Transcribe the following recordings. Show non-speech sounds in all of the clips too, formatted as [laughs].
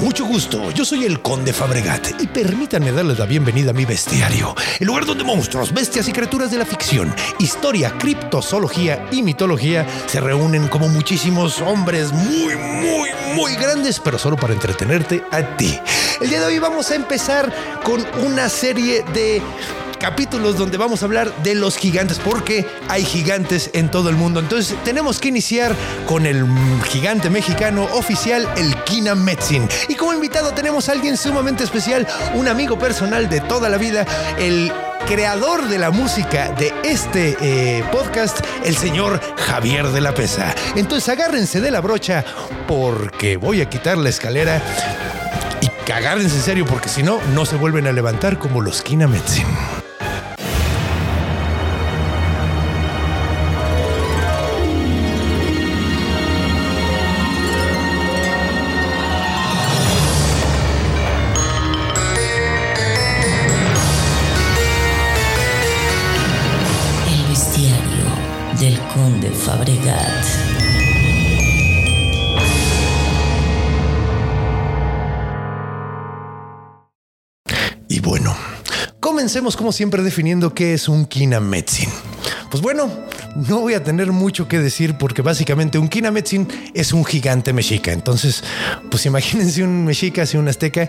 Mucho gusto. Yo soy el Conde Fabregat y permítanme darles la bienvenida a mi bestiario, el lugar donde monstruos, bestias y criaturas de la ficción, historia, criptozoología y mitología se reúnen como muchísimos hombres muy, muy, muy grandes, pero solo para entretenerte a ti. El día de hoy vamos a empezar con una serie de capítulos donde vamos a hablar de los gigantes, porque hay gigantes en todo el mundo. Entonces tenemos que iniciar con el gigante mexicano oficial, el Kina Metzin. Y como invitado tenemos a alguien sumamente especial, un amigo personal de toda la vida, el creador de la música de este eh, podcast, el señor Javier de la Pesa. Entonces agárrense de la brocha porque voy a quitar la escalera y agárrense en serio porque si no, no se vuelven a levantar como los Kina Metzin. Y bueno, comencemos como siempre definiendo qué es un Kinametsin. Pues bueno, no voy a tener mucho que decir porque básicamente un Kinametsin es un gigante mexica. Entonces, pues [laughs] imagínense un mexica, así un azteca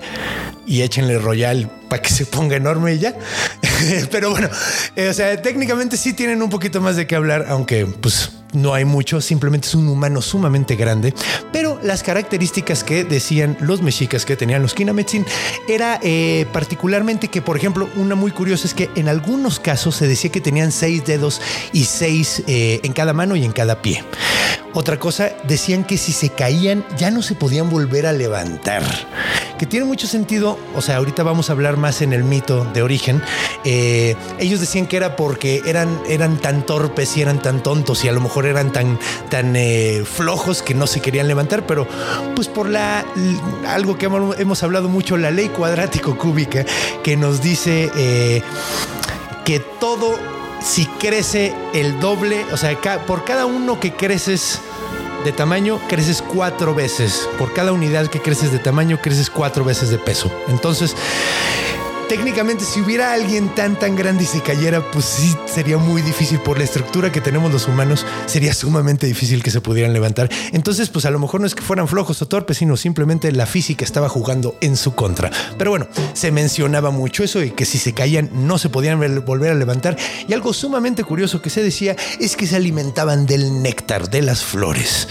y échenle royal para que se ponga enorme y ya. [laughs] Pero bueno, eh, o sea, técnicamente sí tienen un poquito más de qué hablar, aunque pues no hay mucho, simplemente es un humano sumamente grande. Pero las características que decían los mexicas que tenían los Kinametsin era eh, particularmente que, por ejemplo, una muy curiosa es que en algunos casos se decía que tenían seis dedos y seis eh, en cada mano y en cada pie. Otra cosa, decían que si se caían ya no se podían volver a levantar. Que tiene mucho sentido, o sea, ahorita vamos a hablar más en el mito de origen. Eh, ellos decían que era porque eran, eran tan torpes y eran tan tontos y a lo mejor eran tan, tan eh, flojos que no se querían levantar, pero pues por la algo que hemos, hablado mucho, la ley cuadrático cúbica, que nos dice eh, que todo si crece el doble, o sea, por cada uno que creces de tamaño, creces cuatro veces. Por cada unidad que creces de tamaño, creces cuatro veces de peso. Entonces, técnicamente, si hubiera alguien tan, tan grande y se cayera, pues sí sería muy difícil por la estructura que tenemos los humanos. Sería sumamente difícil que se pudieran levantar. Entonces, pues a lo mejor no es que fueran flojos o torpes, sino simplemente la física estaba jugando en su contra. Pero bueno, se mencionaba mucho eso y que si se caían no se podían ver- volver a levantar. Y algo sumamente curioso que se decía es que se alimentaban del néctar de las flores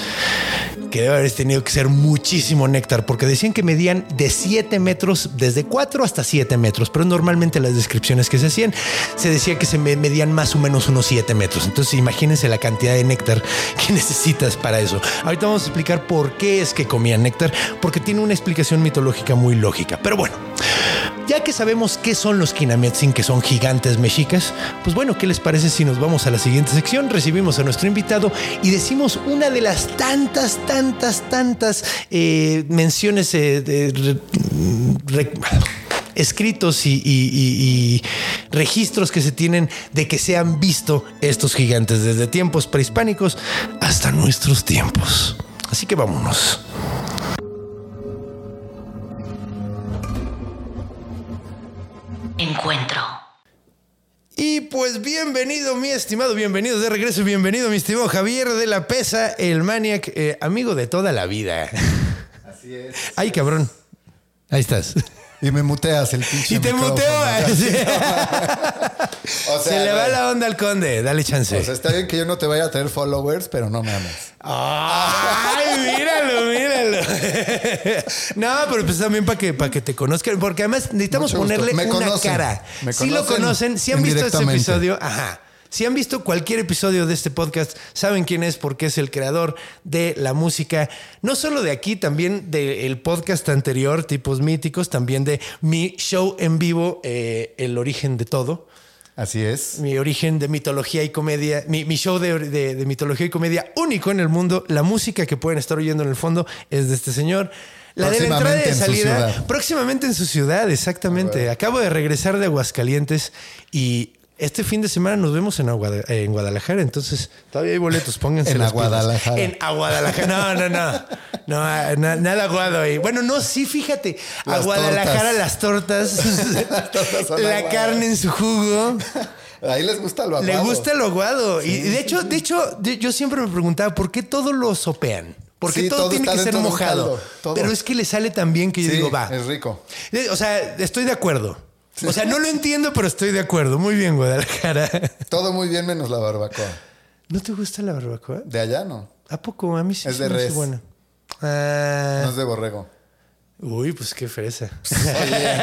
que debe haber tenido que ser muchísimo néctar, porque decían que medían de 7 metros, desde 4 hasta 7 metros, pero normalmente las descripciones que se hacían, se decía que se me- medían más o menos unos 7 metros. Entonces imagínense la cantidad de néctar [laughs] que necesitas para eso. Ahorita vamos a explicar por qué es que comían néctar, porque tiene una explicación mitológica muy lógica. Pero bueno, ya que sabemos qué son los Kinametsin, que son gigantes mexicas, pues bueno, ¿qué les parece si nos vamos a la siguiente sección? Recibimos a nuestro invitado y decimos una de las tantas, tantas, tantas eh, menciones eh, de escritos y- y registros que se tienen de que se han visto estos gigantes desde tiempos prehispánicos hasta nuestros tiempos. Así que vámonos. Encuentro. Y pues bienvenido, mi estimado, bienvenido de regreso, bienvenido, mi estimado Javier de la Pesa, el Maniac, eh, amigo de toda la vida. Así es. Ay, cabrón. Ahí estás. Y me muteas el pinche Y te micrófono. muteo. [laughs] sí. [laughs] O sea, Se le va la onda al conde, dale chance. O sea, está bien que yo no te vaya a tener followers, pero no me ames. Ay, míralo, míralo. [laughs] No, pero pues también para que, para que te conozcan, porque además necesitamos ponerle Me una conocen. cara. Me Si lo conocen conocen, si han visto este episodio, ajá. Si han visto cualquier episodio de este podcast, saben quién es porque es el creador de la música, no solo de aquí, también del podcast anterior, Tipos Míticos, también de mi show en vivo, eh, El origen de todo. Así es. Mi origen de mitología y comedia, mi, mi show de, de- de mitología y comedia único en el mundo. La música que pueden estar oyendo en el fondo es de este señor. La de la entrada y de en salida. Próximamente en su ciudad, exactamente. Acabo de regresar de Aguascalientes y este fin de semana nos vemos en, Aguada- en Guadalajara. Entonces, todavía hay boletos, pónganse En las pilas. Aguadalajara. En Aguadalajara. No, no, no. No, na- nada aguado ahí. Bueno, no, sí, fíjate. A Las Guadalajara tortas. las tortas, [laughs] tortas son la aguadas. carne en su jugo. Ahí les gusta lo Le aguado. gusta lo aguado. y de hecho, de hecho, yo siempre me preguntaba por qué todo lo sopean. ¿Por qué Sí, todo, todo tiene que ser mojado? caldo. Pero es que le sale tan bien que yo Sí, digo, va. es rico. O sea, estoy de acuerdo. O sea, no lo entiendo, pero estoy de acuerdo. Muy bien, Guadalajara. Todo muy bien menos la barbacoa. ¿No te gusta la barbacoa? De allá no. ¿A poco? A mí sí Es de res. buena. Ah, No es de borrego. Uy, pues qué fresa. Oye,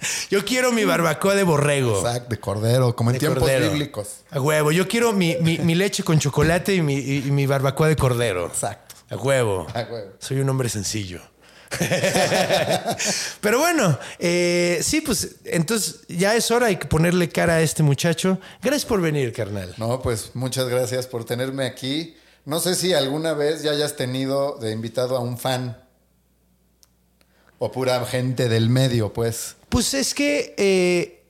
[laughs] Yo quiero mi barbacoa de borrego. exacto, de cordero, como en De tiempos cordero. bíblicos. A huevo. Yo quiero mi, mi- mi leche con chocolate y mi, y- y mi barbacoa de cordero. Exacto. A huevo. A huevo. Soy un hombre sencillo. [laughs] Pero bueno, eh, sí, pues entonces ya es hora, que ponerle cara a este muchacho. Gracias por venir, carnal. No, pues muchas gracias por tenerme aquí. No sé si alguna vez ya hayas tenido de invitado a un fan. O pura gente del medio, pues. Pues es que eh,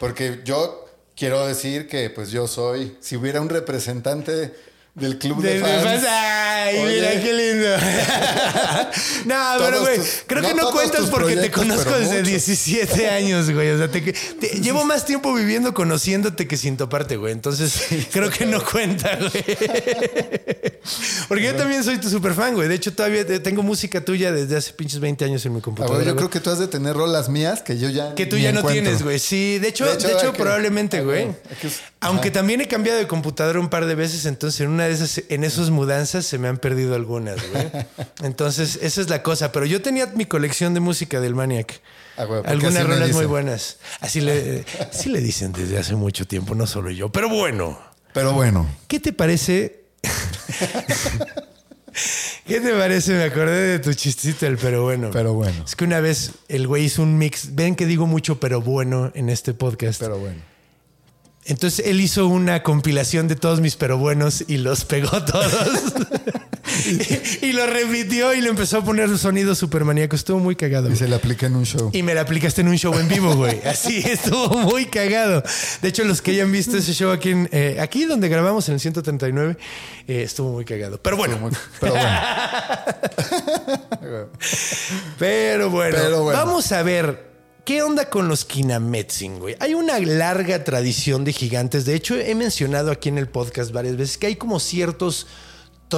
Porque yo quiero decir que pues yo soy, si hubiera un representante del club de, de- fans. Ay, Oye, mira qué lindo. [laughs] no, pero güey, creo no que no cuentas porque te conozco desde muchos. 17 [laughs] años, güey. O sea, te- te- llevo más tiempo viviendo conociéndote que sin toparte, güey. Entonces, creo que no cuenta, güey. [laughs] Porque yo también soy tu super fan, güey. De hecho, todavía te- tengo música tuya desde hace pinches 20 años en mi computadora. güey, yo güey. creo que tú has de tener rolas mías que yo ya Que tú ya no tienes, güey. Sí, de hecho, De de hecho, que- probablemente, güey. que- Aunque también he cambiado de computadora un par de veces, entonces en una de esas, en esas mudanzas se me han perdido algunas, güey. [laughs] Entonces, esa es la cosa. Pero yo tenía mi colección de música del Maniac. Ah, güey, Algunas así rolas muy buenas. Así le, [laughs] sí le dicen desde hace mucho tiempo, no solo yo. Pero bueno, Pero bueno, ¿qué te parece? [laughs] ¿Qué te parece? Me acordé de tu chistito, el pero bueno. pero bueno, Es que una vez el güey hizo un mix. Ven que digo mucho pero bueno en este podcast. pero bueno. Entonces él hizo una compilación de todos mis pero buenos y los pegó todos. [laughs] y, y lo repitió y le empezó a poner sonido super maníaco. Estuvo muy cagado. Y güey. se le aplica en un show. Y me la aplicaste en un show en vivo, güey. Así [laughs] estuvo muy cagado. De hecho, los que hayan visto ese show aquí, en, eh, aquí donde grabamos en el 139, eh, estuvo muy cagado. Pero bueno, Muy- Pero bueno. [laughs] Pero bueno, Pero bueno. vamos a ver. ¿Qué onda con los Kinametsin, güey? Hay una larga tradición de gigantes. De hecho, he mencionado aquí en el podcast varias veces que hay como ciertos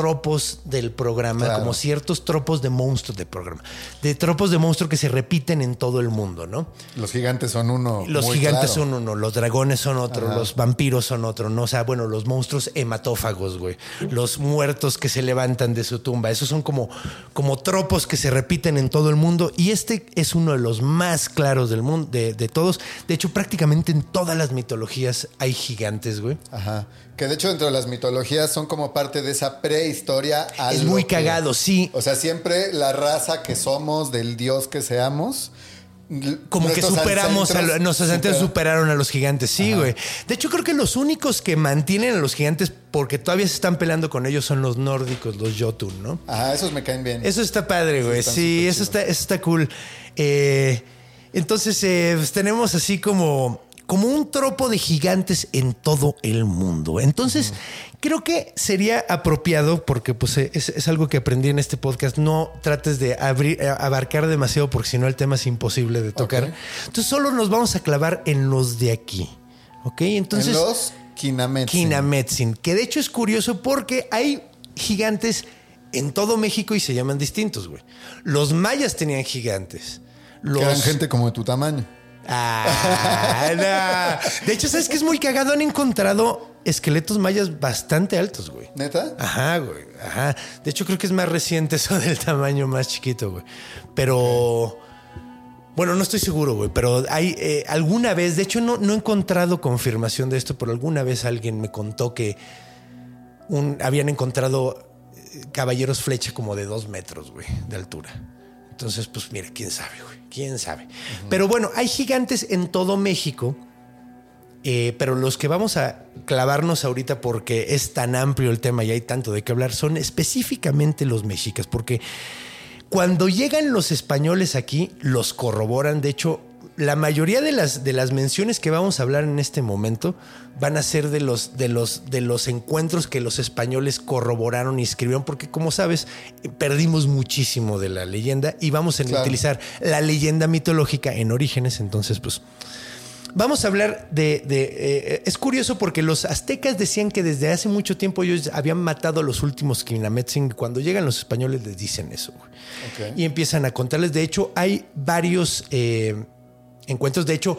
tropos del programa, Claro. como ciertos tropos de monstruos del programa, de tropos de monstruo que se repiten en todo el mundo, ¿no? Los gigantes son uno. Los muy gigantes claro. son uno, los dragones son otro, los vampiros son otro, ¿no? O sea, bueno, los monstruos hematófagos, güey. Los muertos que se levantan de su tumba. Esos son como, como tropos que se repiten en todo el mundo. Y este es uno de los más claros del mundo, de, de todos. De hecho, prácticamente en todas las mitologías hay gigantes, güey. Ajá. Que de hecho dentro de las mitologías son como parte de esa prehistoria. Es muy que- cagado, sí. O sea, siempre la raza que somos, del dios que seamos. Como que superamos a lo- nuestros superaron a los gigantes, sí, güey. De hecho, creo que los únicos que mantienen a los gigantes porque todavía se están peleando con ellos son los nórdicos, los Jotun, ¿no? Ajá, esos me caen bien. Eso está padre, güey. Sí, eso está, eso está cool. Eh, entonces, eh, pues tenemos así como, como un tropo de gigantes en todo el mundo. Entonces, creo que sería apropiado, porque pues eh, es, es algo que aprendí en este podcast, no trates de abrir, eh, abarcar demasiado, porque si no el tema es imposible de tocar. Entonces, solo nos vamos a clavar en los de aquí. ¿Ok? Entonces... en los Kinametsin. Kinametsin, que de hecho es curioso porque hay gigantes en todo México y se llaman distintos, güey. Los mayas tenían gigantes. Los... Que eran gente como de tu tamaño. Ah. De hecho, ¿sabes qué es muy cagado? Han encontrado esqueletos mayas bastante altos, güey. ¿Neta? Ajá, güey. Ajá. De hecho, creo que es más reciente eso [laughs] del tamaño más chiquito, güey. Pero. Bueno, no estoy seguro, güey, pero hay eh, alguna vez, de hecho no, no he encontrado confirmación de esto, pero alguna vez alguien me contó que un- habían encontrado eh, caballeros flecha como de dos metros, güey, de altura. Entonces, pues mira, quién sabe, güey, quién sabe. Pero bueno, hay gigantes en todo México, eh, pero los que vamos a clavarnos ahorita porque es tan amplio el tema y hay tanto de qué hablar son específicamente los mexicas, porque cuando llegan los españoles aquí, los corroboran. De hecho, la mayoría de las, de las menciones que vamos a hablar en este momento van a ser de los, de, los, de los encuentros que los españoles corroboraron y escribieron, porque como sabes, perdimos muchísimo de la leyenda y vamos a Claro. utilizar la leyenda mitológica en orígenes. Entonces, pues Vamos a hablar de... de, eh, es curioso porque los aztecas decían que desde hace mucho tiempo ellos habían matado a los últimos Quinametzin. Cuando llegan los españoles les dicen eso. Y empiezan a contarles. De hecho, hay varios eh, encuentros. De hecho,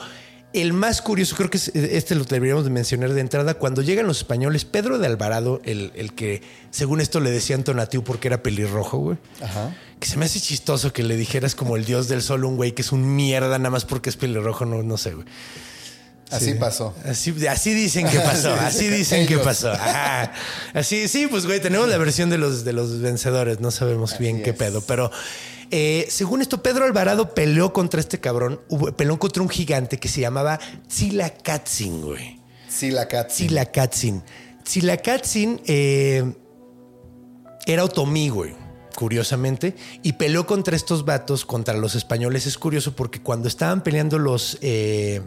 el más curioso, creo que es- este lo deberíamos de mencionar de entrada. Cuando llegan los españoles, Pedro de Alvarado, el, el que según esto le decían Tonatiu porque era pelirrojo, güey. Ajá. Que se me hace chistoso que le dijeras como el dios del sol, un güey que es un mierda nada más porque es pelirrojo, no, no sé, güey. Así Sí. pasó. Así, así dicen que [laughs] pasó, Sí, así dicen que pasó. Ajá. Así, sí, pues güey, tenemos la versión de los, de los vencedores, no sabemos bien qué pedo, pero eh, según esto, Pedro Alvarado peleó contra este cabrón, hubo- peleó contra un gigante que se llamaba Tzilacatzin, güey. Cat. Tzilacatzin. Tzilacatzin eh, era otomí, güey, curiosamente, y peleó contra estos vatos, contra los españoles. Es curioso porque cuando estaban peleando los... eh,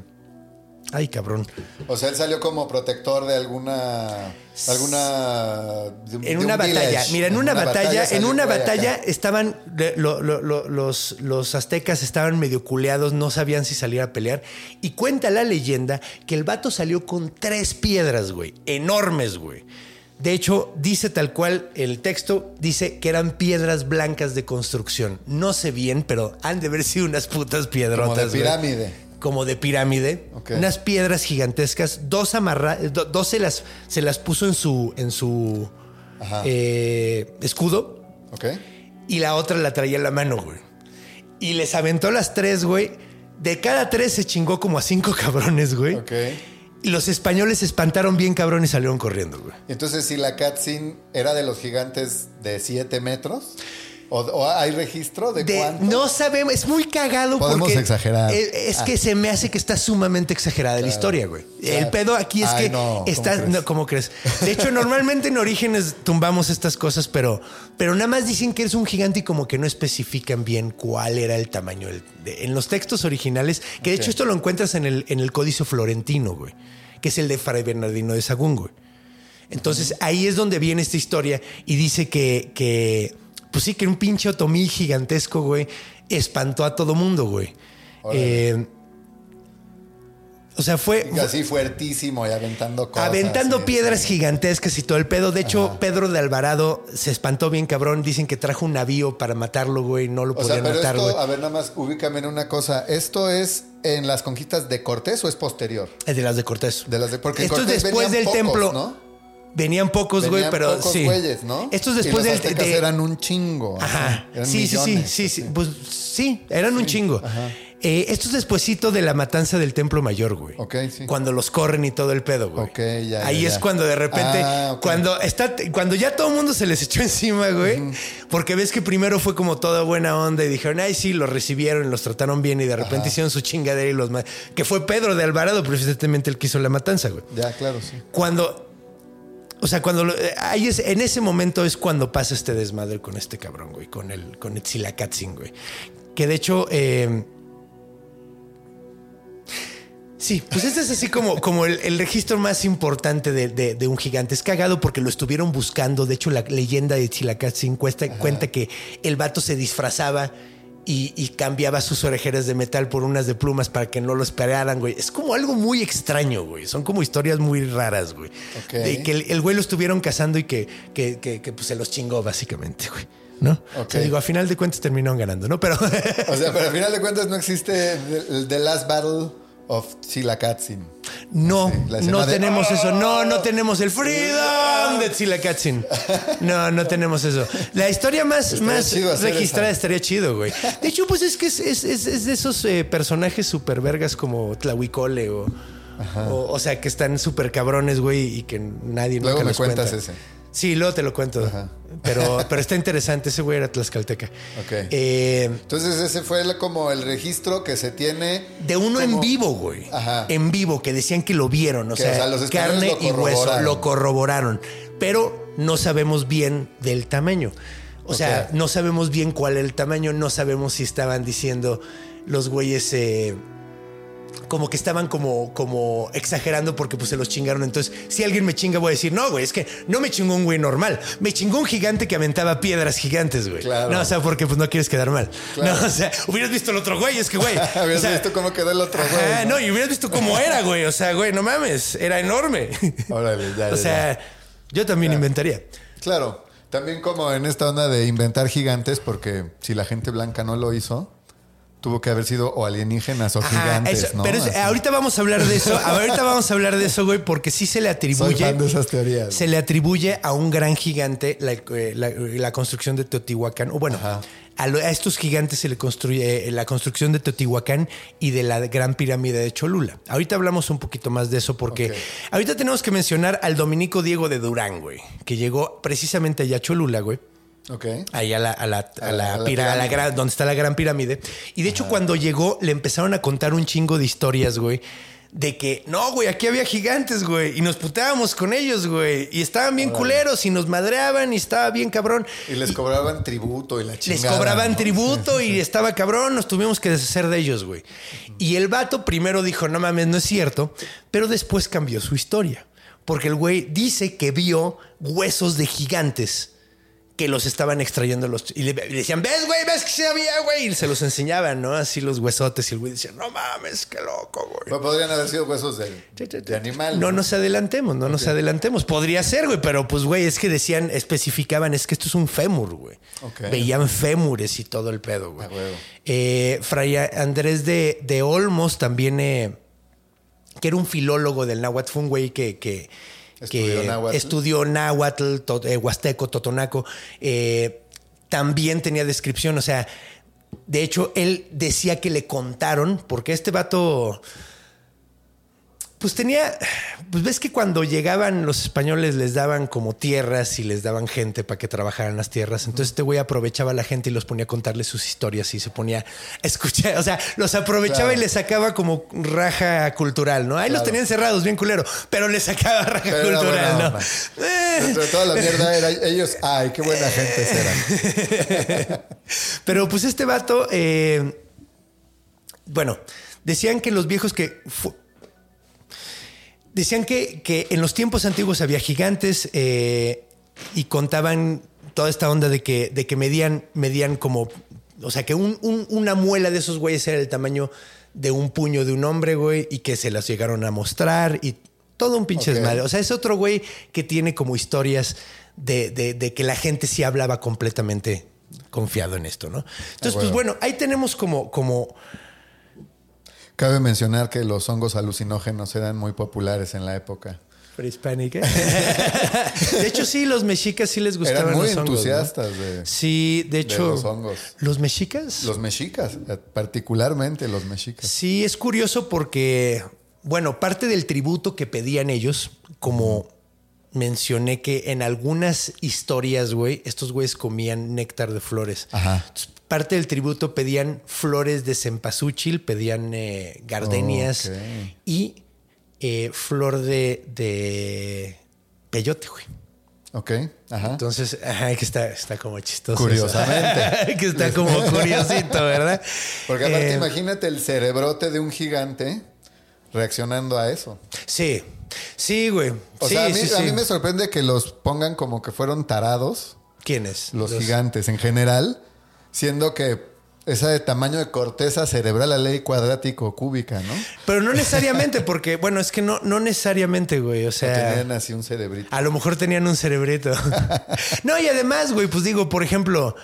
ay, cabrón. O sea, él salió como protector de alguna. alguna. de En de una un batalla, village. mira, en una, batalla, en una acá. batalla estaban de- lo- lo- lo- los, los aztecas estaban medio culeados, no sabían si salir a pelear. Y cuenta la leyenda que el vato salió con tres piedras, güey, enormes, güey. De hecho, dice tal cual el texto, dice que eran piedras blancas de construcción. No sé bien, pero han de haber sido unas putas piedrotas. Como de pirámide. Como de pirámide. Unas piedras gigantescas. Dos amarradas, dos se las, se las puso en su, en su eh, escudo ¿Ok? y la otra la traía en la mano, güey. Y les aventó las tres, güey. De cada tres se chingó como a cinco [laughs] cabrones, güey. Ok. Y los españoles se espantaron bien cabrón y salieron corriendo, güey. Entonces, si la Katzin era de los gigantes de 7 metros, ¿o, o hay registro de, De- cuánto? no sabemos, es muy cagado Podemos porque exagerar. Es, es Ah. que se me hace que está sumamente exagerada la historia, güey. Claro. El pedo aquí es Ay, que no, ¿cómo está, crees? no, ¿cómo crees? [laughs] De hecho, normalmente en Orígenes tumbamos estas cosas, pero, pero nada más dicen que es un gigante y como que no especifican bien cuál era el tamaño. del- de- en los textos originales, que de hecho esto lo encuentras en el, en el Códice Florentino, güey, que es el de Fray Bernardino de Sagún, güey. Entonces ahí es donde viene esta historia y dice que, que pues sí, que un pinche otomí gigantesco, güey, espantó a todo mundo, güey. Eh, o sea, fue, Y Así fuertísimo y aventando cosas. aventando sí, piedras sí. gigantescas y todo el pedo. De hecho, Pedro de Alvarado se espantó bien cabrón. Dicen que trajo un navío para matarlo, güey. No lo O sea, podían pero matar, esto, güey. a ver, nada más, ubícame en una cosa. ¿Esto es en las conquistas de Cortés o es posterior? Es de las de Cortés. De las de- porque Esto es después del pocos, templo. ¿no? Venían pocos, güey, pero pocos sí. güeyes, ¿no? Esto es Y después los del de- eran un chingo. Ajá. Eran Sí, sí, sí, millones, sí, sí. así. Pues sí, eran un chingo. Eh, esto es despuesito de la matanza del Templo Mayor, güey. Ok, sí. Cuando los corren y todo el pedo, güey. Ok, ya, Ahí ya, es ya. cuando de repente, Ah, cuando está, cuando ya todo el mundo se les echó encima, güey. Porque ves que primero fue como toda buena onda y dijeron, ay, sí, los recibieron, los trataron bien y de repente hicieron su chingadera y los que fue Pedro de Alvarado, precisamente el que hizo la matanza, güey. Ya, claro, sí. Cuando, o sea, cuando lo- eh, ahí es, en ese momento es cuando pasa este desmadre con este cabrón, güey, con el, con Etzilakatzin, güey. Que de hecho, eh, sí, pues este es así como, como el, el registro más importante de, de- de un gigante. Es cagado porque lo estuvieron buscando. De hecho, la leyenda de cuesta, cuenta que el vato se disfrazaba. Y, y cambiaba sus orejeras de metal por unas de plumas para que no lo esperaran, güey. Es como algo muy extraño, güey. Son como historias muy raras, güey. Ok. De que el, el güey lo estuvieron cazando y que, que, que- que, pues, se los chingó, básicamente, güey. ¿No? O sea, Ok. digo, a final de cuentas terminaron ganando, ¿no? Pero [laughs] O sea, pero al final de cuentas no existe el The Last Battle of Tsilakatzin. No, Sí, no de- tenemos eso. No, no tenemos el freedom de Tzilakatzin. [laughs] No, no tenemos eso. La historia más, Estaría más registrada estaría chido, güey. De hecho, pues es que es, es- es- es de esos eh, personajes super vergas como Tlahuicole o, o. o sea, que están súper cabrones, güey, y que nadie Luego nunca me nos cuentas cuenta. ese. Sí, luego te lo cuento. Ajá. Pero, pero está interesante. Ese güey era tlaxcalteca. Ok. Eh, Entonces ese fue el- como el registro que se tiene. de uno en vivo, güey. Ajá. En vivo, que decían que lo vieron. O Que, sea, o sea, los españoles carne y hueso. Lo corroboraron. Pero no sabemos bien del tamaño. O sea, no sabemos bien cuál es el tamaño. No sabemos si estaban diciendo los güeyes. eh, como que estaban como, como exagerando porque pues se los chingaron. Entonces, si alguien me chinga, voy a decir, no, güey, es que no me chingó un güey normal. Me chingó un gigante que aventaba piedras gigantes, güey. Claro. No, o sea, porque pues no quieres quedar mal. Claro. No, o sea, hubieras visto el otro güey, es que, güey. [laughs] Habías o sea, visto cómo quedó el otro güey. no, y hubieras visto cómo era, güey. O sea, güey, no mames, era enorme. [laughs] Órale, ya, o ya, sea, yo también inventaría. Claro, también como en esta onda de inventar gigantes, porque si la gente blanca no lo hizo, tuvo que haber sido o alienígenas o Ajá, gigantes, eso- ¿no? Pero es- ahorita vamos a hablar de eso. [laughs] Ahorita vamos a hablar de eso, güey, porque sí se le Soy atribuye. fan de esas teorías. Se le atribuye a un gran gigante la, eh, la- la construcción de Teotihuacán. O bueno, Ajá. a, lo- a estos gigantes se le construye eh, la construcción de Teotihuacán y de la gran pirámide de Cholula. Ahorita hablamos un poquito más de eso porque ahorita tenemos que mencionar al Dominico Diego de Durán, güey, que llegó precisamente allá a Cholula, güey. Ok. Ahí a la, a la, a la- a la pirámide. gran- donde está la gran pirámide. Y de hecho, cuando llegó, le empezaron a contar un chingo de historias, güey. De que, no, güey, aquí había gigantes, güey. Y nos putábamos con ellos, güey. Y estaban bien culeros y nos madreaban y estaba bien cabrón. Y les cobraban tributo y la Les chingada. cobraban ¿no? tributo y [laughs] estaba cabrón, nos tuvimos que deshacer de ellos, güey. Y el vato primero dijo, no mames, no es cierto, pero después cambió su historia. Porque el güey dice que vio huesos de gigantes que los estaban extrayendo los... Y le, le decían, ¿ves, güey? ¿Ves que se había, güey? Y se los enseñaban, ¿no? Así los huesotes. Y el güey decía, no mames, qué loco, güey. Pero podrían haber sido huesos de, de animal. No nos adelantemos, no nos adelantemos. Podría ser, güey, pero pues, güey, es que decían, especificaban, es que esto es un fémur, güey. Veían fémures y todo el pedo, güey. Ah. Eh, Fray Andrés de, de Olmos también, eh, que era un filólogo del náhuatl, fue un güey que, que, Estudió que náhuatl. estudió náhuatl, to- eh, huasteco, totonaco. eh, también tenía descripción, o sea, de hecho, él decía que le contaron, porque este vato... Pues tenía, pues ves que cuando llegaban los españoles les daban como tierras y les daban gente para que trabajaran las tierras. Entonces este güey aprovechaba a la gente y los ponía a contarles sus historias y se ponía a escuchar, o sea, los aprovechaba Claro. y les sacaba como raja cultural, ¿no? Ahí los tenían cerrados, bien culero, pero les sacaba raja Pero cultural, ¿no? Eh, Dentro de toda la mierda era ellos. Ay, qué buena gente eran. [laughs] Pero pues este vato, eh, bueno, decían que los viejos que... decían que, que en los tiempos antiguos había gigantes eh, y contaban toda esta onda de que, de que medían, medían como... O sea, que un- un- una muela de esos güeyes era el tamaño de un puño de un hombre, güey, y que se las llegaron a mostrar y todo un pinche Ok. desmadre. O sea, es otro güey que tiene como historias de, de- de que la gente sí hablaba completamente confiado en esto, ¿no? Entonces, pues bueno, ahí tenemos como, como Cabe mencionar que los hongos alucinógenos eran muy populares en la época. prehispánica. [laughs] de hecho, sí, los mexicas sí les gustaban Eran muy los hongos, ¿no? entusiastas de, Sí, de hecho. los hongos. ¿Los mexicas? Los mexicas, eh, particularmente los mexicas. Sí, es curioso porque, bueno, parte del tributo que pedían ellos, como mencioné que en algunas historias, güey, estos güeyes comían néctar de flores. Ajá. Entonces, parte del tributo pedían flores de cempasúchil, pedían eh, gardenias y eh, flor de, de peyote, güey. Ok, ajá. Entonces, ajá, que está, está como chistoso. Curiosamente. [laughs] que está como curiosito, ¿verdad? Porque aparte, Eh, imagínate el cerebrote de un gigante reaccionando a eso. Sí, sí, güey. O sí, sea, a mí, sí, a sí. mí me sorprende que los pongan como que fueron tarados, ¿Quiénes? los, gigantes en general, siendo que esa de tamaño de corteza cerebral, la ley cuadrático cúbica, ¿no? Pero no necesariamente, porque, bueno, es que no, no necesariamente, güey. O sea, Tenían así un cerebrito. a lo mejor tenían un cerebrito. [laughs] no, y además, güey, pues digo, por ejemplo,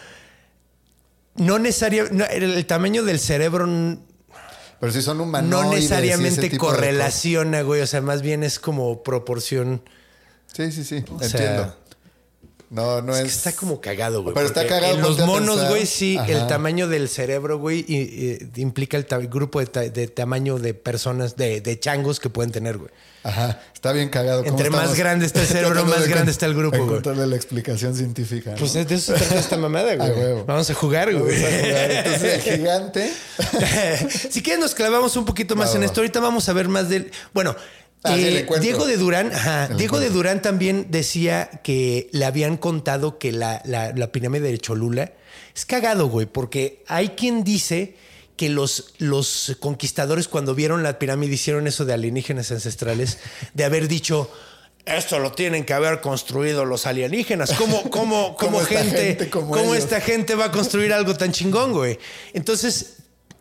no necesariamente, el, el tamaño del cerebro. Pero si son no y ese necesariamente correlaciona, güey. O sea, más bien es como proporción. Sí, sí, sí. entiendo. No, no Es es. que está como cagado, güey. Pero está cagado, En los monos, güey, sí, el tamaño del cerebro, güey, y- y- implica el grupo de, ta- de tamaño de personas, de, de changos que pueden tener, güey. Ajá, está bien cagado. ¿Cómo Entre más grande está el [laughs] cerebro, más de grande está el grupo, güey. encontrarle la explicación científica. ¿no? Pues de eso se trata esta [laughs] mamada, güey. Vamos a jugar, güey. Vamos a jugar. Entonces, el gigante. [laughs] si quieres nos clavamos un poquito más en esto. Ahorita vamos a ver más del... Bueno, eh, el encuentro. Diego de Durán, ajá, Diego de. Durán también decía que le habían contado que la, la- la pirámide de Cholula es cagado, güey, porque hay quien dice que los, los conquistadores cuando vieron la pirámide hicieron eso de alienígenas ancestrales, de haber dicho... Esto lo tienen que haber construido los alienígenas. ¿Cómo, [laughs] gente, gente como cómo esta gente va a construir algo tan chingón, güey? Entonces,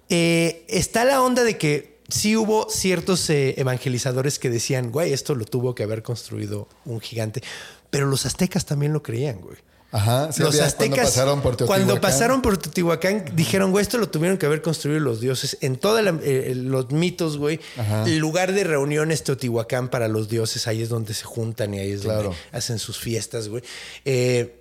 eh, está la onda de que sí hubo ciertos eh, evangelizadores que decían, güey, esto lo tuvo que haber construido un gigante. Pero los aztecas también lo creían, güey. Ajá. sí los había- aztecas, Cuando pasaron por Teotihuacán. cuando pasaron por Teotihuacán, dijeron, güey, esto lo tuvieron que haber construido los dioses. En todos los mitos, güey, el lugar de reunión es Teotihuacán para los dioses. Ahí es donde se juntan y ahí es Claro. donde hacen sus fiestas, güey. Eh,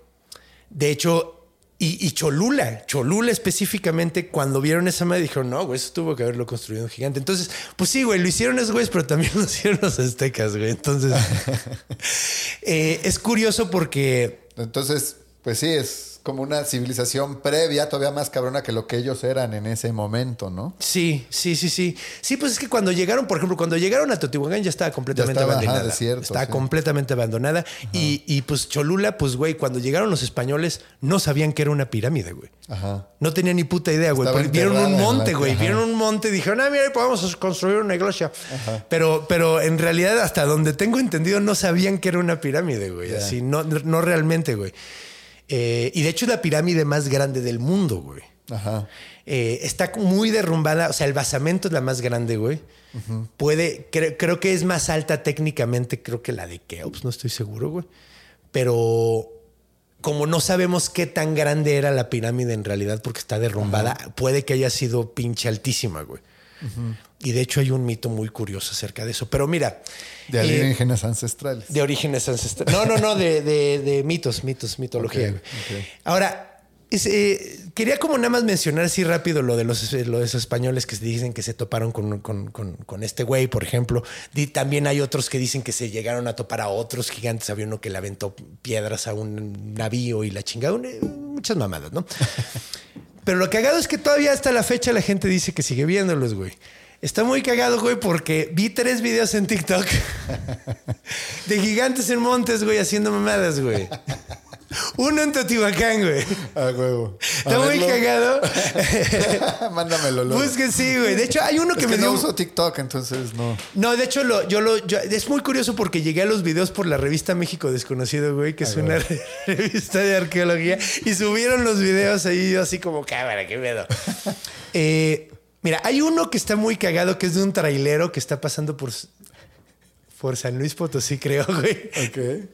de hecho, y, y Cholula, Cholula específicamente, cuando vieron esa madre, dijeron, no, güey, eso tuvo que haberlo construido un gigante. Entonces, pues sí, güey, lo hicieron esos güeyes, pero también [laughs] lo hicieron los aztecas, güey. Entonces, [laughs] eh, es curioso porque Entonces, pues sí, es como una civilización previa, todavía más cabrona que lo que ellos eran en ese momento, ¿no? Sí, sí, sí, sí. Sí, pues es que cuando llegaron, por ejemplo, cuando llegaron a Teotihuacán ya estaba completamente Ya estaba, ajá, abandonada. desierto, estaba sí. completamente abandonada. Y, y, pues Cholula, pues güey, cuando llegaron los españoles no sabían que era una pirámide, güey. Ajá. No tenían ni puta idea, güey. Vieron un monte, la- güey. ajá. Vieron un monte y dijeron, ah, mira, ahí podemos construir una iglesia. Pero, pero en realidad, hasta donde tengo entendido, no sabían que era una pirámide, güey. Ya. Así, no, no realmente, güey. Eh, y de hecho, es la pirámide más grande del mundo, güey. Ajá. Eh, está muy derrumbada. O sea, el basamento es la más grande, güey. Puede, cre- creo que es más alta técnicamente, creo que la de Keops, no estoy seguro, güey. Pero como no sabemos qué tan grande era la pirámide en realidad porque está derrumbada, puede que haya sido pinche altísima, güey. Y de hecho hay un mito muy curioso acerca de eso. Pero mira, De eh, alienígenas ancestrales. de orígenes ancestrales. No, no, no, de, de- de mitos, mitos, mitología. Ok, güey. ok. Ahora, es, eh, quería como nada más mencionar así rápido lo de los, lo de esos españoles que dicen que se toparon con, con- con- con este güey, por ejemplo. También hay otros que dicen que se llegaron a topar a otros gigantes. Había uno que le aventó piedras a un navío y la chingada. un- muchas mamadas, ¿no? [laughs] Pero lo cagado es que todavía hasta la fecha la gente dice que sigue viéndolos, güey. Está muy cagado, güey, porque vi tres videos en TikTok [laughs] de gigantes en montes, güey, haciendo mamadas, güey. Uno en Teotihuacán, güey. Ah, huevo. A Está muy cagado. [laughs] Mándamelo luego. Pues que sí, güey. De hecho, hay uno Es que que me dio. no uso TikTok, entonces no. No, de hecho, lo, yo lo. yo- es muy curioso porque llegué a los videos por la revista México Desconocido, güey, que es una [laughs] revista de arqueología, y subieron los videos ahí, yo así como, cámara, qué pedo. Eh, mira, hay uno que está muy cagado, que es de un trailero que está pasando por, por San Luis Potosí, creo, güey. Ok.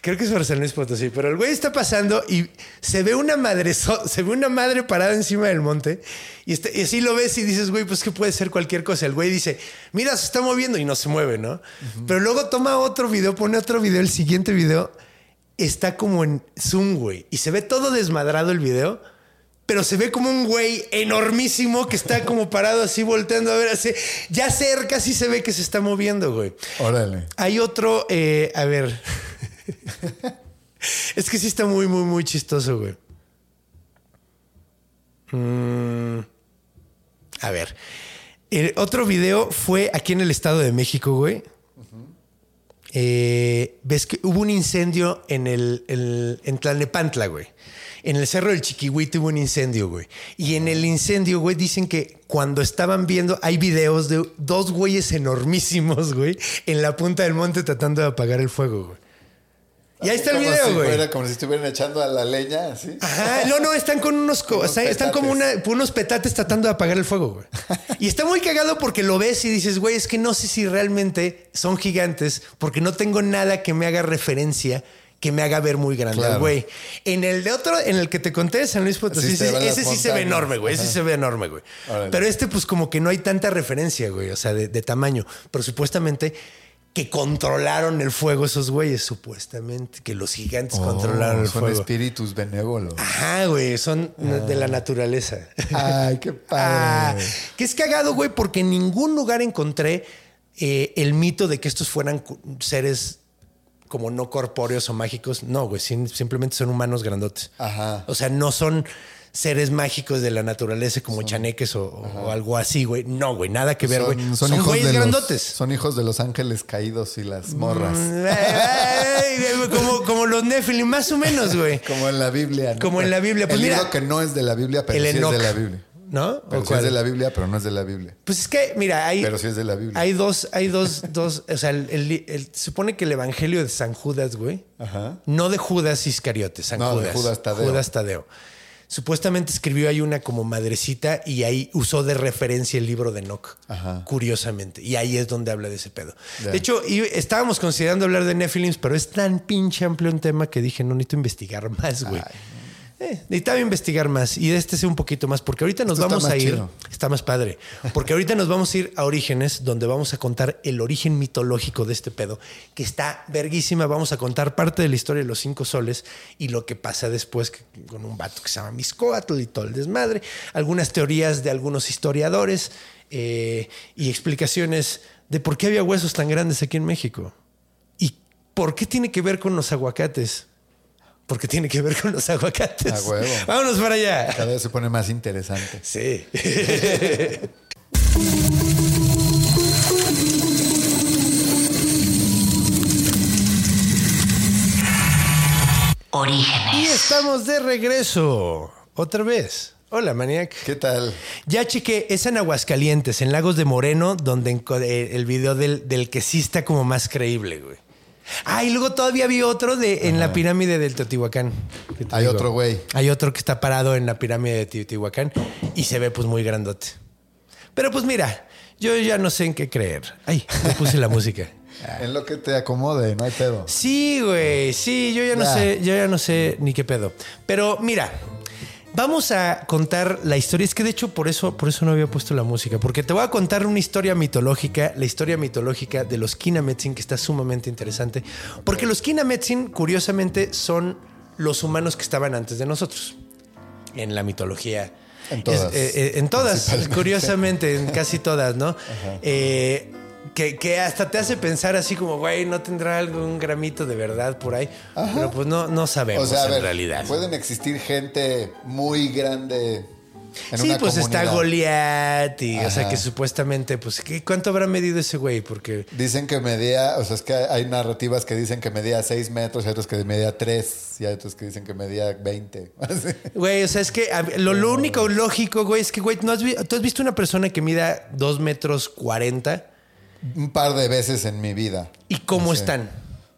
Creo que es por San Luis Potosí, pero el güey está pasando y se ve una madre, se ve una madre parada encima del monte y, este- y así lo ves y dices, güey, pues que puede ser cualquier cosa. El güey dice, mira, se está moviendo y no se mueve, ¿no? Pero luego toma otro video, pone otro video, el siguiente video está como en zoom, güey, y se ve todo desmadrado el video. Pero se ve como un güey enormísimo que está como parado así volteando a ver así. Ya cerca sí se ve que se está moviendo, güey. Órale. Hay otro, eh, a ver. [laughs] es que sí está muy, muy, muy chistoso, güey. Mm, a ver. El otro video fue aquí en el Estado de México, güey. Eh, Ves que hubo un incendio en el, el- en Tlalnepantla, güey. En el cerro del Chiquihuite hubo un incendio, güey. Y en el incendio, güey, dicen que cuando estaban viendo, hay videos de dos güeyes enormísimos, güey, en la punta del monte tratando de apagar el fuego, güey. Y ahí está el video, güey. como si estuvieran echando a la leña, así. Ajá, no, no, están con unos, co- Unos están, están como una, unos petates tratando de apagar el fuego, güey. Y está muy cagado porque lo ves y dices, güey, es que no sé si realmente son gigantes porque no tengo nada que me haga referencia que me haga ver muy grande, Claro. güey. En el de otro, en el que te conté San Luis Potosí, Sí, se ese, sí se ve enorme, güey. Ese sí se ve enorme, güey. Pero este, pues como que no hay tanta referencia, güey, o sea, de, de tamaño. Pero supuestamente que controlaron el fuego esos güeyes, supuestamente, que los gigantes controlaron el Oh, son fuego. espíritus benévolos. Ajá, güey, son de la naturaleza. Ay, qué [laughs] Ah, padre. que es cagado, güey, porque en ningún lugar encontré eh, el mito de que estos fueran seres como no corpóreos o mágicos. No, güey, sim- simplemente son humanos grandotes. Ajá. O sea, no son seres mágicos de la naturaleza como chaneques o, o algo así, güey. No, güey, nada que ver, güey. Son, hijos güeyes de los- grandotes. son hijos de los ángeles caídos y las morras. Mm, ay, ay, como, como los Nephilim, más o menos, güey. [laughs] Como en la Biblia. ¿no? Como en la Biblia. Pues el mira, libro que no es de la Biblia, pero el sí es de la Biblia. ¿No? Pero ¿O sí es de la Biblia, pero no es de la Biblia. Pues es que, mira, hay, Pero sí es de la Biblia. hay dos, hay dos, [laughs] dos, o sea, el, el- el- se supone que el evangelio de San Judas, güey, Ajá. no de Judas Iscariote, San No, de Judas. Judas Tadeo. Judas Tadeo. Supuestamente escribió ahí una como madrecita y ahí usó de referencia el libro de Enoch, Ajá. curiosamente. Y ahí es donde habla de ese pedo. De hecho, y- estábamos considerando hablar de Nephilims, pero es tan pinche amplio un tema que dije, no necesito investigar más, güey. Eh, necesitaba investigar más y de este sé un poquito más, porque ahorita nos Esto vamos a ir. chido. Está más padre. Porque ahorita nos vamos a ir a Orígenes, donde vamos a contar el origen mitológico de este pedo, que está verguísima. Vamos a contar parte de la historia de los cinco soles y lo que pasa después que- con un vato que se llama Miscoatl y todo el desmadre. Algunas teorías de algunos historiadores eh, y explicaciones de por qué había huesos tan grandes aquí en México. ¿Y por qué tiene que ver con los aguacates? Porque tiene que ver con los aguacates. A huevo. Vámonos para allá. Cada vez se pone más interesante. Sí. [laughs] Y Orígenes. estamos de regreso. Otra vez. Hola, Maniac. ¿Qué tal? Ya chequé, es en Aguascalientes, en Lagos de Moreno, donde eh, el video del, del que sí está como más creíble, güey. Ah, y luego todavía había otro de en la pirámide del Teotihuacán. Hay otro güey. Hay otro que está parado en la pirámide de Teotihuacán y se ve pues muy grandote. Pero pues mira, yo ya no sé en qué creer. Ay, le puse la música. [laughs] En lo que te acomode, no hay pedo. Sí, güey, sí, yo ya no Ya. sé, yo ya no sé ni qué pedo. Pero mira, vamos a contar la historia. Es que de hecho por eso, por eso no había puesto la música, porque te voy a contar una historia mitológica, la historia mitológica de los Kinametsin, que está sumamente interesante, porque los Kinametsin, curiosamente, son los humanos que estaban antes de nosotros en la mitología. En todas. Es- eh, eh, en todas, curiosamente, en casi todas, ¿no? Eh, que, que hasta te hace pensar así como, güey, no tendrá algún gramito de verdad por ahí. Pero pues no, no O sabemos sea, a en ver, realidad. pueden existir gente muy grande en sí, una pues está. Goliat y, o sea, que supuestamente, pues, ¿qué, ¿cuánto habrá medido ese güey? Porque Dicen que medía, o sea, es que hay narrativas que dicen que medía 6 metros, y otros que medía 3, y hay otros que dicen que medía 20. [laughs] Así. Güey, o sea, es que lo, lo único lógico, güey, es que, güey, ¿no has ¿tú has visto una persona que mida 2 metros 40? Un par de veces en mi vida. ¿Y cómo No sé. están?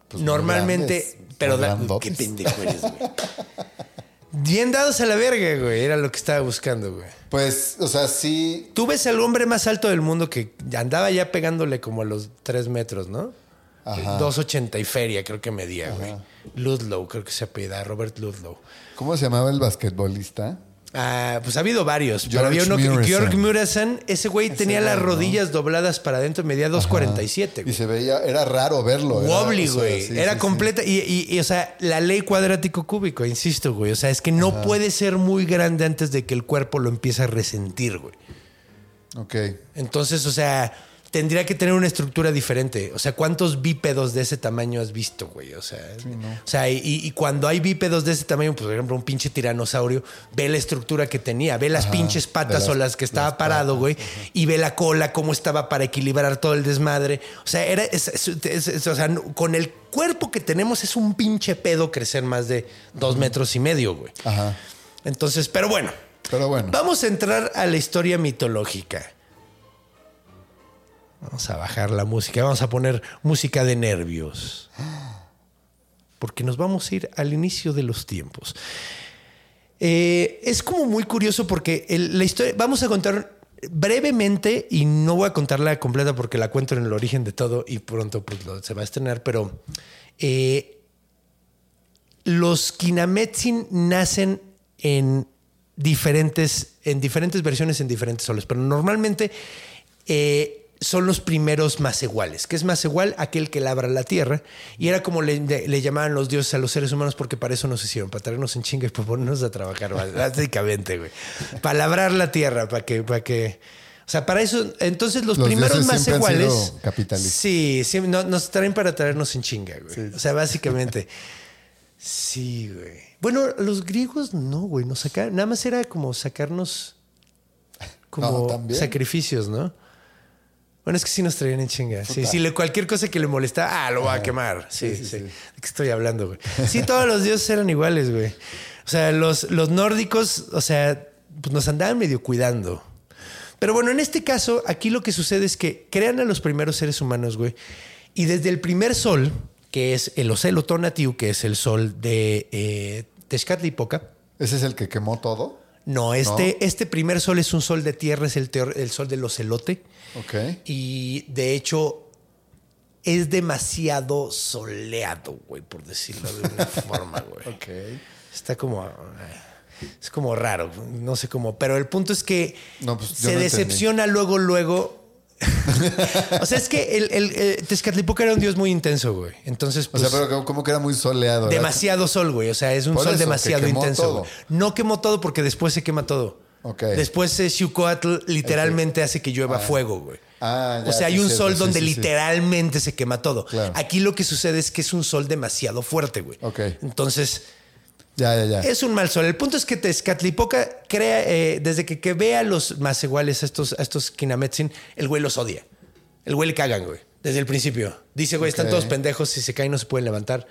Pues Normalmente, grandes, pero grandotes. qué pendejo eres, güey. [laughs] Bien dados a la verga, güey, era lo que estaba buscando, güey. Pues, o sea, sí. Tú ves al hombre más alto del mundo que andaba ya pegándole como a los 3 metros, ¿no? Ajá. 2.80 y feria, creo que medía, güey. Ludlow, creo que se apellida, Robert Ludlow. ¿Cómo se llamaba el basquetbolista? Ah, pues ha habido varios, pero George había uno que. Georg Murison, ese güey tenía las ¿no? rodillas dobladas para adentro, medía 2.47, Y güey. se veía, era raro verlo. era, Wobbly, o sea, güey. sí, Era sí, sí. completa. Y, y- y, o sea, la ley cuadrático cúbico, insisto, güey. O sea, es que no puede ser muy grande antes de que el cuerpo lo empiece a resentir, güey. Ok. Entonces, o sea, tendría que tener una estructura diferente. O sea, ¿cuántos bípedos de ese tamaño has visto, güey? O sea, o sea y, y cuando hay bípedos de ese tamaño, pues, por ejemplo, un pinche tiranosaurio, ve la estructura que tenía, ve las Ajá, pinches patas las- o las que estaba las parado, güey, y ve la cola, cómo estaba para equilibrar todo el desmadre. O sea, era, es- es- es- es- o sea, con el cuerpo que tenemos es un pinche pedo crecer más de dos metros y medio, güey. Ajá. Entonces, pero bueno. Pero bueno. Vamos a entrar a la historia mitológica. Vamos a bajar la música, vamos a poner música de nervios. Porque nos vamos a ir al inicio de los tiempos. Eh, es como muy curioso porque la historia, vamos a contar brevemente y no voy a contarla completa porque la cuento en el origen de todo y pronto pues, se va a estrenar, pero eh, los Kinametsin nacen en diferentes, en diferentes versiones, en diferentes soles, pero normalmente eh, son los primeros más iguales. que es más igual? Aquel que labra la tierra. Y era como le, le llamaban los dioses a los seres humanos porque para eso nos hicieron, para traernos en chinga y para ponernos a trabajar, [laughs] básicamente, güey. Para labrar la tierra, para que... Para que o sea, para eso, entonces los, Los primeros más iguales. Sí, sí, no- nos traen para traernos en chinga, güey. O sea, básicamente. sí, güey. Bueno, los griegos no, güey. Nos sacaron, nada más era como sacarnos como No, sacrificios, ¿no? Bueno, es que sí nos traían en chinga. Sí, sí, cualquier cosa que le molestaba, ah, lo va a quemar. Sí, sí, ¿De qué estoy hablando, güey? Sí, todos los dioses eran iguales, güey. O sea, los, los nórdicos, o sea, pues nos andaban medio cuidando. Pero bueno, en este caso, aquí lo que sucede es que crean a los primeros seres humanos, güey. Y desde el primer sol, que es el Ocelo Tonatiuh, que es el sol de eh, Tezcatlipoca, ¿Ese es el que quemó todo? No, este, este primer sol es un sol de tierra, es el, teor- el sol del ocelote. Ok. Y de hecho, es demasiado soleado, güey, por decirlo de una [laughs] forma, güey. Ok. Está como. eh, Es como raro, no sé cómo. Pero el punto es que No, pues, se no decepciona luego, luego. O sea, es que el, el, el Tezcatlipoca era un dios muy intenso, güey. Entonces, O pues. sea, pero como- que era muy soleado. ¿verdad? demasiado sol, güey. O sea, es un Por sol eso, que demasiado quemó intenso. todo. güey. No quemó todo porque después se quema todo. Ok. Después eh, Xiucoatl literalmente hace que llueva fuego, güey. Ah, ya, o sea, hay sí, un cierto, sol sí, donde sí, sí. literalmente se quema todo. Claro. Aquí lo que sucede es que es un sol demasiado fuerte, güey. Ok. Entonces, Ya, ya, ya. es un mal sol. El punto es que Tezcatlipoca crea, eh, desde que, que ve a los más iguales, a estos, a estos Kinametsin, el güey los odia. El güey le cagan, güey. Desde el principio. Dice, güey, están todos pendejos, si se caen no se pueden levantar.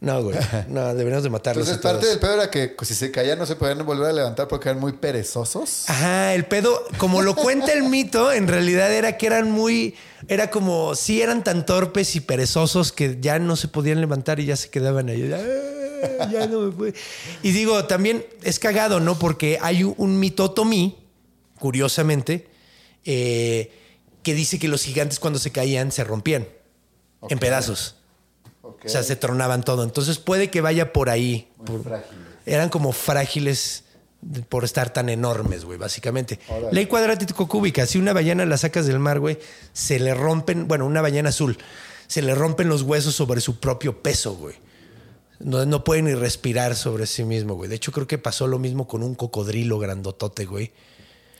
No, güey. [laughs] No, deberíamos de matarlos. Entonces, parte del pedo era que pues, si se caían no se podían volver a levantar porque eran muy perezosos. Ajá, el pedo, como lo cuenta el mito, en realidad era que eran muy, era como, sí eran tan torpes y perezosos que ya no se podían levantar y ya se quedaban ahí. "Ah, Ya no me puede". Y digo, también es cagado, ¿no? Porque hay un, un mito otomí, curiosamente, eh, que dice que los gigantes cuando se caían se rompían en pedazos. O sea, se tronaban todo. Entonces puede que vaya por ahí. por-. Eran como frágiles por estar tan enormes, güey, básicamente. Órale. Ley cuadrático cúbica. Si una ballena la sacas del mar, güey, se le rompen, bueno, una ballena azul, se le rompen los huesos sobre su propio peso, güey. No, no puede ni respirar sobre sí mismo, güey. De hecho, creo que pasó lo mismo con un cocodrilo grandotote, güey,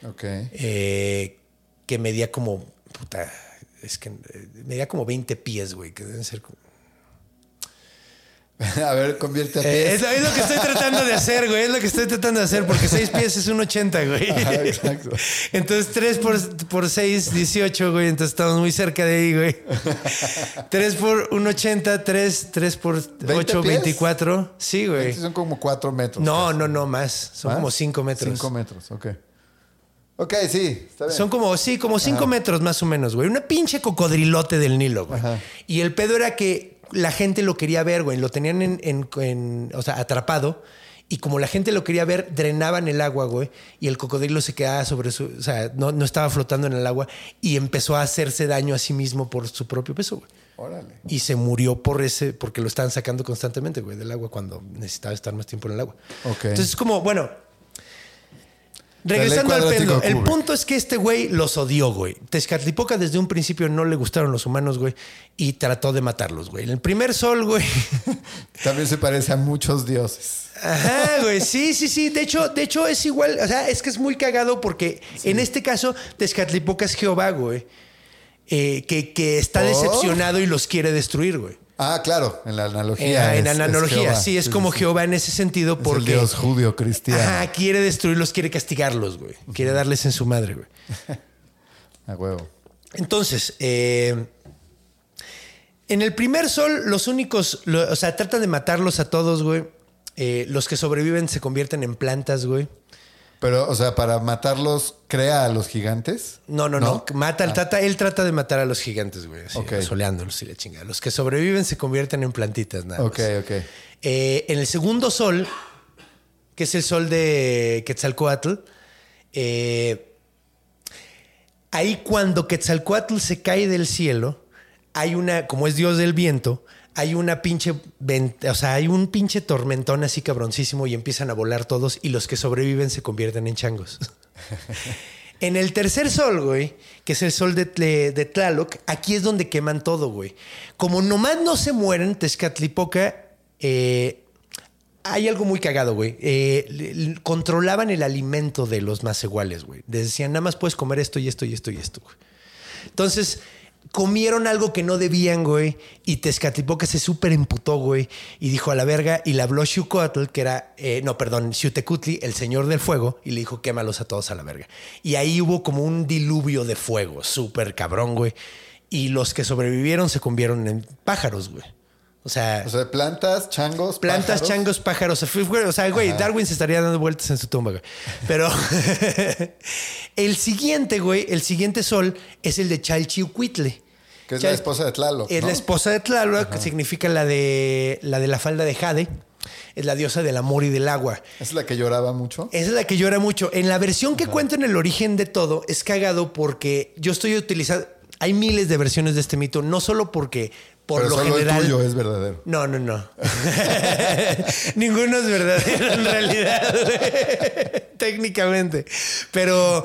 Ok. eh, que medía como, puta, es que eh, medía como 20 pies, güey, que deben ser como... [laughs] A ver, convierte a Eh, es, es lo que estoy tratando de hacer, güey. Es lo que estoy tratando de hacer, porque 6 pies es un 80, güey. [laughs] Ajá, exacto. Entonces 3 por, por 6, 18, güey. Entonces estamos muy cerca de ahí, güey. 3 por un 80, 3, 3 por 8, pies? 24. Sí, güey. Son como cuatro metros. No, casi. no, no, más. Son ¿Más? como 5 metros. Cinco metros, ok. Ok, sí, está bien. Son como, sí, como 5 metros más o menos, güey. Una pinche cocodrilote del Nilo, güey. Ajá. Y el pedo era que la gente lo quería ver, güey. Lo tenían en, en- en- o sea, atrapado. Y como la gente lo quería ver, drenaban el agua, güey. Y el cocodrilo se quedaba sobre su... O sea, no, no estaba flotando en el agua. Y empezó a hacerse daño a sí mismo por su propio peso, güey. Órale. Y se murió por ese... Porque lo estaban sacando constantemente, güey, del agua cuando necesitaba estar más tiempo en el agua. Entonces es como, bueno... Regresando al pelo, el punto es que este güey los odió, güey. Tezcatlipoca desde un principio no le gustaron los humanos, güey, y trató de matarlos, güey. En el primer sol, güey. [laughs] También se parece a muchos dioses. Ajá, güey. Sí, sí, sí. De hecho, de hecho es igual. O sea, es que es muy cagado porque en este caso Tezcatlipoca es Jehová, güey. eh, que, que está ¿Por? decepcionado y los quiere destruir, güey. Ah, claro, en la En, analogía. en es- es analogía, Jehová. sí, es como. Jehová en ese sentido Es el porque. dios judío cristiano. Ajá, quiere destruirlos, quiere castigarlos, güey. Quiere darles en su madre, güey. [laughs] A huevo. Entonces, eh, en el primer sol, los únicos, lo- o sea, tratan de matarlos a todos, güey. Eh, los que sobreviven se convierten en plantas, güey. Pero, o sea, para matarlos, crea a los gigantes. No, no, no. Mata, trata, él trata de matar a los gigantes, güey. Así, Ok. soleándolos y la chingada. Los que sobreviven se convierten en plantitas, nada Ok, más. ok. Eh, en el segundo sol, que es el sol de Quetzalcoatl, eh, ahí cuando Quetzalcoatl se cae del cielo, hay una, como es Dios del viento, hay una pinche, o sea, hay un pinche tormentón así cabroncísimo y empiezan a volar todos y los que sobreviven se convierten en changos. [laughs] en el tercer sol, güey, que es el sol de, Tle- de Tlaloc, aquí es donde queman todo, güey. Como nomás no se mueren, Tezcatlipoca, eh, hay algo muy cagado, güey. Eh, controlaban el alimento de los más iguales, güey. Les decían, nada más puedes comer esto y esto y esto y esto, güey. Entonces, comieron algo que no debían, güey. Y Tezcatlipoca se súper emputó, güey. Y dijo a la verga. Y le habló Xucotl, que era, eh, no, perdón, Xiutecutli, el señor del fuego. Y le dijo, quémalos a todos a la verga. Y ahí hubo como un diluvio de fuego, súper cabrón, güey. Y los que sobrevivieron se convieron en pájaros, güey. O sea, O sea, plantas, changos, Plantas, pájaros. changos, pájaros. O sea, güey, Darwin se estaría dando vueltas en su tumba, güey. Pero [laughs] el siguiente, güey, el siguiente sol es el de Chalchihuitle. Que es Chal- la esposa de Tlaloc. Es ¿no? la esposa de Tlaloc, que significa la de, la de la falda de Jade. Es la diosa del amor y del agua. Es la que lloraba mucho. Es la que llora mucho. En la versión que cuento en el origen de todo, es cagado porque yo estoy utilizando. Hay miles de versiones de este mito, no solo porque por pero lo solo general. el tuyo es verdadero. No, no, no. [laughs] Ninguno es verdadero en realidad, güey. [laughs] técnicamente. Pero,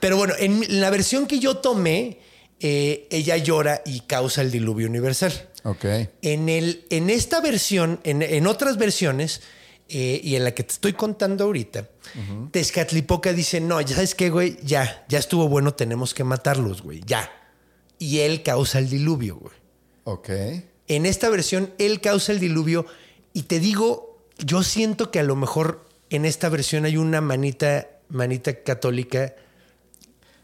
pero bueno, en la versión que yo tomé, eh, ella llora y causa el diluvio universal. Ok. En, el, en esta versión, en, en otras versiones, eh, y en la que te estoy contando ahorita, Tezcatlipoca dice, no, ya sabes qué, güey, ya, ya estuvo bueno, tenemos que matarlos, güey, ya. Y él causa el diluvio, güey. Ok. En esta versión, él causa el diluvio. Y te digo, yo siento que a lo mejor en esta versión hay una manita, manita católica.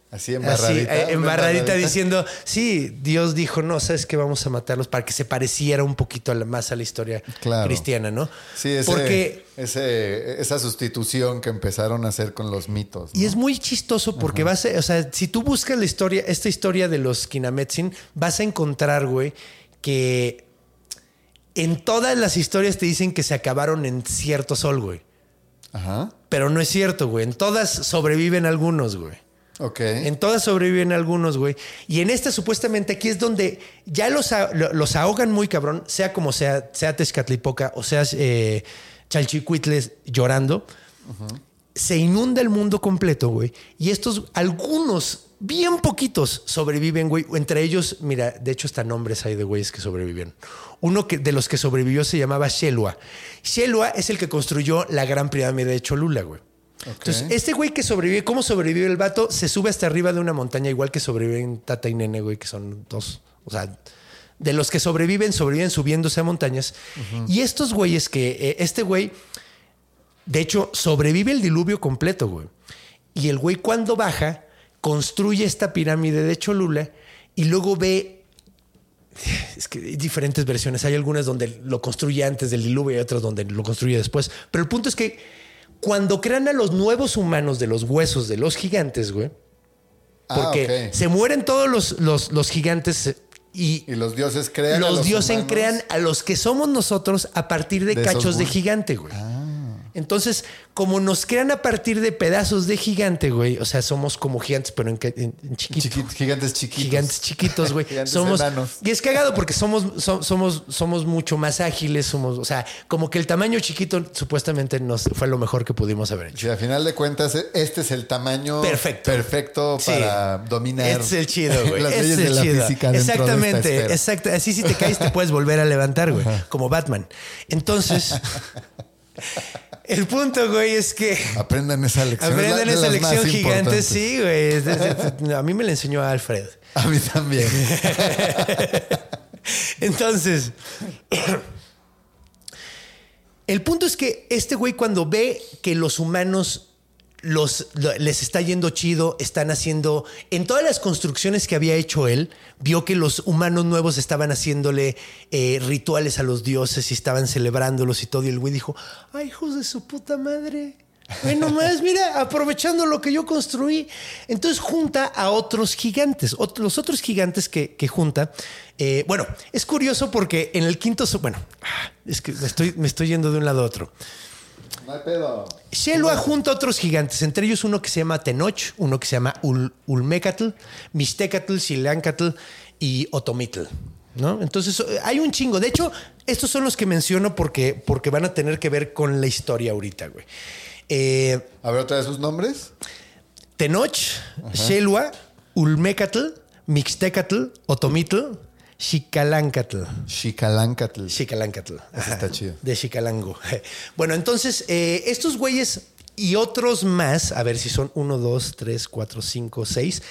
Así Así, embarradita. eh, embarradita diciendo, sí, Dios dijo, no, sabes que vamos a matarlos para que se pareciera un poquito más a la historia Claro. cristiana, ¿no? Sí, ese, Porque ese- esa sustitución que empezaron a hacer con los mitos. ¿no? Y es muy chistoso porque vas a, o sea, si tú buscas la historia, esta historia de los Kinametsin, vas a encontrar, güey, que en todas las historias te dicen que se acabaron en cierto sol, güey. Ajá. Pero no es cierto, güey. En todas sobreviven algunos, güey. Ok. En todas sobreviven algunos, güey. Y en esta, supuestamente, aquí es donde ya los, los ahogan muy cabrón, sea como sea, sea Tezcatlipoca o sea eh, Chalchicuitles llorando. Se inunda el mundo completo, güey. Y estos, algunos, bien poquitos, sobreviven, güey. Entre ellos, mira, de hecho, hasta nombres hay de güeyes que sobreviven. Uno que, de los que sobrevivió se llamaba Shelua. Shelua es el que construyó la gran pirámide de Cholula, güey. Entonces, este güey que sobrevive, ¿cómo sobrevive el vato? Se sube hasta arriba de una montaña, igual que sobreviven Tata y Nene, güey, que son dos. O sea, de los que sobreviven, sobreviven subiéndose a montañas. Y estos güeyes que, eh, este güey, de hecho, sobrevive el diluvio completo, güey. Y el güey cuando baja, construye esta pirámide de Cholula y luego ve... [sighs] Es que hay diferentes versiones. Hay algunas donde lo construye antes del diluvio y otras donde lo construye después. Pero el punto es que cuando crean a los nuevos humanos de los huesos de los gigantes, güey, Ah, porque se mueren todos los, los, los gigantes eh, y, Y los dioses crean. a los, dioses humanos. crean a los que somos nosotros a partir de, De cachos de gigante, güey. Entonces, como nos crean a partir de pedazos de gigante, güey, o sea, somos como gigantes, pero en, en- en chiquito. Chiqui- gigantes chiquitos. Gigantes chiquitos, güey. [laughs] Gigantes somos enanos. y es cagado porque somos so- somos somos mucho más ágiles, somos, o sea, como que el tamaño chiquito supuestamente nos fue lo mejor que pudimos haber hecho. Si a final de cuentas, este es el tamaño Perfecto. perfecto Sí. para dominar Este es el chido, güey. [laughs] las Este leyes es de el la chido. física Exactamente, de esta esfera. exacto. Así si te caes te puedes volver a levantar, güey, como Batman. Entonces, [laughs] el punto, güey, es que Aprendan esa lección. aprendan esa lección gigante, sí, güey. A mí me la enseñó Alfred. A mí también. [laughs] Entonces, el punto es que este güey cuando ve que los humanos los, lo- les está yendo chido, están haciendo, en todas las construcciones que había hecho él, vio que los humanos nuevos estaban haciéndole eh, rituales a los dioses y estaban celebrándolos y todo, y el güey dijo, ay, hijos de su puta madre. Bueno, más, mira, aprovechando lo que yo construí. Entonces junta a otros gigantes. Los otros gigantes que, junta. eh, bueno, es curioso porque en el quinto. Bueno, es que me estoy, me estoy yendo de un lado a otro. No hay pedo. Shelua junta a otros gigantes, entre ellos uno que se llama Tenoch, uno que se llama Ul- Ulmecatl, Mixtecatl, Xilancatl y Otomitl. ¿no? Entonces hay un chingo. De hecho, estos son los que menciono porque, porque van a tener que ver con la historia ahorita, güey. Eh, A ver, otra de sus nombres. Tenoch, Shelua, Ulmecatl, Mixtecatl, Otomitl, Xicalancatl. Xicalancatl. Ese Ajá, está chido. De Xicalango. [laughs] Bueno, entonces, eh, estos güeyes y otros más, a ver si son 1, 2, 3, 4, 5, 6,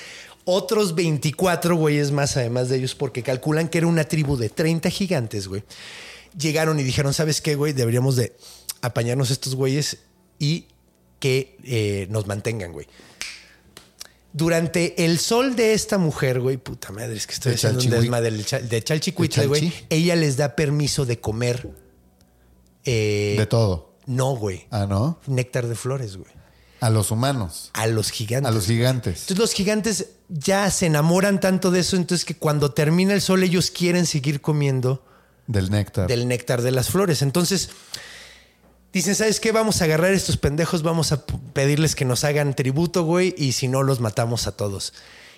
otros 24 güeyes más, además de ellos, porque calculan que era una tribu de 30 gigantes, güey. Llegaron y dijeron, ¿sabes qué, güey? Deberíamos de apañarnos estos güeyes y que eh, nos mantengan, güey. Durante el sol de esta mujer, güey, puta madre, es que estoy De haciendo un desmadre de Chalchicuitle, güey. Ella les da permiso de comer. eh, De todo. No, güey. Ah, ¿no? Néctar de flores, güey. A los humanos. A los gigantes. A los gigantes. Entonces los gigantes ya se enamoran tanto de eso, entonces que cuando termina el sol ellos quieren seguir comiendo Del néctar. del néctar de las flores. Entonces dicen, ¿sabes qué? Vamos a agarrar a estos pendejos, vamos a pedirles que nos hagan tributo, güey, y si no los matamos a todos.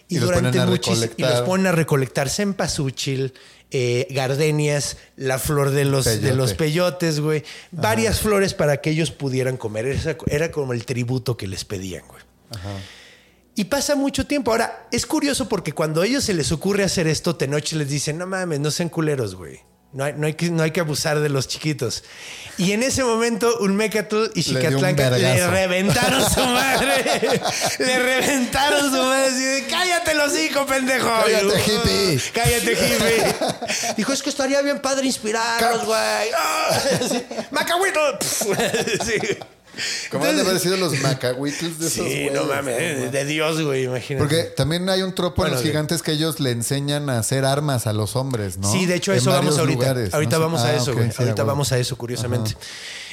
Y ponen a muchis- y los ponen a recolectar cempasúchil, eh, gardenias, la flor de los, de los peyotes, güey. Varias flores para que ellos pudieran comer. Esa- Era como el tributo que les pedían, güey. Y pasa mucho tiempo. Ahora, es curioso porque cuando a ellos se les ocurre hacer esto, Tenoch les dice, no mames, no sean culeros, güey. No hay, no, hay que, no hay que abusar de los chiquitos. Y en ese momento, Ulmecatl y Xicatlanca le, reventaron su madre. le reventaron su madre. Así de, cállate los hijos, pendejo. Cállate, hippie. Cállate, hippie. Dijo, es que estaría bien padre inspirarlos, güey. Ah, [laughs] sí. Macahuito. [laughs] sí. ¿Cómo han de haber sido los macahuitles de esos Sí, güeyes? no mames, de, de Dios, güey, imagínate. Porque también hay un tropo Bueno, en los de- gigantes que ellos le enseñan a hacer armas a los hombres, ¿no? Sí, de hecho, En eso vamos ahorita. lugares, ahorita ¿no? vamos Ah, a eso, ok, güey. sí, ahorita vamos a eso, curiosamente.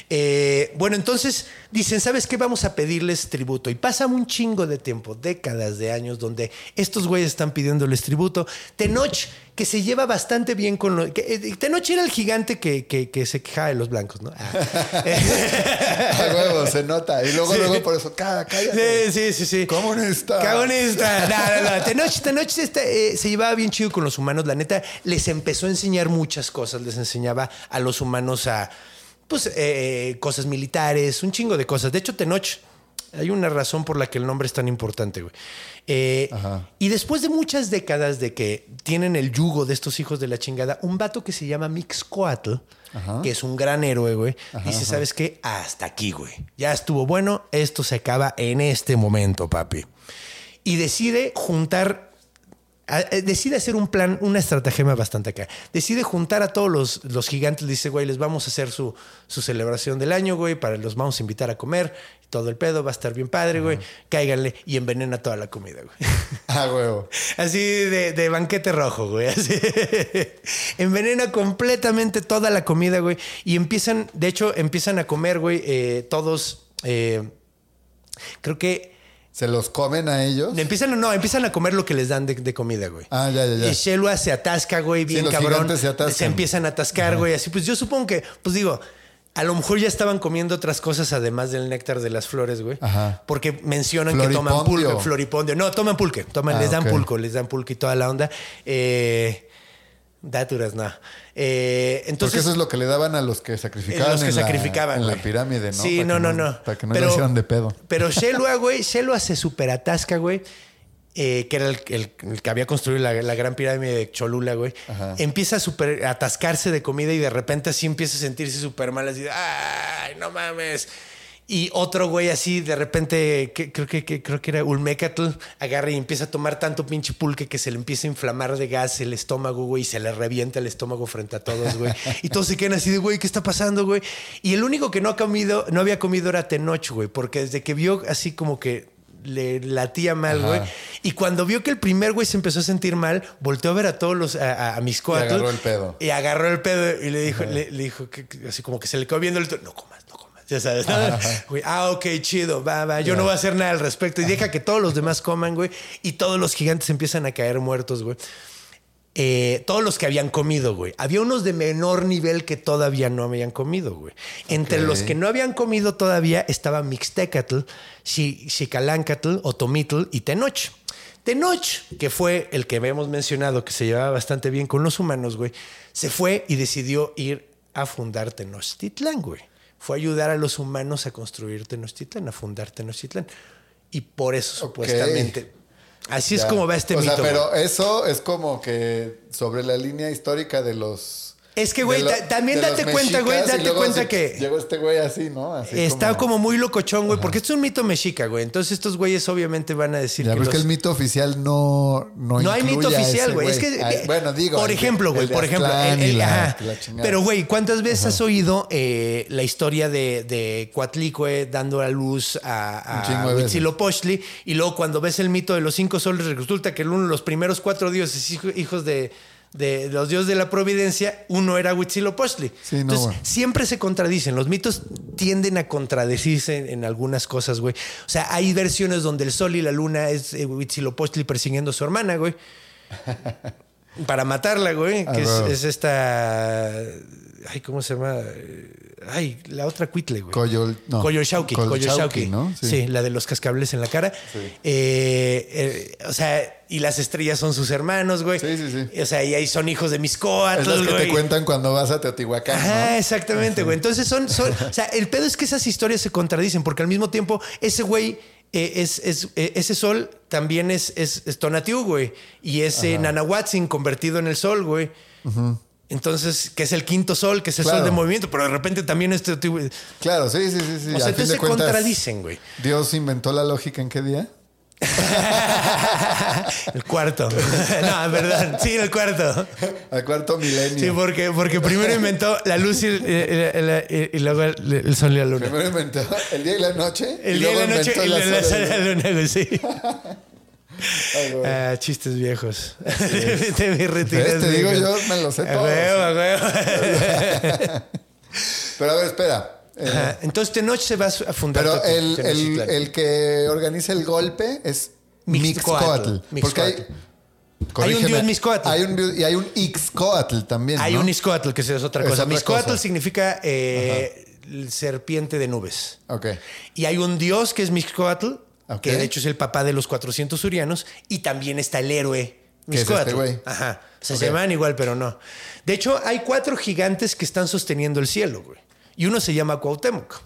Eh, bueno, entonces dicen, ¿sabes qué? Vamos a pedirles tributo. Y pasa un chingo de tiempo, décadas de años, donde estos güeyes están pidiéndoles tributo. Tenoch, que se lleva bastante bien con los... eh, Tenoch era el gigante que, que- que se quejaba de los blancos, ¿no? Ah. [laughs] A huevo, se nota. Y luego, Sí. luego por eso, "Cá- cállate. Sí, sí, sí, sí. Comunista. Comunista. [laughs] No, no, no. Tenoch, Tenoch este, eh, se llevaba bien chido con los humanos. La neta, les empezó a enseñar muchas cosas. Les enseñaba a los humanos a, pues, eh, cosas militares, un chingo de cosas. De hecho, Tenoch, hay una razón por la que el nombre es tan importante, güey. Eh, y después de muchas décadas de que tienen el yugo de estos hijos de la chingada, un vato que se llama Mixcoatl, que es un gran héroe, güey, dice, ¿sabes qué? Hasta aquí, güey. Ya estuvo bueno, esto se acaba en este momento, papi. Y decide juntar, eh, decide hacer un plan, una estratagema bastante acá. Decide juntar a todos los, los gigantes, dice, güey, les vamos a hacer su, su celebración del año, güey, para los vamos a invitar a comer, todo el pedo, va a estar bien padre, güey, cáiganle y envenena toda la comida, güey. A [laughs] huevo. Así de, de banquete rojo, güey. Así. [laughs] Envenena completamente toda la comida, güey. Y empiezan, de hecho, empiezan a comer, güey, eh, todos. eh, creo que. ¿Se los comen a ellos? Empiezan, no, empiezan a comer lo que les dan de, de comida, güey. Ah, ya, ya, ya. Y Shelua se atasca, güey, bien los cabrón. se atascan. empiezan a atascar, güey. Así, pues yo supongo que, pues digo, a lo mejor ya estaban comiendo otras cosas además del néctar de las flores, güey. Ajá. Porque mencionan que toman pulque, floripondio. No, toman pulque. Toman, Ah, les dan pulco, les dan pulque y toda la onda. Eh, daturas, no. Eh, Porque entonces, eso es lo que le daban a los que sacrificaban. los que en la- sacrificaban, En la pirámide, ¿no? Sí, Para no, no, no. Para que no le hicieran de pedo. Pero [laughs] Shelua, güey, Shelua se superatasca, güey. eh, que era el, el- el que había construido la, la gran pirámide de Cholula, güey. Ajá. Empieza a, super, atascarse de comida y de repente así empieza a sentirse súper mal, así, de, ay, no mames. Y otro güey así, de repente, que, creo, que, que- creo que era Ulmecatl, agarra y empieza a tomar tanto pinche pulque que se le empieza a inflamar de gas el estómago, güey, y se le revienta el estómago frente a todos, güey. [laughs] Y todos se quedan así de, güey, ¿qué está pasando, güey? Y el único que no ha comido, no había comido era Tenoch, güey, porque desde que vio así como que le latía mal, güey. Y cuando vio que el primer güey se empezó a sentir mal, volteó a ver a todos los, a, a, a mis coatos. agarró el pedo. Y agarró el pedo y le dijo, le, le dijo que, así como que se le quedó viendo el no comas. Ya sabes, ¿no? Güey, ah, ok, chido, va, va. Yo no voy a hacer nada al respecto. Y deja que todos los demás coman, güey. Y todos los gigantes empiezan a caer muertos, güey. Eh, todos los que habían comido, güey. Había unos de menor nivel que todavía no habían comido, güey. Entre los que no habían comido todavía estaba Mixtecatl, Xi- Xicalancatl, Otomitl y Tenoch. Tenoch, que fue el que habíamos mencionado que se llevaba bastante bien con los humanos, güey, se fue y decidió ir a fundar Tenochtitlán, güey. Fue ayudar a los humanos a construir Tenochtitlán, a fundar Tenochtitlán. Y por eso, supuestamente. Así es como va este o mito. Sea, güey. pero eso es como que sobre la línea histórica de los. Es que, güey, también date los cuenta, güey, date cuenta que- Llegó este güey así, ¿no? Así Está como... muy locochón, güey, porque esto es un mito mexica, güey. Entonces estos güeyes obviamente van a decir Ya, que pero es que los- el mito oficial no. No, No hay mito oficial, güey. Es que, Ay, eh, bueno, digo. Por ejemplo, güey, por ejemplo. Aztlán el- y el- la- ajá. la chingada. Pero, güey, ¿cuántas veces has oído eh, la historia de, de Coatlicue dando a luz a, a. Huitzilopochtli? Y luego cuando ves el mito de los cinco soles, resulta que uno de los primeros cuatro dioses, hijo- hijos de, de los dioses de la providencia, uno era Huitzilopochtli. Sí, no, Entonces, bueno. siempre se contradicen. Los mitos tienden a contradecirse en, en algunas cosas, güey. O sea, hay versiones donde el sol y la luna es eh, Huitzilopochtli persiguiendo a su hermana, güey. [laughs] Para matarla, güey. Ah, Que es esta. Ay, ¿cómo se llama? Ay, la otra cuitle, güey. Coyol- no. Coyolxauhqui, Coyolxauhqui. ¿no? Sí. Sí. la de los cascabeles en la cara. Eh, eh, o sea, y las estrellas son sus hermanos, güey. Sí, sí, sí. O sea, y ahí son hijos de Miscoatl, Es las que te cuentan cuando vas a Teotihuacán. Ajá, ¿no? exactamente, güey. Entonces son, son- o sea, el pedo es que esas historias se contradicen porque al mismo tiempo ese güey eh, es, es- eh, ese sol también es, es, es Tonatiuh, güey, y ese Nanahuatzin convertido en el sol, güey. Entonces, que es el quinto sol, que es el Claro. sol de movimiento, pero de repente también este Teotihuacán- Claro, sí, sí, sí. sí. O sea, entonces se cuentas, contradicen, güey. Dios inventó la lógica en qué día? [laughs] el cuarto. [laughs] no, perdón. Sí, el cuarto. Al cuarto milenio. Sí, porque, porque primero inventó la luz y, el- el- el- y luego el, el sol y la luna. Primero inventó el día y la noche. El día y la noche y la, la, sol y la luna, güey, sí. [laughs] Ah, chistes viejos. Te. [laughs] Te digo yo, me lo sé A todo. [laughs] Pero a ver, espera. Eh. Entonces Tenoch se va a fundar. pero el, el, el que organiza el golpe es Mixcoatl. Mixcoatl. Porque hay. Mixcoatl. corrígeme, dios Mixcoatl. Hay un, y hay un Ixcoatl también. Hay ¿no? un Iscoatl, que es otra Es cosa. otra cosa. significa eh, serpiente de nubes. Ok. Y hay un dios que es Mixcoatl, Que de hecho es el papá de los 400 surianos, y también está el héroe Que es este. Ajá. O sea, Ok. se llaman igual, pero no. De hecho, hay cuatro gigantes que están sosteniendo el cielo, güey. Y uno se llama Cuauhtémoc.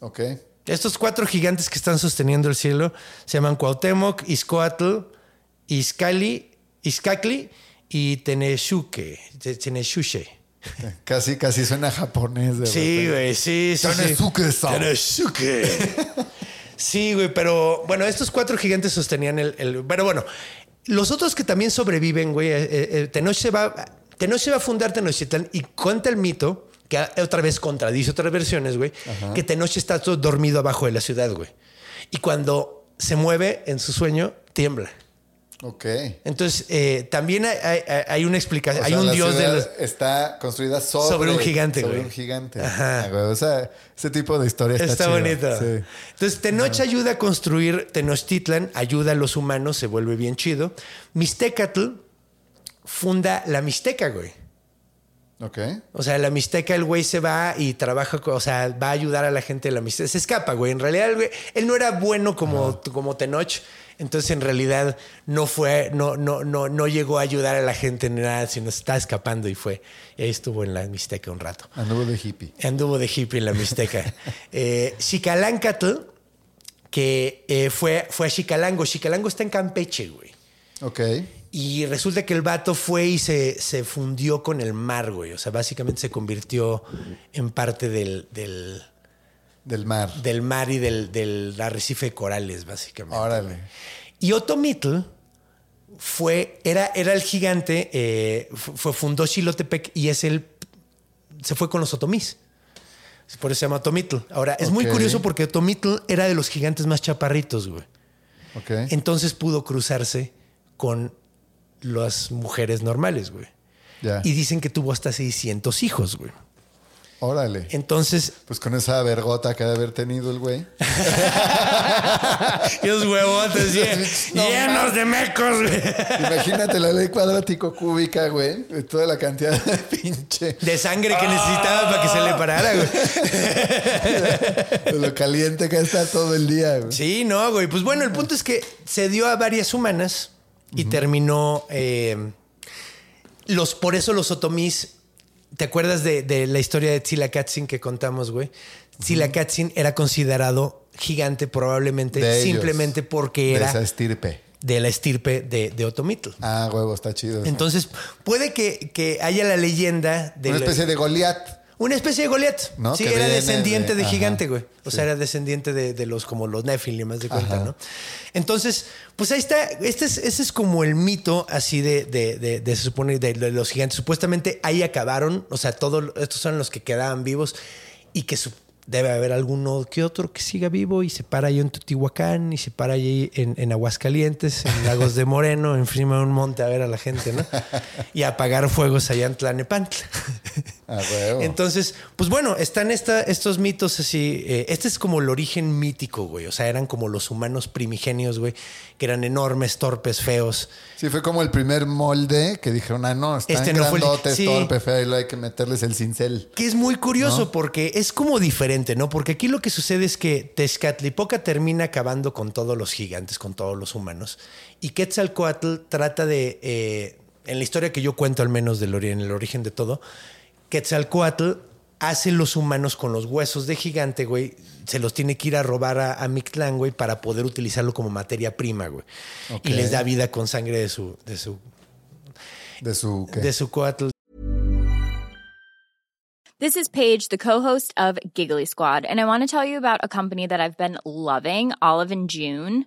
Ok. Estos cuatro gigantes que están sosteniendo el cielo se llaman Cuauhtémoc, Izcoatl, Izcali, Izcacli y Teneshuque. Te- Teneshuche. [laughs] Casi, casi suena japonés. De Sí, güey, sí, sí. sí. Tenesuke-san. Tenesuke. [laughs] Sí, güey, pero bueno, estos cuatro gigantes sostenían el, el- Pero bueno, los otros que también sobreviven, güey, eh, eh, Tenoch se va, Tenoch se va a fundar Tenochtitlán y cuenta el mito, que otra vez contradice otras versiones, güey, que Tenoch está todo dormido abajo de la ciudad, güey. Y cuando se mueve en su sueño, tiembla. Ok. Entonces, eh, también hay, hay- hay una explicación. O hay un dios de los. Está construida sobre, Sobre un gigante, sobre güey. un gigante. Ajá. Ah, güey, O sea, ese tipo de historia está, Está chido. bonito. Sí. Entonces, Tenoch ayuda a construir Tenochtitlan, ayuda a los humanos, se vuelve bien chido. Mixtecatl funda la Mixteca, güey. Ok. O sea, la Mixteca, el güey se va y trabaja, o sea, va a ayudar a la gente de la Mixteca. Se escapa, güey. En realidad, el güey- él no era bueno como, como Tenoch. Entonces, en realidad, no fue, no, no, no, no llegó a ayudar a la gente ni nada, sino se estaba escapando y fue. Y ahí estuvo en la Mixteca un rato. Anduvo de hippie. Anduvo de hippie en la Mixteca. [laughs] eh, que eh, fue, fue a Xicalango. Xicalango está en Campeche, güey. Ok. Y resulta que el vato fue y se, se fundió con el mar, güey. O sea, básicamente se convirtió en parte del, del, Del mar. del mar y del, del arrecife de corales, básicamente. Órale. Y Otomitl fue, era, era el gigante, eh, fu- fue, fundó Xilotepec y es el, se fue con los otomís. Por eso se llama Otomitl. Ahora, es muy curioso porque Otomitl era de los gigantes más chaparritos, güey. Ok. Entonces pudo cruzarse con las mujeres normales, güey. Y dicen que tuvo hasta 600 hijos, güey. Órale. Entonces, Pues con esa vergota que ha de haber tenido el güey. [laughs] esos huevotes No llenos de mecos, güey. Imagínate la ley cuadrático cúbica, güey. de Toda la cantidad de pinche. De sangre que necesitaba para que se le parara, güey. [laughs] De lo caliente que está todo el día, güey. Sí, no, güey. Pues bueno, el punto es que se dio a varias humanas y terminó. eh, los, por eso los otomís. ¿Te acuerdas de, de la historia de Tzilakatzin que contamos, güey? Tzilakatzin era considerado gigante probablemente De ellos. simplemente porque De era esa estirpe. de la estirpe de, de Otomitl. Ah, huevo, está chido. Entonces, puede que, que haya la leyenda de. Una la- especie de Goliat. Una especie de Goliat. ¿No? Sí, Que era descendiente de, de- gigante, güey. O Sí. sea, era descendiente de, de los como los Nephilim, más de cuenta, Ajá. ¿no? Entonces, pues ahí está. Este es, ese es como el mito así de, de, de- de- se supone, de, los gigantes. Supuestamente ahí acabaron. O sea, todos estos son los que quedaban vivos y que su- debe haber alguno que otro que siga vivo y se para ahí en Teotihuacán y se para ahí en, en Aguascalientes, en Lagos de Moreno, [laughs] encima de un monte a ver a la gente, ¿no? Y a apagar fuegos allá en Tlanepantla. [laughs] Ah. Entonces, pues bueno, están esta, estos mitos así. eh, este es como el origen mítico, güey. O sea, eran como los humanos primigenios, güey, que eran enormes, torpes, feos. Sí, fue como el primer molde que dijeron, ah, no, están Este no fue el- grandotes, sí. torpe, feo, y luego hay que meterles el cincel. Que es muy curioso porque es como diferente, ¿no? Porque aquí lo que sucede es que Tezcatlipoca termina acabando con todos los gigantes, con todos los humanos. Y Quetzalcoatl trata de, eh, en la historia que yo cuento al menos del ori- en el origen de todo, Quetzalcoatl hace los humanos con los huesos de gigante, güey. Se los tiene que ir a robar a, a Mictlán, güey, para poder utilizarlo como materia prima, güey. Y les da vida con sangre de su, de su, De su... ¿qué? de su coatl. This is Paige, the co-host of Giggly Squad, and I want to tell you about a company that I've been loving, Olive and June.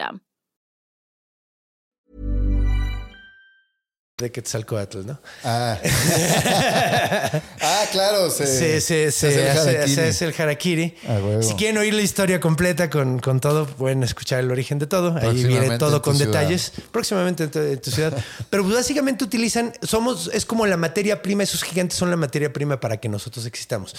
De Quetzalcoatl, ¿no? Ah. [laughs] Ah, claro, se, se, se, se se hace el hace, hace el harakiri. A huevo. Si quieren oír la historia completa con, con todo, pueden escuchar el origen de todo. Ahí viene en todo con ciudad. detalles. Próximamente en tu, en tu ciudad. [laughs] Pero pues, básicamente utilizan, somos, es como la materia prima, esos gigantes son la materia prima para que nosotros existamos.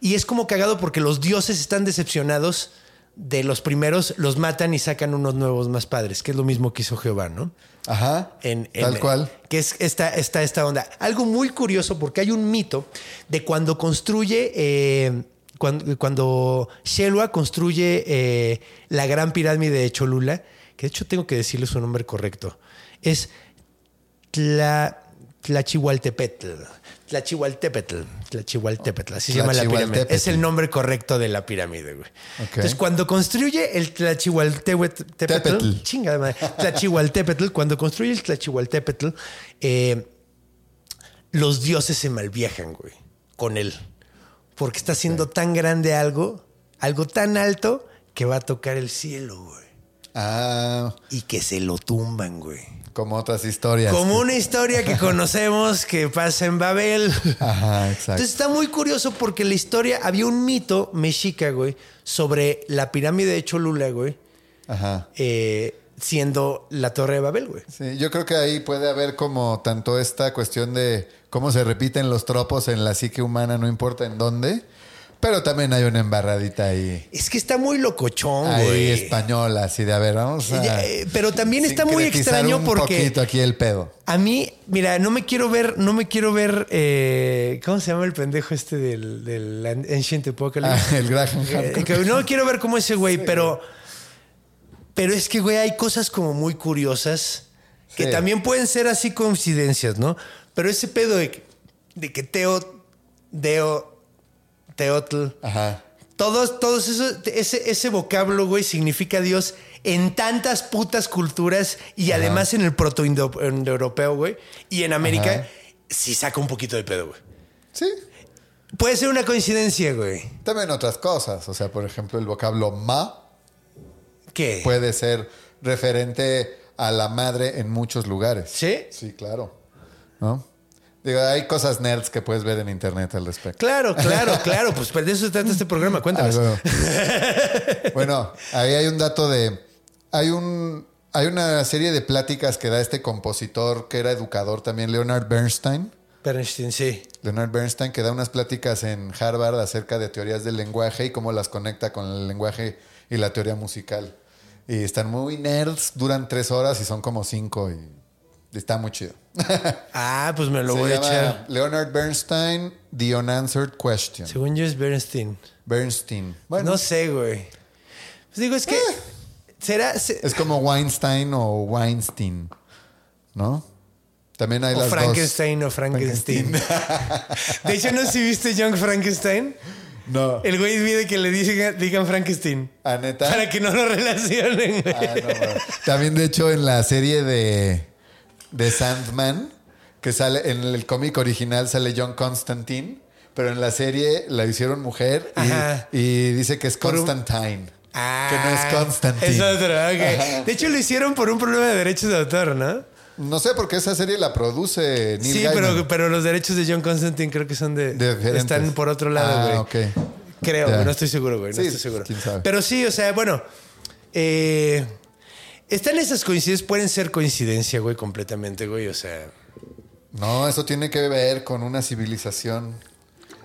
Y es como cagado porque los dioses están decepcionados de los primeros, los matan y sacan unos nuevos más padres, que es lo mismo que hizo Jehová, ¿no? Ajá, En- en- tal cual. Que es esta, esta, esta onda. Algo muy curioso porque hay un mito de cuando construye, eh, cuando, cuando Shelua construye eh, la gran pirámide de Cholula, que de hecho tengo que decirle su nombre correcto, es Tla, Tlachihualtepetl. Tlachihualtepetl. Tlachihualtepetl. Así se llama la pirámide. Es el nombre correcto de la pirámide, güey. Entonces, cuando construye el Tlachihualtepetl, Tepetl. chingada madre, Tlachihualtepetl, [laughs] cuando construye el Tlachihualtepetl, eh, los dioses se malviajan, güey, con él. Porque está haciendo tan grande algo, algo tan alto, que va a tocar el cielo, güey. Ah, Y que se lo tumban, güey. Como otras historias. Como una historia que [laughs] conocemos que pasa en Babel. Ajá, exacto. Entonces está muy curioso porque la historia, había un mito mexica, güey, sobre la pirámide de Cholula, güey, Ajá. eh, siendo la torre de Babel, güey. Sí, yo creo que ahí puede haber como tanto esta cuestión de cómo se repiten los tropos en la psique humana, no importa en dónde, pero también hay una embarradita ahí, Es que está muy locochón, ahí güey. española, así de a ver, vamos a eh, pero también está muy extraño un porque poquito aquí el pedo. a mí, mira, no me quiero ver, no me quiero ver, eh, ¿cómo se llama el pendejo este del, del Ancient Apocalypse? Ah, el Graham Eh, Hancock. que no quiero ver como ese güey, pero, pero es que, güey, hay cosas como muy curiosas que Sí. también pueden ser así coincidencias, ¿no? Pero ese pedo de que Teo, Deo, Teotl, Ajá. todos, todos esos, ese, ese vocablo, güey, significa Dios en tantas putas culturas y además en el proto-europeo, güey, y en América, Ajá. sí saca un poquito de pedo, güey. Sí, Puede ser una coincidencia, güey. también otras cosas, o sea, por ejemplo, el vocablo ma ¿Qué? puede ser referente a la madre en muchos lugares. ¿Sí? Sí, claro. ¿No? Digo, hay cosas nerds que puedes ver en internet al respecto. Claro, claro, [laughs] claro. Pues de eso se trata este programa. Cuéntanos. Ah, bueno. [laughs] bueno, ahí hay un dato de. Hay un. Hay una serie de pláticas que da este compositor que era educador también, Leonard Bernstein. Bernstein, sí. Leonard Bernstein, que da unas pláticas en Harvard acerca de teorías del lenguaje y cómo las conecta con el lenguaje y la teoría musical. Y están muy nerds, duran tres horas y son como cinco y está muy chido. Ah, pues me lo Se voy a echar. Leonard Bernstein, The Unanswered Question. Según yo es Bernstein. Bernstein. Bueno, No sé, güey. Pues digo, es que. ¿Será? se- es como Weinstein o Weinstein, ¿no? También hay o las Frankenstein o Frankenstein. de hecho, no sé si viste Young Frankenstein. No. El güey pide que le digan, digan Frankenstein. ¿A neta? Para que no lo relacionen, güey. Ah, no. También, de hecho, en la serie de, de Sandman, que sale en el cómic original sale John Constantine, pero en la serie la hicieron mujer y, dice que es Constantine. Ah, que no es Constantine. Es otro, ok. Ajá. De hecho, lo hicieron por un problema de derechos de autor, ¿no? No sé, porque esa serie la produce Neil sí, Gaiman. pero, pero los derechos de John Constantine creo que son de. Diferentes. están por otro lado, Ah, güey. ok. Creo, no estoy seguro, güey. No Sí, estoy seguro. quién sabe. Pero sí, o sea, bueno. Eh, están esas coincidencias, pueden ser coincidencia, güey, completamente, güey. O sea, No, eso tiene que ver con una civilización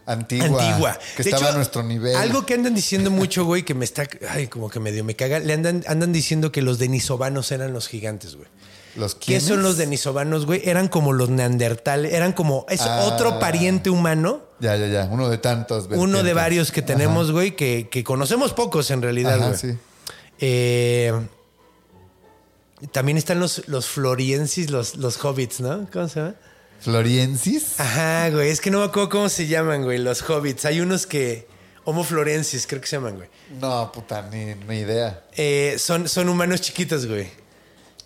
antigua, antigua. que De estaba hecho, a nuestro nivel. Algo que andan diciendo mucho, güey, que me está. Ay, como que medio me caga. Le andan, andan diciendo que los denisovanos eran los gigantes, güey. ¿Los ¿Qué quiénes? son los denisovanos, güey? Eran como los neandertales, eran como. Es Ah. otro pariente humano. Ya, ya, ya. Uno de tantos. Uno de vertientes. varios que tenemos, güey, que, que conocemos pocos en realidad, Ajá, güey. sí. Eh, también están los, los floriensis, los, los hobbits, ¿no? ¿Cómo se llama? ¿Floriensis? Ajá, güey. Es que no me acuerdo cómo se llaman, güey, los hobbits. Hay unos que. Homo florensis, creo que se llaman, güey. No, puta, ni, ni idea. Eh, son, son humanos chiquitos, güey.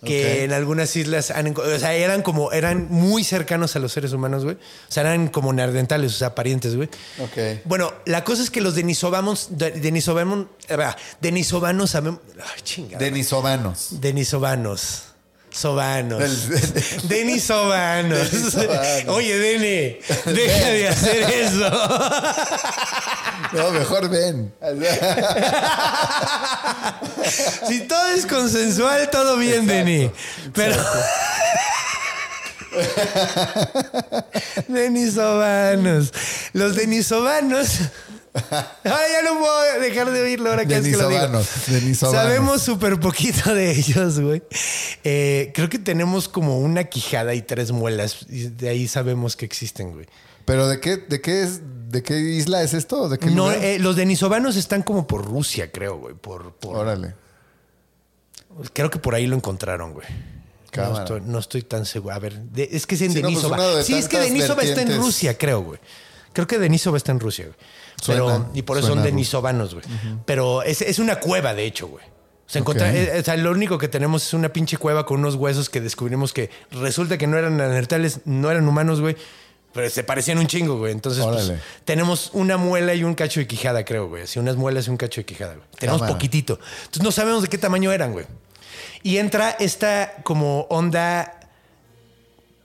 Que en algunas islas han, o sea, eran como, eran muy cercanos a los seres humanos, güey. O sea, eran como neandertales, o sea, parientes, güey. Ok. Bueno, la cosa es que los denisovanos, de- denisovanos, eh, va, denisovanos ay, chingada. Denisovanos. Denisovanos. Sovanos. El- [laughs] Denisovanos. Denisovanos. Oye, Deni, deja de hacer eso. No, mejor ven. Si todo es consensual, todo bien, Deni. Pero. [laughs] Denisovanos. Los denisovanos. Ay, ya no puedo dejar de oírlo ahora que es que lo digo. Denisovanos. Sabemos súper poquito de ellos, güey. Eh, creo que tenemos como una quijada y tres muelas. Y de ahí sabemos que existen, güey. ¿Pero de qué, de qué es, de qué isla es esto? ¿De qué No, eh, los denisovanos están como por Rusia, creo, güey. Por, por- Órale. Creo que por ahí lo encontraron, güey. No estoy, no estoy tan seguro. A ver, de- es que es en Sí, no, pues Denisova. de sí, es que Denisova está en. Rusia, creo, güey. Creo que Denisova está en Rusia, güey. Pero, y por eso son denisovanos, güey. Pero es, es una cueva, de hecho, güey. O sea, eh, o sea, lo único que tenemos es una pinche cueva con unos huesos que descubrimos que resulta que no eran neandertales, no eran humanos, güey. Pero se parecían un chingo, güey. Entonces, pues, tenemos una muela y un cacho de quijada, creo, güey. Así, unas muelas y un cacho de quijada, güey. Tenemos Cámara. poquitito. Entonces, no sabemos de qué tamaño eran, güey. Y entra esta como onda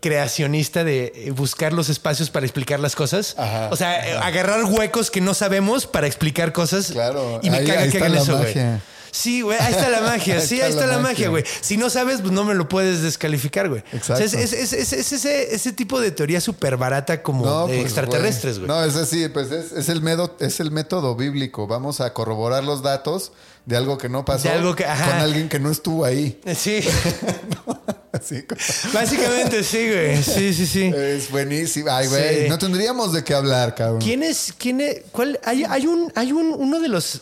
creacionista de eh, buscar los espacios para explicar las cosas. Ajá, o sea, eh, agarrar huecos que no sabemos para explicar cosas. Claro, Y me ahí- caga ahí que hagan eso, güey. Sí, güey, ahí está la [laughs] magia. Ahí sí, ahí está la magia, güey. Si no sabes, pues no me lo puedes descalificar, güey. Exacto. O sea, es, es- es- es- es ese, ese tipo de teoría súper barata como No, de pues, extraterrestres, güey. No, es así, pues es, es el método, es el método bíblico. Vamos a corroborar los datos de algo que no pasó De algo que- ajá. con alguien que no estuvo ahí. Sí, [laughs] [laughs] [laughs] Así. básicamente sí, güey. Sí, sí, sí. Es buenísimo. Ay, güey, Sí. no tendríamos de qué hablar, cabrón. ¿Quién es? ¿Quién es? ¿Cuál? Hay, hay un, hay un, uno de los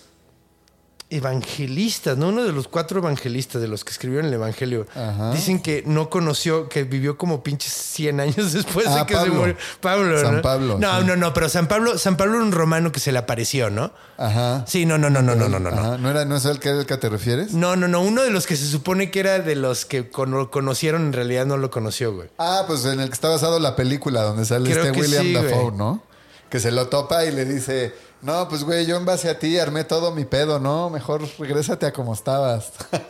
evangelistas, ¿no? Uno de los cuatro evangelistas de los que escribieron el evangelio. Ajá. Dicen que no conoció, que vivió como pinches 100 años [laughs] después de Ah, que se Pablo. murió. Pablo, San ¿no? Pablo, No, sí. no, no, pero San Pablo, San Pablo era un romano que se le apareció, ¿no? Ajá. Sí, no, no, no, no, no, no, no. no. Ajá. ¿No, era, ¿No es el que, el que te refieres? No, no, no. Uno de los que se supone que era de los que cono- conocieron, en realidad no lo conoció, güey. Ah, pues en el que está basado la película donde sale Creo este que William sí, güey. Dafoe, ¿no? Que se lo topa y le dice, no, pues güey, yo en base a ti armé todo mi pedo, ¿no? Mejor regrésate a como estabas. [laughs]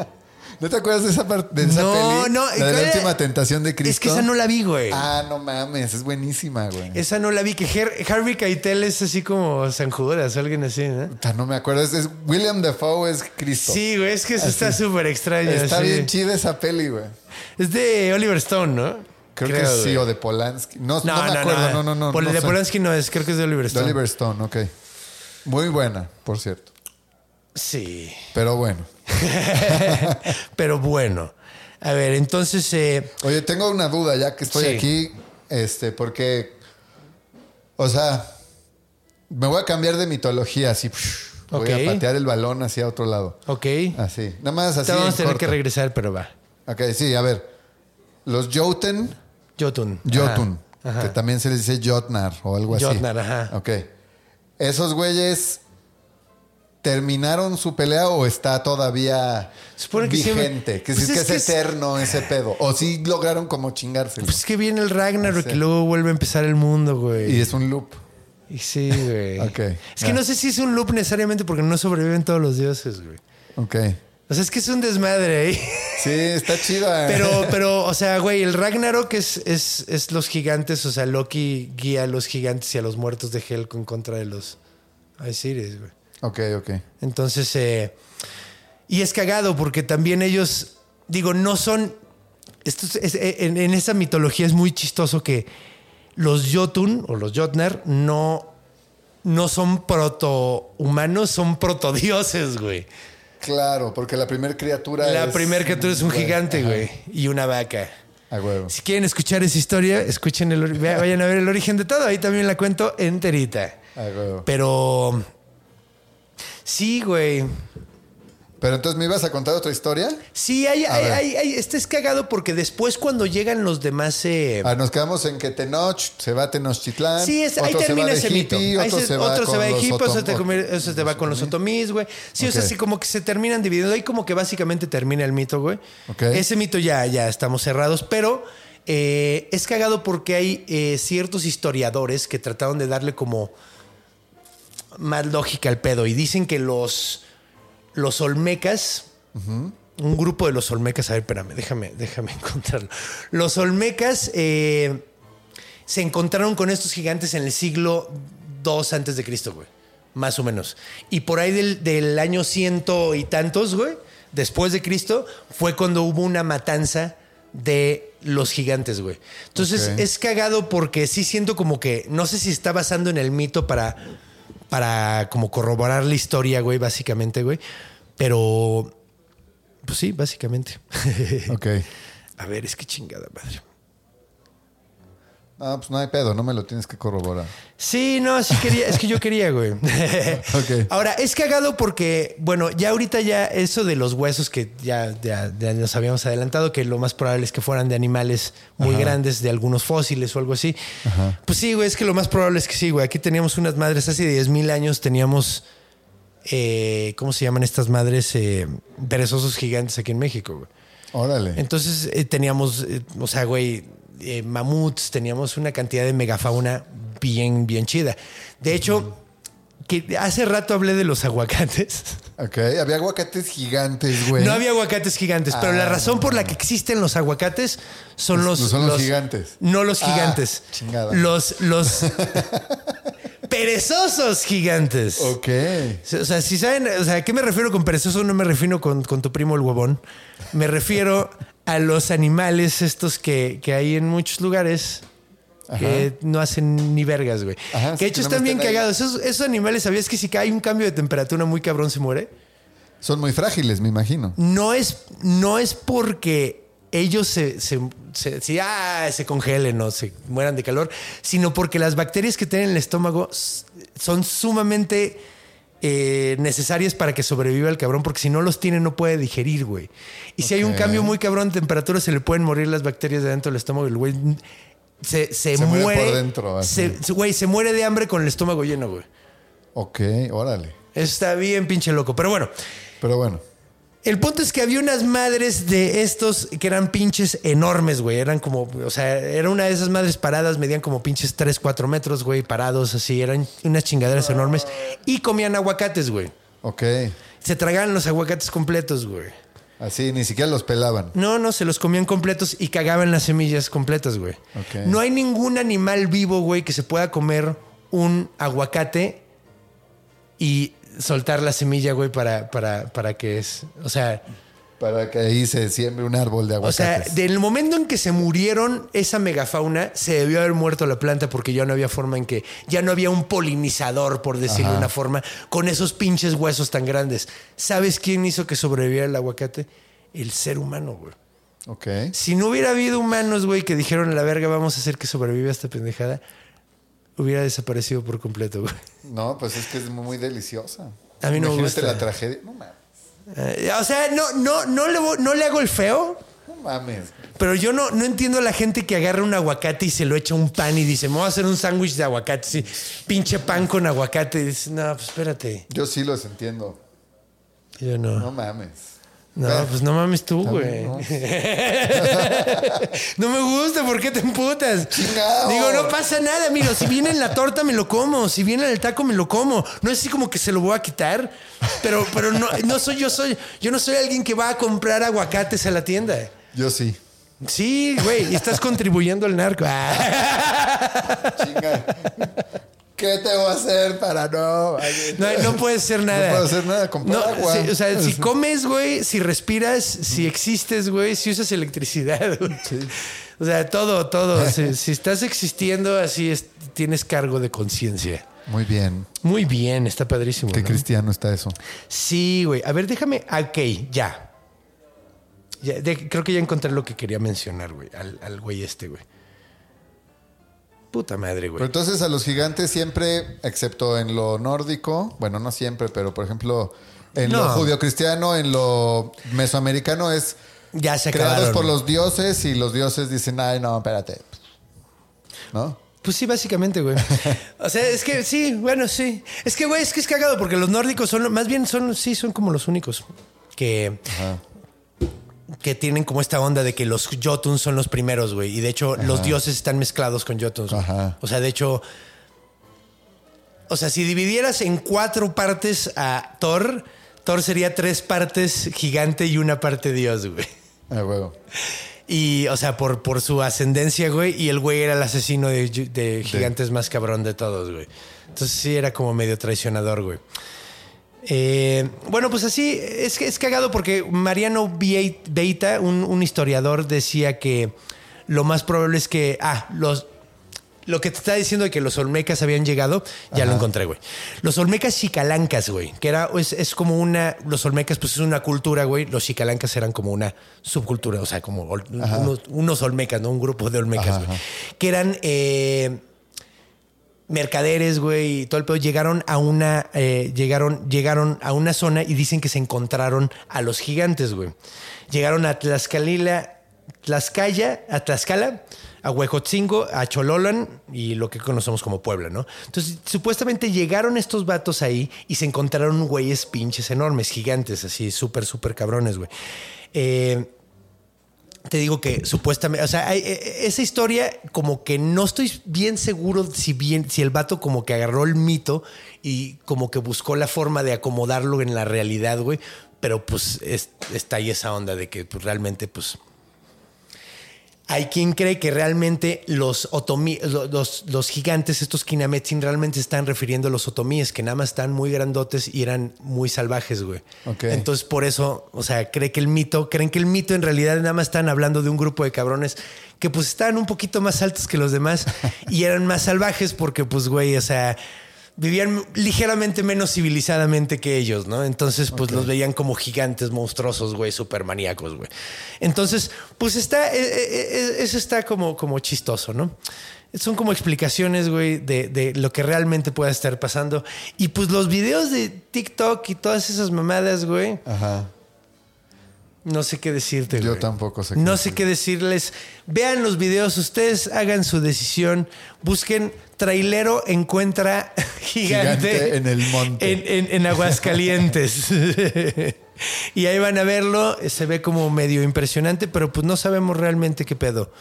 ¿No te acuerdas de esa parte de esa No, peli? no, La de ¿cuál la última tentación de Cristo. Es que esa no la vi, güey. Ah, no mames, es buenísima, güey. Esa no la vi, que Her- Harvey Keitel es así como San Judas o alguien así, ¿no? No me acuerdo. Es, es- William Dafoe es Cristo. Sí, güey, es que eso está súper extraño. Está bien chida esa peli, güey. Es de Oliver Stone, ¿no? Creo, que sí, o de Polanski. No, No, no, me no, acuerdo, no, no, no. Pol- no de. Polanski no es, creo que es de Oliver De Stone. Oliver Stone, ok. Muy buena, por cierto. Sí. Pero bueno. [laughs] Pero bueno. A ver, entonces. eh, Oye, tengo una duda ya que estoy Sí. aquí. Este, porque. O sea, me voy a cambiar de mitología así. Voy a patear el balón hacia otro lado. ok. Así. Nada más así. Te vamos a tener corto. que regresar, pero va. Ok, sí, a ver. Los Jotun. Jotun. Jotun. Ajá. Que también se les dice Jotnar o algo así. Jotnar, ajá. Ok. ¿Esos güeyes terminaron su pelea o está todavía Supone sí, vigente? que pues si es es que que es eterno ese pedo. O si lograron como chingárselo. Pues es que viene el Ragnarok Sí. y luego vuelve a empezar el mundo, güey. y es un loop. Y sí, güey. [laughs] Ok. Es que no sé si es un loop necesariamente porque no sobreviven todos los dioses, güey. Ok. O sea, es que es un desmadre ahí. Sí, está chida. [laughs] Pero, pero, o sea, güey, el Ragnarok es, es, es los gigantes. O sea, Loki guía a los gigantes y a los muertos de Hel con contra de los Aesiris, güey. Ok, ok. Entonces, eh, y es cagado porque también ellos, digo, no son. Esto es- es- en, en esa mitología es muy chistoso que los Jotun o los Jotnar no, no son proto-humanos, son protodioses, güey. Claro, porque la primera criatura La es- primera criatura es un güey, gigante, ajá. güey, y una vaca. A huevo. Si quieren escuchar esa historia, escuchen el, vayan a ver el origen de todo. Ahí también la cuento enterita. A huevo. Pero sí, güey. Pero entonces me ibas a contar otra historia. Sí, hay, A hay, hay- hay- este es cagado porque después cuando llegan los demás... eh, Ah, nos quedamos en que Tenoch se va a Tenochtitlán. sí, es- ahí termina ese mito. otro se- va de los hippie, otro se, va con los otomís, güey. Sí, o sea, así como que se terminan dividiendo. Ahí como que básicamente termina el mito, güey. Ese mito ya, ya estamos cerrados, pero eh, es cagado porque hay eh, ciertos historiadores que trataron de darle como más lógica al pedo y dicen que los, los olmecas, un grupo de los olmecas, a ver, espérame, déjame, déjame [laughs] encontrarlo. Los olmecas eh, se encontraron con estos gigantes en el siglo II antes de Cristo, güey. Más o menos. Y por ahí del, del año ciento y tantos, güey, después de Cristo, fue cuando hubo una matanza de los gigantes, güey. Entonces es cagado porque sí siento como que, no sé si está basando en el mito para, para como corroborar la historia, güey, básicamente, güey. Pero, pues sí, básicamente. [laughs] Ok. A ver, es que chingada madre. Ah, pues no hay pedo, no me lo tienes que corroborar. Sí, no, sí quería, es que yo quería, güey. [laughs] Ok. Ahora, es cagado porque, bueno, ya ahorita ya eso de los huesos que ya, ya- ya nos habíamos adelantado, que lo más probable es que fueran de animales muy grandes, de algunos fósiles o algo así. Pues sí, güey, es que lo más probable es que sí, güey. Aquí teníamos unas madres, hace 10.000 años teníamos, eh, ¿cómo se llaman estas madres? Eh, perezosos gigantes aquí en México, güey. Órale. Entonces eh, teníamos, eh, o sea, güey, eh, mamuts, teníamos una cantidad de megafauna bien, bien chida. De hecho, que hace rato hablé de los aguacates. [laughs] Ok, había aguacates gigantes, güey. No había aguacates gigantes, pero la Ah, razón por la que existen los aguacates son los... Son los gigantes. No los Ah, gigantes. chingada. Los, los [laughs] perezosos gigantes. Ok. O sea, si saben, o sea, ¿a qué me refiero con perezoso? No me refiero con, con tu primo el huevón. Me refiero a los animales estos que, que hay en muchos lugares que no hacen ni vergas, güey. Ajá, que de hecho están bien están cagados. Esos, esos animales, ¿sabías que si hay un cambio de temperatura muy cabrón se muere? Son muy frágiles, me imagino. No es, no es porque ellos se, se, se- sí, ah, se congelen o se mueran de calor, sino porque las bacterias que tienen en el estómago son sumamente eh, necesarias para que sobreviva el cabrón, porque si no los tiene no puede digerir, güey. Y si hay un cambio muy cabrón de temperatura, se le pueden morir las bacterias de dentro del estómago y el güey se, se, Se muere muere. por dentro, se- Güey, se muere de hambre con el estómago lleno, güey. Ok, órale. Eso está bien pinche loco. Pero bueno, Pero bueno. El punto es que había unas madres de estos que eran pinches enormes, güey. Eran como, o sea, era una de esas madres paradas, medían como pinches 3, 4 metros, güey, parados así. Eran unas chingaderas enormes. Y comían aguacates, güey. Ok. Se tragaban los aguacates completos, güey. Así, ni siquiera los pelaban. No, no, se los comían completos y cagaban las semillas completas, güey. Ok. No hay ningún animal vivo, güey, que se pueda comer un aguacate y soltar la semilla, güey, para, para, para que es. O sea, Para que ahí se siembre un árbol de o sea, aguacates. del momento en que se murieron esa megafauna, se debió haber muerto la planta porque ya no había forma en que. Ya no había un polinizador, por decirlo de una forma, con esos pinches huesos tan grandes. ¿Sabes quién hizo que sobreviviera el aguacate? El ser humano, güey. Ok. Si no hubiera habido humanos, güey, que dijeron a la verga, vamos a hacer que sobreviva esta pendejada, hubiera desaparecido por completo, güey. No, pues es que es muy deliciosa. A mí no me gusta. la tragedia. No mames. Eh, o sea, no, no, no, le, no le hago el feo, No mames. pero yo no, no entiendo a la gente que agarra un aguacate y se lo echa un pan y dice, me voy a hacer un sándwich de aguacate, sí, pinche pan con aguacate. Y dices, no, pues espérate. Yo sí los entiendo. Yo no. No No, mames. pues no mames tú, güey. no. [laughs] No me gusta, ¿por qué te emputas? Chingao. Digo, no pasa nada, amigo. Si viene en la torta, me lo como. Si viene en el taco, me lo como. No es así como que se lo voy a quitar. Pero, pero no, no soy yo, soy. Yo no soy alguien que va a comprar aguacates a la tienda. Yo sí. Sí, güey, y estás contribuyendo al narco. Ah. Chinga. ¿Qué te voy a hacer para no? No, no puedes hacer nada. No puedo hacer nada, comprar agua. sí, o sea, si [laughs] comes, güey, si respiras, si existes, güey, si usas electricidad, güey. O sea, todo, todo. si, si estás existiendo, así es, tienes cargo de conciencia. Muy bien. Muy bien, está padrísimo. Qué ¿no? cristiano está eso. Sí, güey. A ver, déjame. Ok, ya. Ya, de- creo que ya encontré lo que quería mencionar, güey. Al, al güey este, güey. Puta madre, Pero güey. entonces a los gigantes siempre, excepto en lo nórdico, bueno, no siempre, pero por ejemplo, en lo No. judio-cristiano, en lo mesoamericano es Ya se creados acabaron. por los dioses y los dioses dicen, ay, no, espérate. ¿No? Pues sí, básicamente, güey. [laughs] O sea, es que sí, bueno, sí. Es que, güey, es que es cagado porque los nórdicos son, más bien son, sí, son como los únicos que, que tienen como esta onda de que los Jotuns son los primeros, güey. Y de hecho, los dioses están mezclados con Jotuns. Ajá. O sea, de hecho, o sea, si dividieras en cuatro partes a Thor, Thor sería tres partes gigante y una parte dios, güey. Ah, huevo. Y, o sea, por, por su ascendencia, güey. Y el güey era el asesino de, de gigantes más cabrón de todos, güey. Entonces sí era como medio traicionador, güey. Eh, bueno, pues así es que es cagado porque Mariano Beit- Beita, un, un historiador, decía que lo más probable es que. Ah, los. Lo que te está diciendo de que los olmecas habían llegado, ya lo encontré, güey. Los olmecas chicalancas, güey, que era, es, es como una, los olmecas pues es una cultura, güey. Los chicalancas eran como una subcultura, o sea, como ol- unos, unos olmecas, ¿no? Un grupo de olmecas, Ajá, güey. Que eran eh, mercaderes, güey, y todo el pedo. Llegaron a una, eh, llegaron, llegaron a una zona y dicen que se encontraron a los gigantes, güey. Llegaron a Tlaxcalila, Tlaxcaya, a Tlaxcala, a Huejotzingo, a Chololan y lo que conocemos como Puebla, ¿no? Entonces, supuestamente llegaron estos vatos ahí y se encontraron güeyes pinches enormes, gigantes, así, súper, súper cabrones, güey. Eh, te digo que supuestamente, o sea, hay, eh, esa historia como que no estoy bien seguro si bien, si el vato como que agarró el mito y como que buscó la forma de acomodarlo en la realidad, güey. Pero pues es- está ahí esa onda de que pues, realmente pues hay quien cree que realmente los otomí, lo- los, los gigantes, estos kinametsin, realmente están refiriendo a los otomíes, que nada más están muy grandotes y eran muy salvajes, güey. Ok. Entonces, por eso, o sea, cree que el mito, creen que el mito en realidad nada más están hablando de un grupo de cabrones que pues estaban un poquito más altos que los demás [laughs] y eran más salvajes porque, pues, güey, o sea, vivían ligeramente menos civilizadamente que ellos, ¿no? Entonces, pues los veían como gigantes monstruosos, güey, súper maníacos, güey. Entonces, pues está, eh, eh, eh, eso está como, como chistoso, ¿no? Son como explicaciones, güey, de, de lo que realmente pueda estar pasando. Y pues los videos de TikTok y todas esas mamadas, güey, Ajá. No sé qué decirte, Yo güey. tampoco sé qué No decir. sé qué decirles. Vean los videos, ustedes hagan su decisión. Busquen trailero encuentra [laughs] gigante, Gigante en el monte. En, en- en Aguascalientes. [laughs] y ahí van a verlo. Se ve como medio impresionante, pero pues no sabemos realmente qué pedo.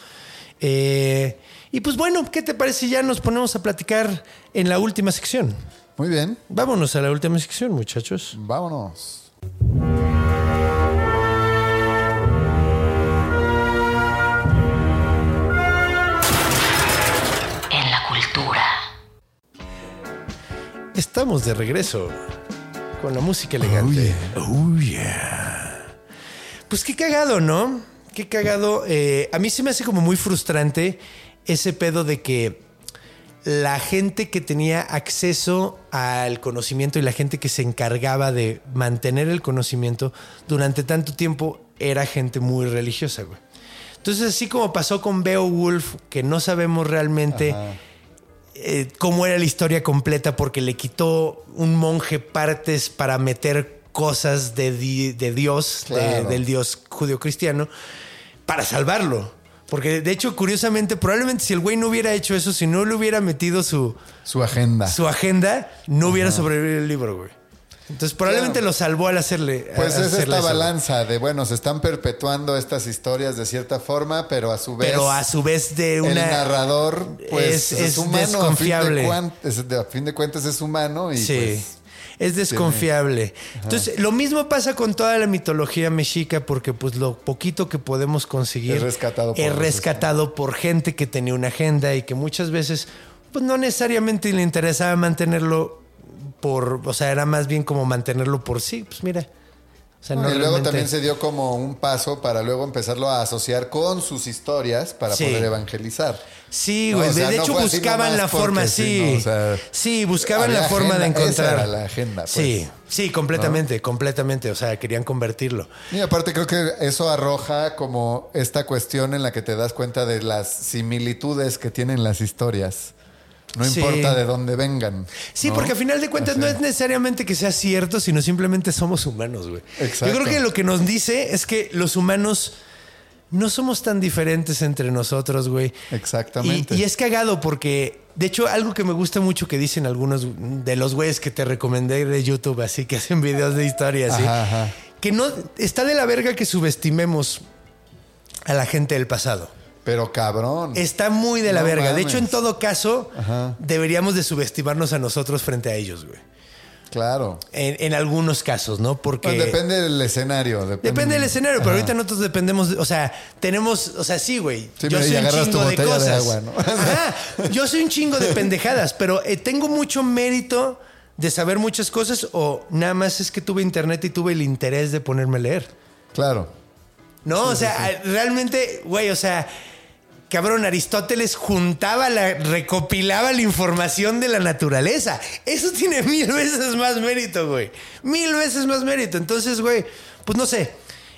Eh, y pues bueno, ¿qué te parece? si Ya nos ponemos a platicar en la última sección. Muy bien. Vámonos a la última sección, muchachos. Vámonos. Estamos de regreso con la música elegante. Oh, yeah. Pues qué cagado, ¿no? Qué cagado. Eh, a mí se me hace como muy frustrante ese pedo de que la gente que tenía acceso al conocimiento y la gente que se encargaba de mantener el conocimiento durante tanto tiempo era gente muy religiosa, güey. Entonces, así como pasó con Beowulf, que no sabemos realmente eh, cómo era la historia completa porque le quitó un monje partes para meter cosas de, di- de Dios, de- del Dios judío-cristiano, para salvarlo. Porque de hecho, curiosamente, probablemente si el güey no hubiera hecho eso, si no le hubiera metido su, Su agenda. su agenda, no hubiera sobrevivido el libro, güey. Entonces probablemente Claro. lo salvó al hacerle. Pues es hacerle esta balanza de, bueno, se están perpetuando estas historias de cierta forma, pero a su vez... Pero a su vez de el una. narrador, pues, es- es, es humano. desconfiable. A fin, de a fin cuentas es humano y Sí. pues... es desconfiable. Entonces, lo mismo pasa con toda la mitología mexica, porque pues lo poquito que podemos conseguir Es rescatado por es rescatado por gente que tenía una agenda y que muchas veces pues no necesariamente le interesaba mantenerlo por, o sea, era más bien como mantenerlo por sí, pues mira. O sea, no y luego realmente- también se dio como un paso para luego empezarlo a asociar con sus historias para Sí. poder evangelizar. Sí, No, güey. o sea, de no hecho, buscaban la forma, sí, sí. no, o sea, sí, buscaban la forma de esa encontrar. era la agenda, pues. Sí, sí, completamente, completamente. O sea, querían convertirlo. Y aparte creo que eso arroja como esta cuestión en la que te das cuenta de las similitudes que tienen las historias. No Sí. importa de dónde vengan. Sí, ¿no? porque a final de cuentas no es necesariamente que sea cierto, sino simplemente somos humanos, güey. Exacto. Yo creo que lo que nos dice es que los humanos no somos tan diferentes entre nosotros, güey. Exactamente. Y, y es cagado porque, de hecho, algo que me gusta mucho que dicen algunos de los güeyes que te recomendé de YouTube, así que hacen videos de historia, así, Ajá, ajá. que no está de la verga que subestimemos a la gente del pasado. Pero cabrón. Está muy de la No verga. De hecho, en todo caso, Ajá. deberíamos de subestimarnos a nosotros frente a ellos, güey. Claro. En, en algunos casos, ¿no? Porque depende del escenario. Depende, depende del escenario, pero ahorita nosotros dependemos, de- o sea, tenemos, o sea, sí, güey. Sí, yo soy un chingo de cosas. agua, ¿no? Ajá. [laughs] Yo soy un chingo de pendejadas, pero eh, tengo mucho mérito de saber muchas cosas o nada más es que tuve internet y tuve el interés de ponerme a leer. Claro. No, o sea, realmente, güey, o sea, cabrón, Aristóteles juntaba, la, recopilaba la información de la naturaleza. Eso tiene [laughs] mil veces más mérito, güey. Mil veces más mérito. Entonces, güey, pues no sé.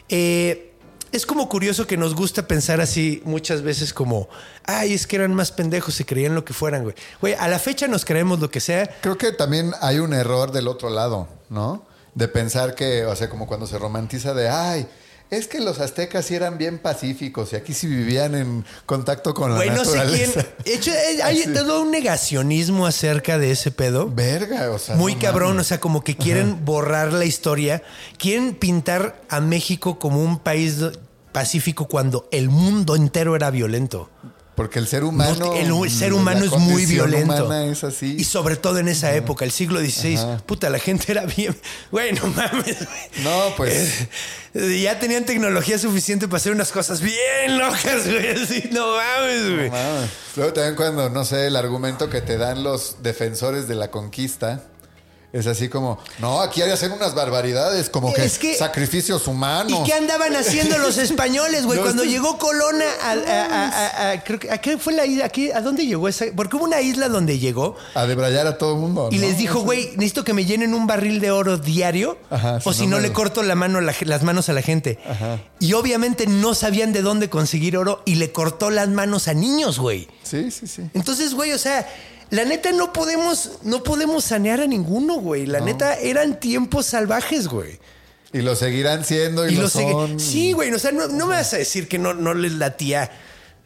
Eh, es como curioso que nos gusta pensar así muchas veces como, ay, es que eran más pendejos y creían lo que fueran, güey. Güey, a la fecha nos creemos lo que sea. Creo que también hay un error del otro lado, ¿no? De pensar que, o sea, como cuando se romantiza de, ay, es que los aztecas sí eran bien pacíficos y aquí sí vivían en contacto con la Güey, no sé quién. naturaleza. Hecho, eh, hay Así. todo un negacionismo acerca de ese pedo. Verga, o sea. Muy no cabrón, mames. o sea, como que quieren borrar la historia, quieren pintar a México como un país pacífico cuando el mundo entero era violento. Porque el ser humano. No, el, ser la humano es muy violento. es así. Y sobre todo en esa época, el siglo XVI, puta, la gente era bien. [laughs] Güey, no mames, güey. No, pues. Eh, Ya tenían tecnología suficiente para hacer unas cosas bien locas, güey. Así, no mames, güey. mames. Luego también cuando, no sé, el argumento que te dan los defensores de la conquista. Es así como, no, aquí hay hacer unas barbaridades, como que, Es que- sacrificios humanos. ¿Y qué andaban haciendo los españoles, güey? [laughs] Cuando llegó Colón a, a- a- a- a- creo que- ¿a qué fue la isla? ¿A, qué- a dónde llegó esa? Porque hubo una isla donde llegó A debrayar a todo el mundo. y ¿no? les dijo, güey, necesito que me llenen un barril de oro diario Ajá, o si no le corto la mano, la las manos a la gente. Y obviamente no sabían de dónde conseguir oro y le cortó las manos a niños, güey. Sí, sí, sí. Entonces, güey, o sea, la neta no podemos, no podemos sanear a ninguno, güey. La neta eran tiempos salvajes, güey. Y lo seguirán siendo y, Y lo lo son. Sí, güey. O sea, no, no me vas a decir que no, no les latía.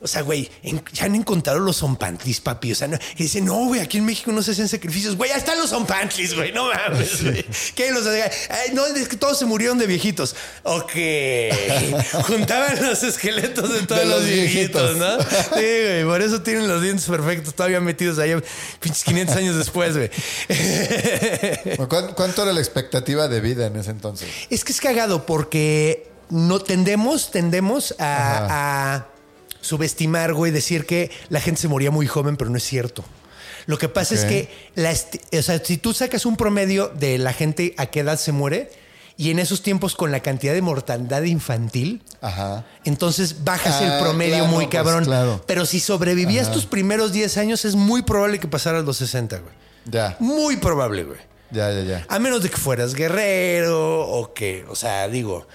O sea, güey, en- ya han encontrado los zompantlis, papi. O sea, no, y dicen, no, güey, aquí en México no se hacen sacrificios. Güey, ya están los zompantlis, güey. No mames, güey. [laughs] ¿Qué los Ay, No, es que todos se murieron de viejitos. Ok. [laughs] Juntaban los esqueletos de todos De los los, viejitos, viejitos. ¿no? Sí, güey. Por eso tienen los dientes perfectos, todavía metidos ahí, pinches 500 años después, güey. [laughs] ¿Cuán- ¿Cuánto era la expectativa de vida en ese entonces? Es que es cagado porque no tendemos, tendemos a subestimar, güey, decir que la gente se moría muy joven, pero no es cierto. Lo que pasa es que, la o sea, si tú sacas un promedio de la gente a qué edad se muere, y en esos tiempos con la cantidad de mortandad infantil, Ajá. entonces bajas Ah, el promedio claro, muy pues, cabrón. claro. Pero si sobrevivías tus primeros 10 años, es muy probable que pasaras los 60, güey. Ya, Muy probable, güey. ya, ya, ya. A menos de que fueras guerrero o que, o sea, digo,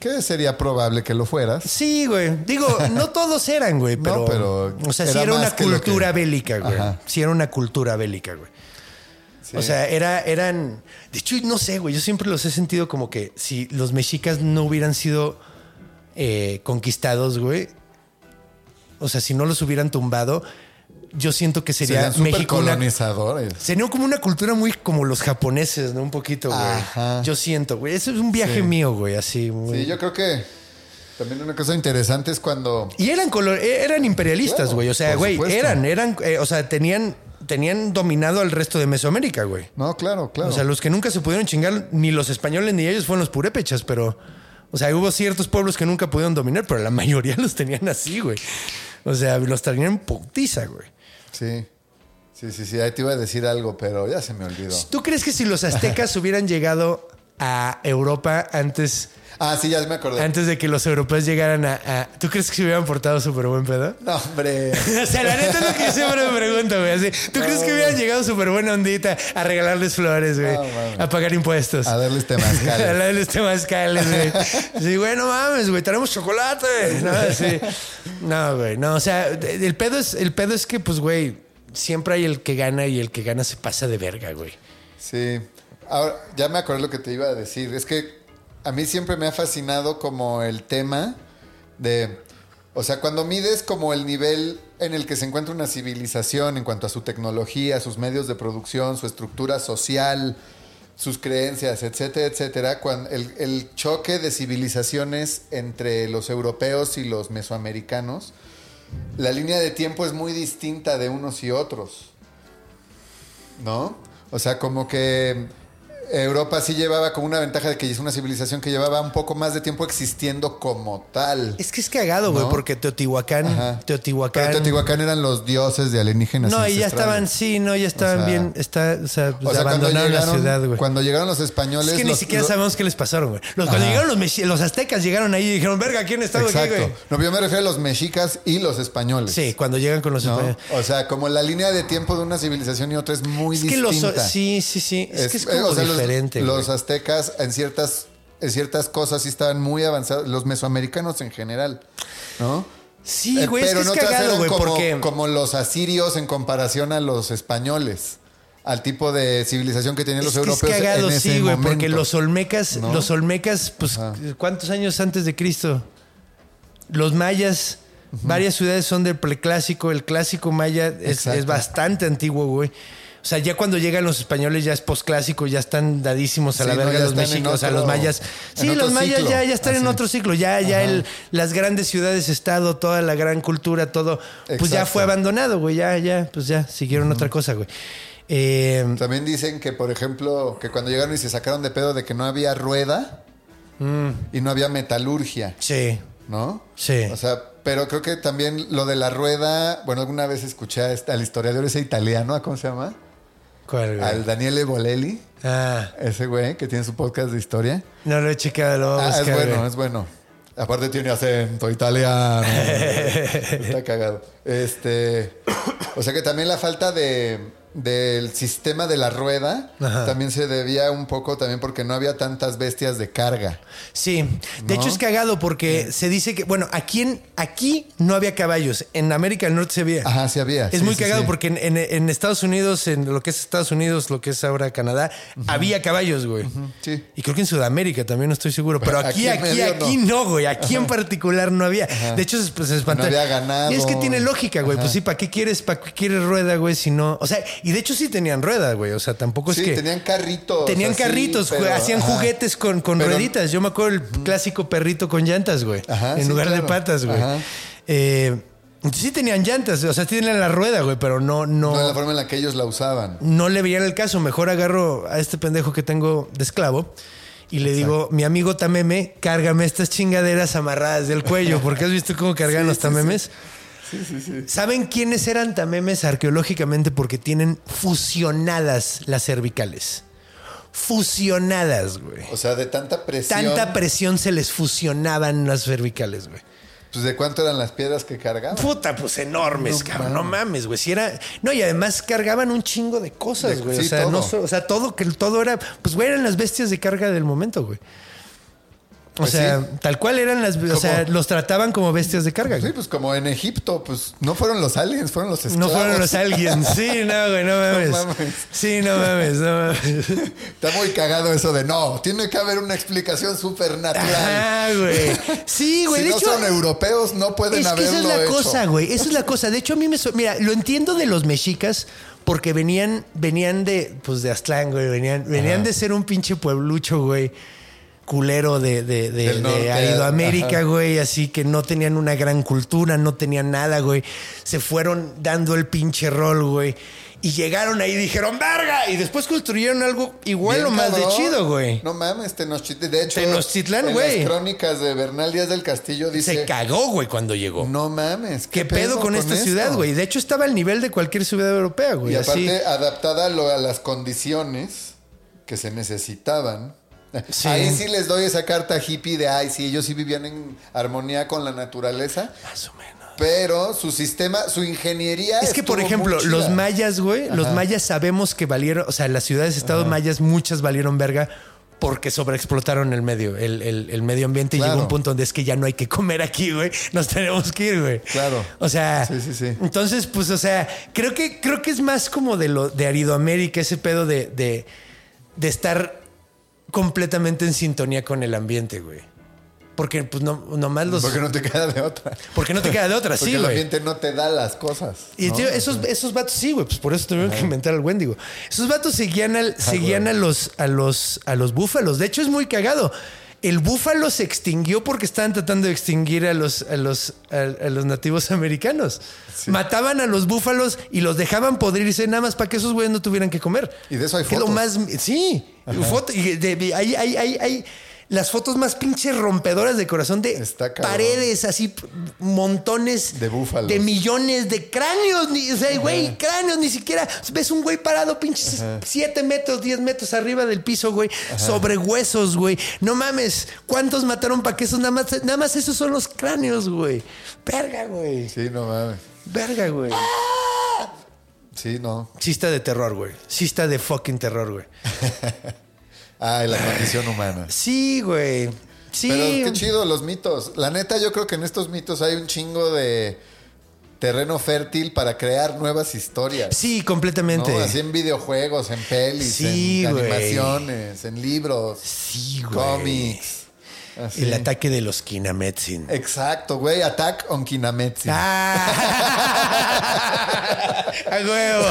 ¿Qué sería probable que lo fueras? sí, güey. Digo, no [laughs] todos eran, güey, No, pero, pero o sea, sí era era una que cultura que- bélica, güey. Ajá. Sí era una cultura bélica, güey. Sí. O sea, era, eran. De hecho, no sé, güey. Yo siempre los he sentido como que si los mexicas no hubieran sido eh, conquistados, güey. O sea, si no los hubieran tumbado, yo siento que sería Serían México una, colonizadores. Sería como una cultura muy como los japoneses, ¿no? Un poquito, güey. Ajá. Yo siento, güey. Eso es un viaje Sí. mío, güey, así. muy- Sí, yo creo que también una cosa interesante es cuando... Y eran color, eh, eran imperialistas, Claro, güey. O sea, güey, supuesto. eran, eran, eh, o sea, tenían, tenían dominado al resto de Mesoamérica, güey. No, claro, claro. O sea, los que nunca se pudieron chingar, ni los españoles ni ellos, fueron los purépechas, pero. O sea, hubo ciertos pueblos que nunca pudieron dominar, pero la mayoría [laughs] los tenían así, güey. O sea, los tenían en putiza, güey. Sí. Sí, sí, sí. Ahí te iba a decir algo, pero ya se me olvidó. ¿Tú crees que si los aztecas [laughs] hubieran llegado a Europa antes, Ah, sí, ya me acordé. antes de que los europeos llegaran a, a- ¿Tú crees que se hubieran portado súper buen pedo? [laughs] No, hombre. [laughs] O sea, la neta es lo que yo siempre me pregunto, güey. Así, ¿Tú crees que hubieran llegado súper buena ondita a regalarles flores, güey? No, a pagar impuestos. A darles temazcales. [laughs] a darles temazcales, güey. Sí, güey, no mames, güey, tenemos chocolate. No, sí. No, güey, no, o sea, el pedo es, el pedo es que, pues, güey, siempre hay el que gana y el que gana se pasa de verga, güey. Sí. Ahora, ya me acordé lo que te iba a decir. Es que a mí siempre me ha fascinado como el tema de... O sea, cuando mides como el nivel en el que se encuentra una civilización en cuanto a su tecnología, sus medios de producción, su estructura social, sus creencias, etcétera, etcétera, cuando el, el choque de civilizaciones entre los europeos y los mesoamericanos, la línea de tiempo es muy distinta de unos y otros. ¿no? O sea, como que Europa sí llevaba como una ventaja de que es una civilización que llevaba un poco más de tiempo existiendo como tal. Es que es cagado, güey, ¿No? porque Teotihuacán, Ajá. Teotihuacán. Pero Teotihuacán eran los dioses de alienígenas. no, y ya estaban, sí, no, ya estaban O sea, bien, está, o sea, O sea, abandonaron la llegaron, ciudad, güey. cuando llegaron los españoles. Es que ni siquiera sabemos qué les pasaron, güey. Los, cuando llegaron los, los aztecas, llegaron ahí y dijeron, verga, ¿quién está aquí, güey? No, yo me refiero a los mexicas y los españoles. Sí, cuando llegan con los ¿no? españoles. O sea, como la línea de tiempo de una civilización y otra es muy Es que los, distinta. sí, sí, sí. Es, que es como o sea, los- diferente. Los, güey. aztecas en ciertas, en ciertas cosas sí estaban muy avanzados. Los mesoamericanos en general, ¿no? Sí, Eh, güey, es que pero es en otras cagado, güey, como, porque... como los asirios en comparación a los españoles. Al tipo de civilización que tenían los es que europeos es cagado, en ese sí, güey, porque los olmecas, ¿No? los olmecas, pues, Ajá. ¿cuántos años antes de Cristo? Los mayas, varias ciudades son del preclásico, el clásico maya es, es bastante antiguo, güey. O sea, ya cuando llegan los españoles ya es posclásico, ya están dadísimo a la Sí, verga los o sea, los mayas. Sí, los mayas ciclo. ya, ya están en otro ciclo, ya, ya el, las grandes ciudades, estado, toda la gran cultura, todo, pues ya fue abandonado, güey, ya, ya, pues ya, siguieron otra cosa, güey. Eh, También dicen que, por ejemplo, que cuando llegaron y se sacaron de pedo de que no había rueda Mm. y no había metalurgia, sí, ¿no? Sí. O sea, pero creo que también lo de la rueda, bueno, alguna vez escuché a este- al historiador ese italiano, ¿a ¿cómo se llama? Al Daniele Bolelli, Ah, ese güey que tiene su podcast de historia. no lo he checado, lo a Ah, es buscar, bueno, güey. es bueno. Aparte tiene acento italiano. [laughs] Está cagado. Este, o sea que también la falta de del sistema de la rueda Ajá. también se debía un poco también porque no había tantas bestias de carga. Sí, de ¿No? hecho es cagado porque se dice que, bueno, aquí, en, aquí no había caballos, en América del Norte se había. Ajá, sí había. Es sí, muy sí, cagado porque en, en- en Estados Unidos, en lo que es Estados Unidos, lo que es ahora Canadá, había caballos, güey. sí. Y creo que en Sudamérica también no estoy seguro. Pero aquí, Aquí aquí, no, güey. Aquí en particular no había. De hecho, se, pues, se espantó. No había ganado. Y es que tiene lógica, güey. Pues sí, ¿para qué quieres, para qué quieres rueda, güey? Si no. O sea, y de hecho sí tenían rueda, güey. O sea, tampoco es Sí, que. tenían carritos. Tenían así, carritos, pero- hacían ajá. juguetes con, con Pero- rueditas. Yo me acuerdo el clásico perrito con llantas, güey. Ajá, en sí, lugar de patas, güey. Eh, sí tenían llantas, o sea, tenían la rueda, güey, pero no, no, No la forma en la que ellos la usaban. no le veían el caso. Mejor agarro a este pendejo que tengo de esclavo y le digo, mi amigo Tameme, cárgame estas chingaderas amarradas del cuello. Porque has visto cómo [laughs] cargan Sí, los sí, ¿Saben quiénes eran tamemes arqueológicamente? Porque tienen fusionadas las cervicales. Fusionadas, güey. O sea, de tanta presión. Tanta presión se les fusionaban las cervicales, güey. Pues de cuánto eran las piedras que cargaban. Puta, pues enormes, No cabrón. No mames. güey. Si era. No, y además cargaban un chingo de cosas, güey. sí, o sea, todo. no o sea, todo que todo era. Pues, güey, eran las bestias de carga del momento, güey. O Pues sea, sí. tal cual eran las. O sea, los trataban como bestias de carga, Sí, pues como en Egipto, pues no fueron los aliens, fueron los No esclavos. fueron los aliens. Sí, no, güey, [laughs] no mames. mames. Sí, no mames, no mames. Está muy cagado eso de no, tiene que haber una explicación supernatural. Ajá, güey. Sí, [laughs] güey. si de no hecho, son europeos, no pueden es que esa es la hecho. cosa, güey. Esa es la cosa. De hecho, a mí me... so- Mira, lo entiendo de los mexicas porque venían, venían de, pues, de Aztlán, güey. Venían, venían de ser un pinche pueblucho, güey. Culero de, de, de, de ajá. güey. Así que no tenían una gran cultura, no tenían nada, güey. Se fueron dando el pinche rol, güey. Y llegaron ahí y dijeron, ¡verga! Y después construyeron algo igual Bien o más de chido, güey. No mames, Tenochtitlán. De hecho, Tenochtitlán, en güey. las crónicas de Bernal Díaz del Castillo dice... Se cagó, güey, cuando llegó. No mames. ¿Qué pedo, con, esta esto? ciudad, güey? De hecho, estaba al nivel de cualquier ciudad europea, güey. Y así. aparte, adaptada a, lo- a las condiciones que se necesitaban. Sí. Ahí sí les doy esa carta hippie de, ay, sí, ellos sí vivían en armonía con la naturaleza. Más o menos. Pero su sistema, su ingeniería. Es que, por ejemplo, los mayas, güey, los mayas sabemos que valieron, o sea, las ciudades, estados mayas, muchas valieron verga porque sobreexplotaron el medio, el, el- el medio ambiente y Claro. llegó un punto donde es que ya no hay que comer aquí, güey. Nos tenemos que ir, güey. Claro. O sea, Sí, sí, sí. entonces, pues, o sea, creo que, creo que es más como de lo de Aridoamérica, ese pedo de, de, de estar completamente en sintonía con el ambiente, güey. Porque, pues, no, nomás los. Porque no te queda de otra. Porque no te queda de otra, Porque sí, el güey. ambiente no te da las cosas. Y ¿no? tío, esos, esos vatos, sí, güey, pues por eso tuvieron que inventar al Wendigo. Esos vatos seguían, al, seguían a, los, a, los, a los búfalos. De hecho, es muy cagado. El búfalo se extinguió porque estaban tratando de extinguir a los, a los, a, a los nativos americanos. Mataban a los búfalos y los dejaban podrirse nada más para que esos güeyes no tuvieran que comer. Y de eso hay Que es lo fotos. más. Sí, foto, y de- de- hay, hay, hay, hay las fotos más pinches rompedoras de corazón de paredes, así montones De búfalos. de millones de cráneos, ni, o sea, güey, cráneos, ni siquiera ves un güey parado, pinches 7 metros, 10 metros arriba del piso, güey, sobre huesos, güey. No mames, ¿cuántos mataron para que esos nada más, nada más esos son los cráneos, güey? Verga, güey. Sí, no mames. Verga, güey. Sí, no. Sí está de terror, güey. Sí está de fucking terror, güey. [laughs] Ay, la condición humana. Sí, güey. Sí. Pero qué chido los mitos. La neta, yo creo que en estos mitos hay un chingo de terreno fértil para crear nuevas historias. Sí, completamente. ¿no? Así en videojuegos, en pelis, Sí, en güey. animaciones, en libros, Sí, güey. cómics. Así. El ataque de los Kinametsin. Exacto, güey. Attack on Kinametsi. Ah. [laughs] [laughs] A huevo.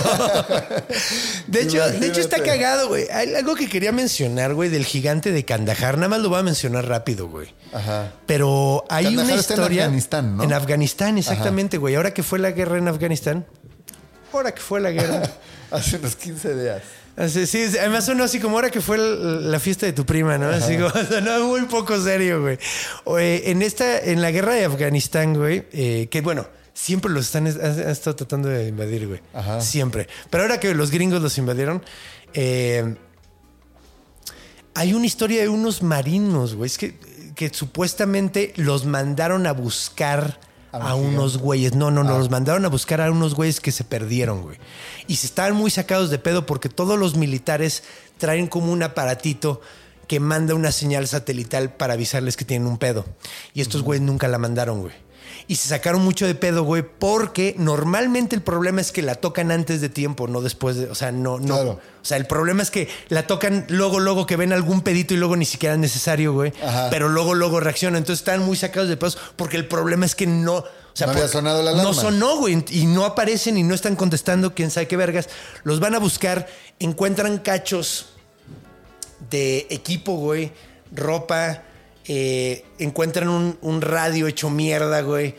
[laughs] De hecho, de hecho está cagado, güey. Hay algo que quería mencionar, güey, del gigante de Kandahar. Nada más lo voy a mencionar rápido, güey. Ajá. Pero hay Kandahar una está en historia. Afganistán, ¿no? En Afganistán, exactamente, güey. Ahora que fue la guerra en Afganistán. Ahora que fue la guerra. Hace unos 15 días. Así, sí, además sonó así como ahora que fue el- la fiesta de tu prima, ¿no? Así como, [laughs] sonó muy poco serio, güey. O, eh, en esta, en la guerra de Afganistán, güey, eh, que bueno, siempre los están, han estado tratando de invadir, güey. Ajá. Siempre. Pero ahora que los gringos los invadieron, eh, hay una historia de unos marinos, güey. Es que, que supuestamente los mandaron a buscar A a, un unos güeyes. No, no, no, Ah. los mandaron a buscar a unos güeyes que se perdieron, güey. Y se estaban muy sacados de pedo porque todos los militares traen como un aparatito que manda una señal satelital para avisarles que tienen un pedo. Y estos güeyes nunca la mandaron, güey. Y se sacaron mucho de pedo, güey, porque normalmente el problema es que la tocan antes de tiempo, no después de. O sea, no, no. Claro. O sea, el problema es que la tocan luego, luego que ven algún pedito y luego ni siquiera es necesario, güey. Ajá. Pero luego, luego reaccionan. Entonces están muy sacados de pedos porque el problema es que no. O sea, No había sonado la No sonó, güey. Y no aparecen y no están contestando, quién sabe qué vergas. Los van a buscar, encuentran cachos de equipo, güey, ropa, eh, encuentran un, radio hecho mierda, güey.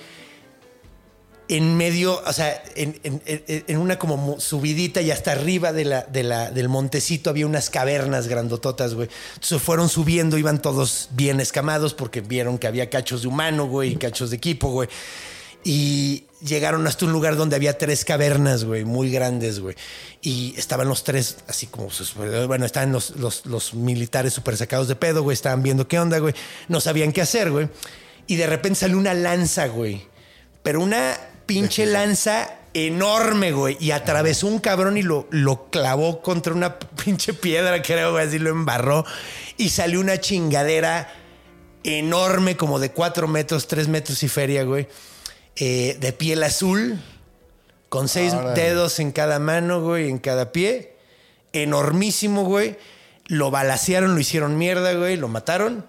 En medio, o sea, en, una como mo- subidita y hasta arriba de la- del montecito había unas cavernas grandototas, güey. Entonces fueron subiendo, iban todos bien escamados porque vieron que había cachos de humano, güey, y cachos de equipo, güey. Y llegaron hasta un lugar donde había tres cavernas, güey, muy grandes, güey. Y estaban los tres, así como, bueno, estaban los, los, los militares súper sacados de pedo, güey, estaban viendo qué onda, güey. No sabían qué hacer, güey. Y de repente salió una lanza, güey. Pero una pinche lanza enorme, güey. Y atravesó un cabrón y lo, lo clavó contra una pinche piedra, creo, güey, así lo embarró. Y salió una chingadera enorme, como de cuatro metros, tres metros y feria, güey. Eh, de piel azul, con seis dedos en cada mano, güey, en cada pie. Enormísimo, güey. Lo balacearon, lo hicieron mierda, güey, lo mataron.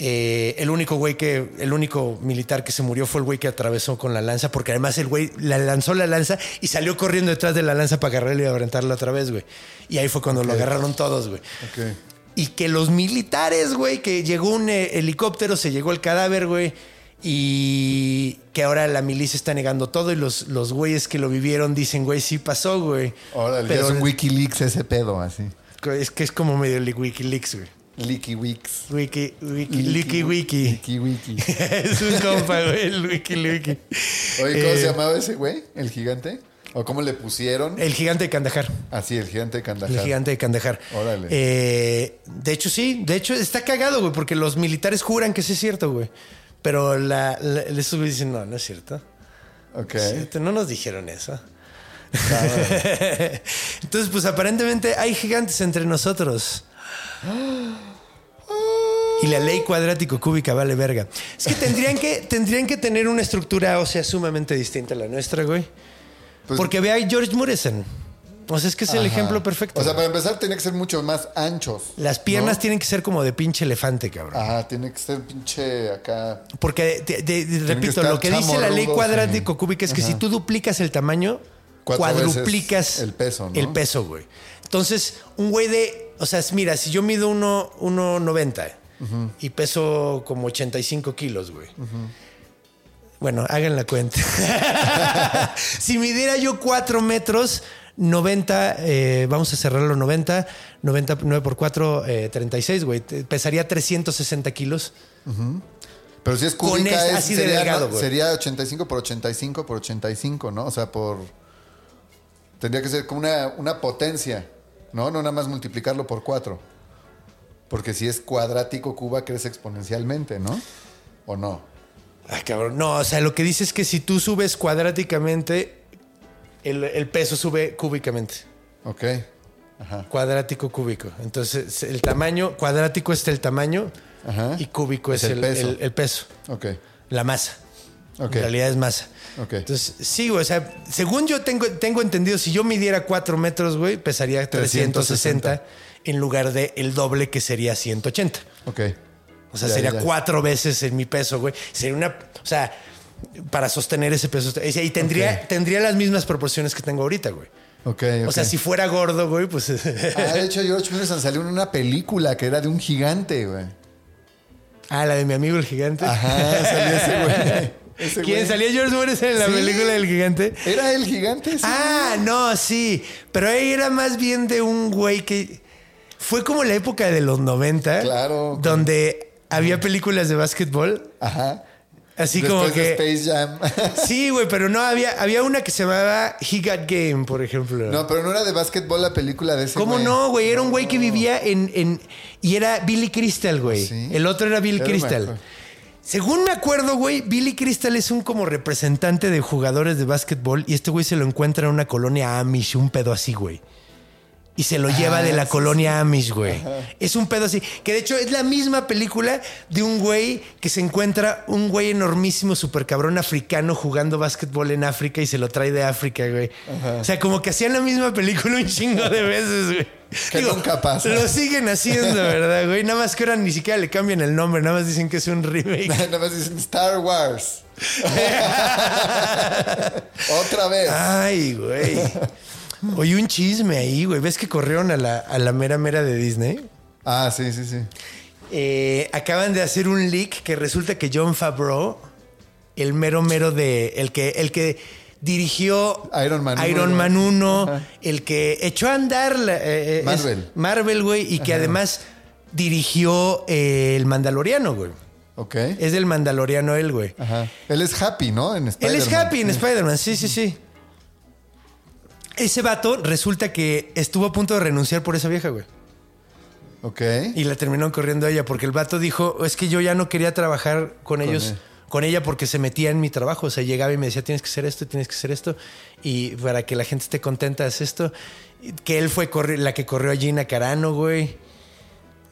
Eh, el único güey que, el único militar que se murió fue el güey que atravesó con la lanza, porque además el güey la lanzó la lanza y salió corriendo detrás de la lanza para agarrarlo y aventarlo otra vez, güey. Y ahí fue cuando lo agarraron todos, güey. Y que los militares, güey, que llegó un eh, helicóptero, se llegó el cadáver, güey. Y que ahora la milicia está negando todo y los, los güeyes que lo vivieron dicen, güey, sí pasó, güey. Órale, Pero es un Wikileaks ese pedo, así. es que es como medio Wikileaks, güey. Leaky. Wiki, wiki, Wiki, Wiki. Wiki Wiki. es un compa, güey, el Wiki, Wiki. Oye, ¿cómo Eh, se llamaba ese güey? ¿El gigante? ¿O cómo le pusieron? El gigante de Kandahar. Así, el gigante de Kandahar. El gigante de Kandahar. Órale. Eh, de hecho, sí. De hecho, está cagado, güey, porque los militares juran que sí es cierto, güey. Pero la, la, güeyes dicen, no, no es cierto. Ok. Es cierto, No nos dijeron eso. [laughs] Entonces, pues aparentemente hay gigantes entre nosotros. [gasps] Y la ley cuadrático cúbica vale verga. Es que tendrían que, tendrían que tener una estructura ósea sumamente distinta a la nuestra, güey. Pues- Porque ve a George Morrison. O sea, es que es el Ajá. ejemplo perfecto. O sea, para empezar, tiene que ser mucho más anchos. Las piernas ¿no? tienen que ser como de pinche elefante, cabrón. Ajá, tiene que ser pinche acá. Porque, te- te- te- repito, lo que dice la ley cuadrático cúbica es que Ajá. si tú duplicas el tamaño, Cuatro cuadruplicas el peso, ¿no? El peso, güey. Entonces, un güey de. O sea, mira, si yo mido 1.90 uno, 1.90 y peso como 85 kilos, güey. Bueno, hagan la cuenta. [laughs] si midiera yo 4 metros, 90, eh, vamos a cerrarlo 90, 99 por 4, eh, 36, güey. Pesaría 360 kilos. Pero si es cúbica, ese- es, así de sería, delgado, ¿no? sería 85 por 85 por 85, ¿no? O sea, por. Tendría que ser como una, una potencia, ¿no? No nada más multiplicarlo por 4. Porque si es cuadrático, cuba crece exponencialmente, ¿no? ¿O no? Ay, cabrón. No, o sea, lo que dice es que si tú subes cuadráticamente, el, el peso sube cúbicamente. Ok. Ajá. Cuadrático, cúbico. Entonces, el tamaño, cuadrático es el tamaño Ajá. y cúbico es, Es el, el peso. el- el peso, Ok. la masa. Ok. En realidad es masa. Ok. Entonces, sí, güey, o sea, según yo tengo, tengo entendido, si yo midiera 4 metros, güey, pesaría 360 en lugar de el doble que sería 180. Ok. O sea, Ya, sería ya. cuatro veces en mi peso, güey. Sería una. O sea, para sostener ese peso. Y tendría, tendría las mismas proporciones que tengo ahorita, güey. Ok, O sea, si fuera gordo, güey, pues. [laughs] Ah, de hecho, George Morrison salió en una película que era de un gigante, güey. ah, la de mi amigo el gigante. Ajá, salió ese güey. [laughs] Ese ¿Quién güey. salía George Morrison en la Sí. película del gigante? Era el gigante, sí. Ah, no, sí. Pero ahí era más bien de un güey que. Fue como la época de los 90. Claro. Donde había películas de básquetbol. Ajá. Así Después como que. de Space Jam. [laughs] Sí, güey, pero no había. Había una que se llamaba He Got Game, por ejemplo. no, pero no era de básquetbol la película de ese ¿Cómo güey. no, güey? Era un güey que vivía en, en- Y era Billy Crystal, güey. ¿Sí? El otro era Billy Crystal. Según me acuerdo, güey, Billy Crystal es un como representante de jugadores de básquetbol y este güey se lo encuentra en una colonia Amish, un pedo así, güey. Y se lo lleva de la Ah, sí, colonia Amish, güey. Es un pedo así. Que de hecho es la misma película de un güey que se encuentra un güey enormísimo, súper cabrón africano jugando básquetbol en África y se lo trae de África, güey. O sea, como que hacían la misma película un chingo de veces, güey. Que nunca pasa. Lo siguen haciendo, ¿verdad, güey? Nada más que ahora ni siquiera le cambian el nombre, nada más dicen que es un remake. [laughs] Nada más dicen Star Wars. [laughs] Otra vez. Ay, güey. Oye, un chisme ahí, güey. ¿Ves que corrieron a la, a la mera mera de Disney? Ah, sí, sí, sí. Eh, acaban de hacer un leak que resulta que John Favreau, el mero mero de. El que, el que dirigió Iron Man Iron. Man 1, Ajá. el que echó a andar la- eh, eh, Marvel. Marvel, güey, y que además dirigió eh, El Mandaloriano, güey. Ok. Es del Mandaloriano él, güey. Ajá. Él es Happy, ¿no? En Él Spider-Man. es Happy en Spider-Man, sí, sí, sí. Ese vato resulta que estuvo a punto de renunciar por esa vieja, güey. Ok. Y la terminó corriendo a ella porque el vato dijo, es que yo ya no quería trabajar con ellos, él. con ella porque se metía en mi trabajo. O sea, llegaba y me decía, tienes que hacer esto, tienes que hacer esto. Y para que la gente esté contenta, es esto. Que él fue la que corrió a Gina Carano, güey.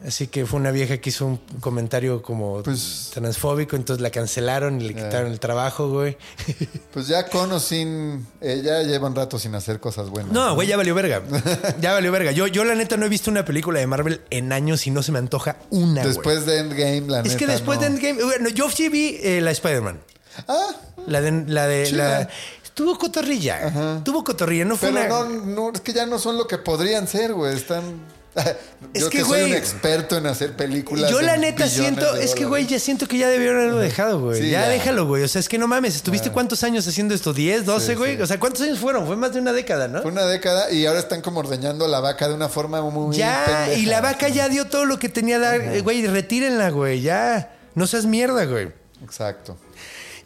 Así que fue una vieja que hizo un comentario como Pues- transfóbico, entonces la cancelaron y le quitaron el trabajo, güey. [laughs] Pues ya con o sin ella lleva un rato sin hacer cosas buenas. No, güey, ya valió verga. [laughs] Ya valió verga. Yo, yo la neta no he visto una película de Marvel en años y no se me antoja una, güey. Después de Endgame, la neta. Es que después no. de Endgame, bueno, yo sí vi eh, la Spider-Man. Ah, La de la de la tuvo cotorrilla. Tuvo cotorrilla, no fue pero una no, no, es que ya no son lo que podrían ser, güey. Están. [laughs] Es Yo que, que, soy güey, un experto en hacer películas. Yo la neta siento, es que güey, ya siento que ya debieron haberlo dejado, güey. Sí, ya, ya. déjalo, güey. O sea, es que no mames, ¿estuviste cuántos años haciendo esto? ¿10, 12, Sí, güey? sí. O sea, ¿cuántos años fueron? Fue más de una década, ¿no? Fue una década y ahora están como ordeñando la vaca de una forma muy. ya, pendeja. y la vaca ya dio todo lo que tenía dar, güey, retírenla, güey, ya. No seas mierda, güey. Exacto.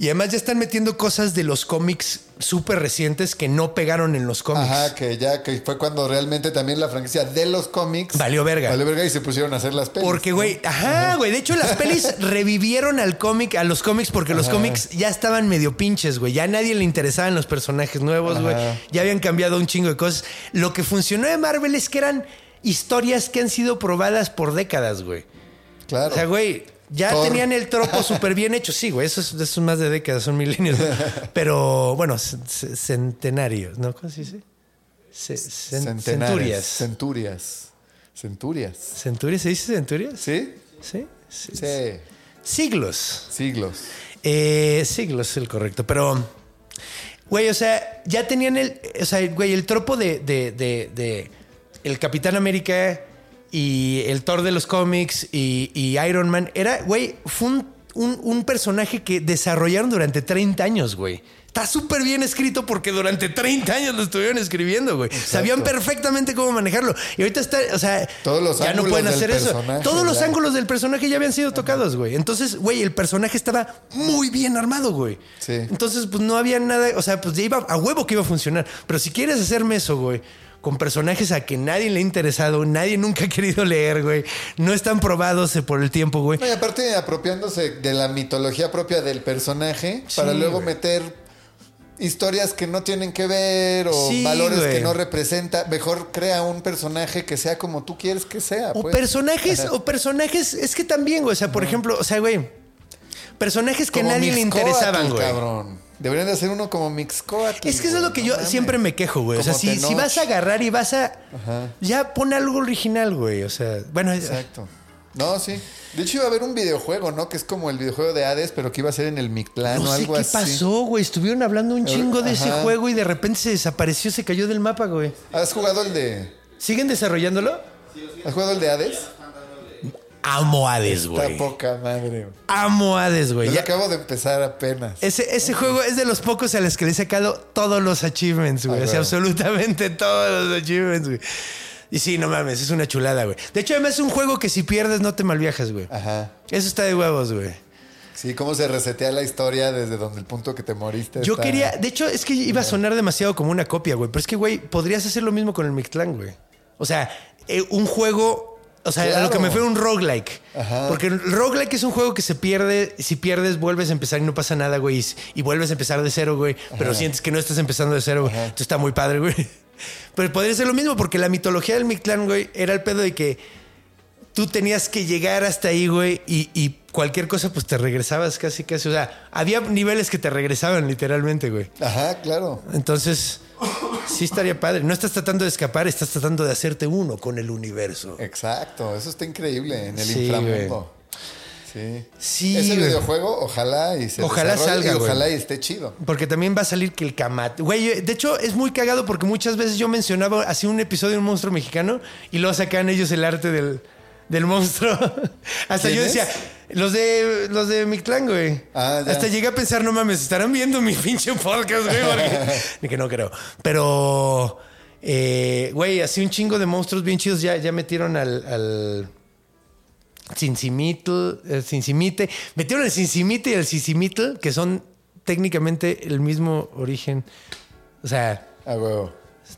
Y además ya están metiendo cosas de los cómics súper recientes que no pegaron en los cómics. Ajá, que ya que fue cuando realmente también la franquicia de los cómics Valió verga. Valió verga y se pusieron a hacer las pelis. Porque, güey, ajá, güey. De hecho, las pelis [laughs] revivieron al cómic, a los cómics, porque los cómics ya estaban medio pinches, güey. Ya a nadie le interesaban los personajes nuevos, güey. Ya habían cambiado un chingo de cosas. Lo que funcionó de Marvel es que eran historias que han sido probadas por décadas, güey. Claro. O sea, güey, ya Thor. tenían el tropo [laughs] súper bien hecho. Sí, güey, eso es, eso es más de décadas, son milenios. ¿no? Pero, bueno, centenarios, ¿no? ¿Cómo se dice? Centurias. Centurias. Centurias. ¿Centurias? ¿Se dice centurias? ¿Sí? Sí. sí. Sí. Siglos. Siglos. Eh, siglos es el correcto, pero. Güey, o sea, ya tenían el. O sea, güey, el tropo de, de, de- de el Capitán América y el Thor de los cómics y, y Iron Man. Era, güey, fue un, un- un personaje que desarrollaron durante 30 años, güey. Está súper bien escrito porque durante 30 años lo estuvieron escribiendo, güey. Sabían perfectamente cómo manejarlo. Y ahorita está, o sea, Todos los ya no pueden hacer eso. Todos los ya. ángulos del personaje ya habían sido tocados, güey. Entonces, güey, el personaje estaba muy bien armado, güey. Sí. Entonces, pues no había nada, o sea, pues ya iba a huevo que iba a funcionar. Pero si quieres hacerme eso, güey, con personajes a que nadie le ha interesado, nadie nunca ha querido leer, güey, no están probados por el tiempo, güey. No, y aparte apropiándose de la mitología propia del personaje para luego güey. meter historias que no tienen que ver o Sí, valores güey. que no representa. Mejor crea un personaje que sea como tú quieres que sea. O pues. personajes, o personajes, es que también, güey, o sea, por ejemplo, o sea, güey, personajes que Como nadie le interesaban, güey. cabrón. Deberían de hacer uno como Mixcoatl. Es que eso es lo que no yo mames. siempre me quejo, güey. O sea, si, si vas a agarrar y vas a. Ya pon algo original, güey. O sea, bueno, Exacto. No, sí. De hecho, iba a haber un videojuego, ¿no? Que es como el videojuego de Hades, pero que iba a ser en el Mictlán no o sé algo qué así. pasó, güey. Estuvieron hablando un chingo de ese Ajá. juego y de repente se desapareció, se cayó del mapa, güey. ¿Has jugado el de. ¿Siguen desarrollándolo? ¿Has jugado el de Hades? Amo Hades, Está güey. poca madre. güey. Amo Hades, güey. Ya- acabo de empezar apenas. Ese, ese juego es de los pocos a los que le he sacado todos los achievements, güey. O sea, absolutamente todos los achievements, güey. Y sí, no mames, es una chulada, güey. De hecho, además es un juego que si pierdes no te malviajas, güey. Ajá. Eso está de huevos, güey. Sí, cómo se resetea la historia desde donde el punto que te moriste. Yo está- quería, de hecho, es que iba a sonar demasiado como una copia, güey. Pero es que, güey, podrías hacer lo mismo con el Mictlán, güey. O sea, eh, un juego. O sea, a lo que me fue un roguelike. Ajá. Porque el roguelike es un juego que se pierde. Si pierdes, vuelves a empezar y no pasa nada, güey. Y, vuelves a empezar de cero, güey. Pero sientes que no estás empezando de cero, güey. Entonces está muy padre, güey. [laughs] Pero podría ser lo mismo, porque la mitología del Mictlán, güey, era el pedo de que tú tenías que llegar hasta ahí, güey, y, y cualquier cosa, pues te regresabas casi, casi. O sea, había niveles que te regresaban literalmente, güey. Ajá, claro. Entonces, sí estaría padre. No estás tratando de escapar, estás tratando de hacerte uno con el universo. Exacto. Eso está increíble en el Sí, inframundo. Sí. Sí, Ese güey. videojuego, ojalá y se Ojalá salga, y güey. ojalá y esté chido. Porque también va a salir que el Kamat. Güey, de hecho es muy cagado porque muchas veces yo mencionaba así un episodio de un monstruo mexicano y luego sacan ellos el arte del, del monstruo. [laughs] Hasta ¿Quién yo es? decía, los de los de Mictlán, güey. Ah. Hasta llegué a pensar, no mames, estarán viendo mi [laughs] pinche podcast, güey. Porque- [laughs] Ni que no creo. Pero, eh, güey, así un chingo de monstruos bien chidos ya, ya metieron al, al, Cincimitl, el Cincimite. Metieron el Cincimite y el Cincimitl, que son técnicamente el mismo origen. O sea, huevo.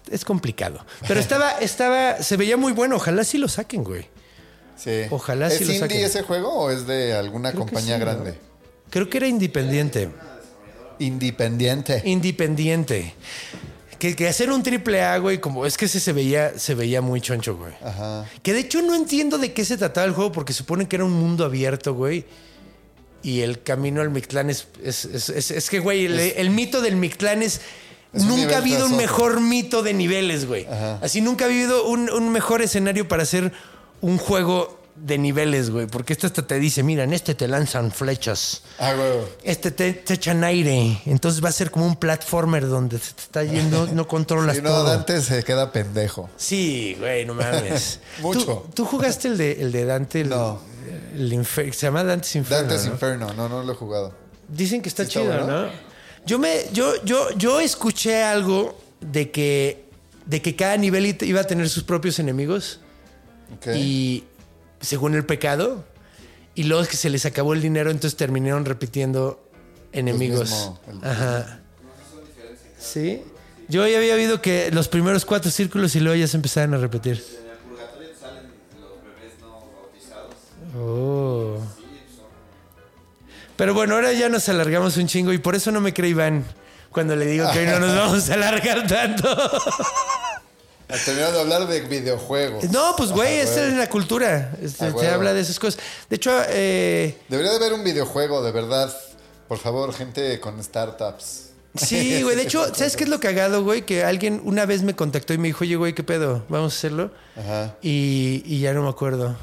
es complicado. Pero estaba, estaba, se veía muy bueno. Ojalá sí lo saquen, güey. Sí. Ojalá ¿Es sí lo indie saquen. ese juego o es de alguna Creo compañía sí, ¿no? grande? Creo que era independiente. Independiente. Independiente. Que, que hacer un triple A, güey, como es que ese se veía, se veía muy choncho, güey. Ajá. Que de hecho no entiendo de qué se trataba el juego, porque supone que era un mundo abierto, güey. Y el camino al Mictlán es. Es, es- es- es que, güey, el, el mito del Mictlán es. Es un nunca ha habido un mejor mito de niveles, güey. Ajá. Así nunca ha habido un, un mejor escenario para hacer un juego de niveles, güey. Porque este hasta te dice, mira, en este te lanzan flechas. A huevo. Este te, te echan aire. Entonces va a ser como un platformer donde se te está yendo, [laughs] no controlas Si no, todo. Dante se queda pendejo. Sí, güey, no mames. [laughs] Mucho. ¿Tú, tú jugaste el de, el de Dante? El, No. el Infer- se llama Dante's Inferno. Dante's ¿no? Inferno. No, no lo he jugado. Dicen que está Sí está chido, bueno. ¿no? Yo me, yo, yo, yo escuché algo de que, de que cada nivel iba a tener sus propios enemigos Y según el pecado y luego es que se les acabó el dinero, entonces terminaron repitiendo enemigos. mismo, el- Ajá. Sí. Yo ya había oído que los primeros cuatro círculos y luego ya se empezaron a repetir. Oh. Pero bueno, ahora ya nos alargamos un chingo y por eso no me cree Iván cuando le digo que hoy no nos [laughs] vamos a alargar tanto. [laughs] Ah, Terminando de hablar de videojuegos. No, pues güey, esta es la cultura. Este, Ah, se habla de esas cosas. De hecho, eh, Debería de haber un videojuego, de verdad. Por favor, gente con startups. sí, güey. De hecho, [laughs] ¿sabes qué es lo cagado, güey? Que alguien una vez me contactó y me dijo, oye, güey, ¿qué pedo? Vamos a hacerlo. Ajá. Y, y ya no me acuerdo.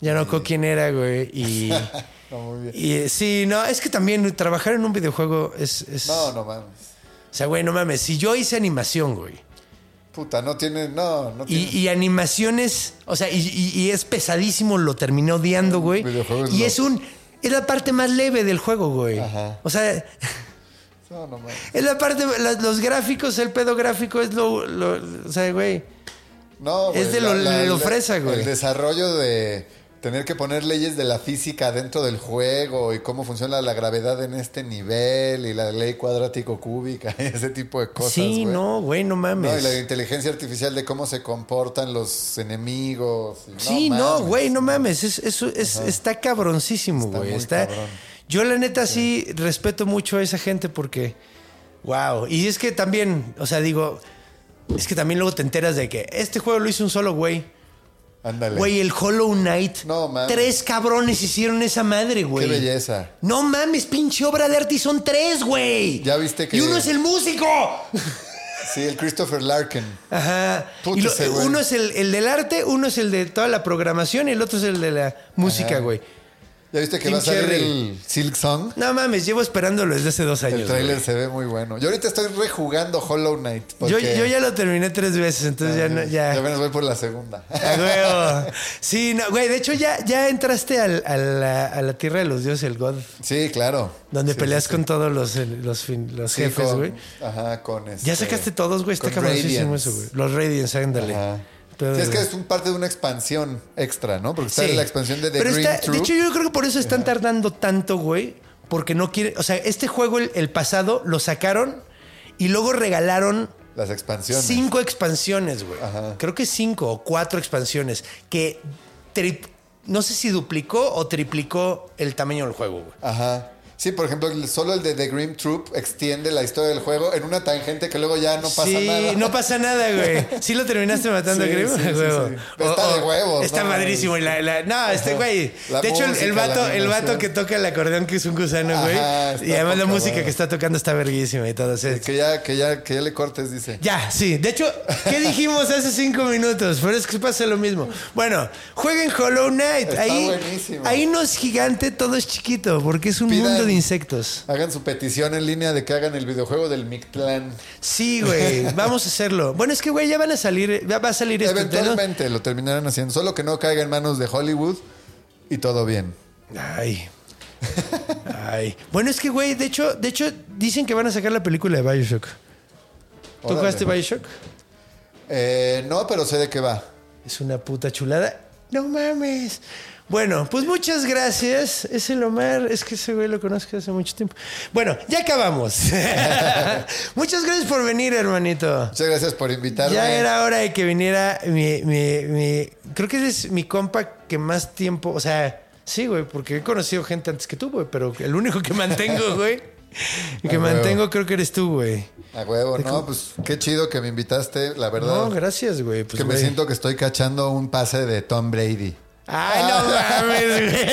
Ya no acuerdo quién era, güey. Y, [laughs] No, muy bien. y, eh, sí, no, es que también trabajar en un videojuego es... es- No, no mames. O sea, güey, no mames. Si yo hice animación, güey. Puta, no tiene. No, no Y, tiene. y animaciones, o sea, y, y- y es pesadísimo, lo terminé odiando, güey. Y es un. Es la parte más leve del juego, güey. Ajá. O sea, No, [laughs] es la parte. la- los gráficos, el pedo gráfico es lo. lo- o sea, güey. No, güey, Es de lo- de lo fresa, güey. El desarrollo de tener que poner leyes de la física dentro del juego y cómo funciona la gravedad en este nivel y la ley cuadrático cúbica [laughs] y ese tipo de cosas. sí, no, güey, no mames. No, y la inteligencia artificial de cómo se comportan los enemigos. y sí, no, güey, no mames. Es, es, está cabroncísimo, güey. Está. cabrón. Yo, la neta, sí respeto mucho a esa gente porque. Wow. Y es que también, o sea, digo. Es que también luego te enteras de que este juego lo hizo un solo güey. Ándale. Güey, el Hollow Knight. No, mames. Tres cabrones hicieron esa madre, güey. Qué belleza. No mames, pinche obra de arte y son tres, güey. Ya viste que- Y uno es el músico. [laughs] Sí, el Christopher Larkin. Ajá. Y lo- uno es el, el del arte, uno es el de toda la programación y el otro es el de la música, Ajá. güey. ¿Ya viste que Tim va a salir Cherry. el Silk Song? No mames, llevo esperándolo desde hace dos años. El trailer güey. se ve muy bueno. Yo ahorita estoy rejugando Hollow Knight. Yo, porque- yo ya lo terminé tres veces, entonces ya no, ya. Ya apenas voy por la segunda. A huevo. [laughs] Sí, no, güey, de hecho ya, ya entraste al- a, la, a la tierra de los dioses, el God, Sí, claro. donde Sí, peleas sí, con todos los, los, fin- los sí. Sí, jefes, con- güey. Ajá, con este, Ya sacaste todos, güey, está con cabroncísimo Radiance. eso, güey. Los Radiance, ándale. Ajá. Sí, es que es un parte de una expansión extra, ¿no? Porque está Sí. la expansión de The Pero Green está-. De hecho, yo creo que por eso están tardando tanto, güey. Porque no quieren. O sea, este juego, el, el pasado, lo sacaron y luego regalaron Las expansiones. cinco expansiones, güey. Ajá. Creo que cinco o cuatro expansiones. Que tri- no sé si duplicó o triplicó el tamaño del juego, güey. Ajá. Sí, por ejemplo, solo el de The Grim Troop extiende la historia del juego en una tangente que luego ya no pasa sí, nada. no pasa nada, güey. Sí lo terminaste matando [laughs] Sí, a Grim, sí, sí, huevo. sí. Está de huevos, Está no madrísimo. y la- la- no, este güey. La De hecho, el- música, el, la vato, el vato que toca el acordeón, que es un gusano, güey. Y además la música que está tocando está verguísima y todo. sea, Que ya, que ya, que ya le cortes, dice. Ya, sí. De hecho, ¿qué [laughs] dijimos hace cinco minutos? Pero es que pasa lo mismo. Bueno, jueguen Hollow Knight. Está ahí, buenísimo. ahí no es gigante, todo es chiquito, porque es un Pidan- mundo insectos. Hagan su petición en línea de que hagan el videojuego del Mictlán. Sí, güey. [laughs] Vamos a hacerlo. Bueno, es que, güey, ya van a salir, ya va a salir este ¿no? Eventualmente lo terminarán haciendo. Solo que no caiga en manos de Hollywood y todo bien. Ay. Ay. Bueno, es que, güey, de hecho, de hecho, dicen que van a sacar la película de Bioshock. ¿Tú Órale. jugaste Bioshock? Eh, no, pero sé de qué va. Es una puta chulada. No mames. Bueno, pues muchas gracias. Es el Omar. Es que ese güey lo conozco hace mucho tiempo. Bueno, ya acabamos. [laughs] muchas gracias por venir, hermanito. Muchas gracias por invitarme. Ya era hora de que viniera mi, mi, mi- Creo que ese es mi compa que más tiempo. O sea, sí, güey, porque he conocido gente antes que tú, güey, pero el único que mantengo, [laughs] güey. el que mantengo creo que eres tú, güey. A huevo, no, pues qué chido que me invitaste, la verdad. No, gracias, güey. Pues, que me siento que estoy cachando un pase de Tom Brady. Ay, no mames, güey.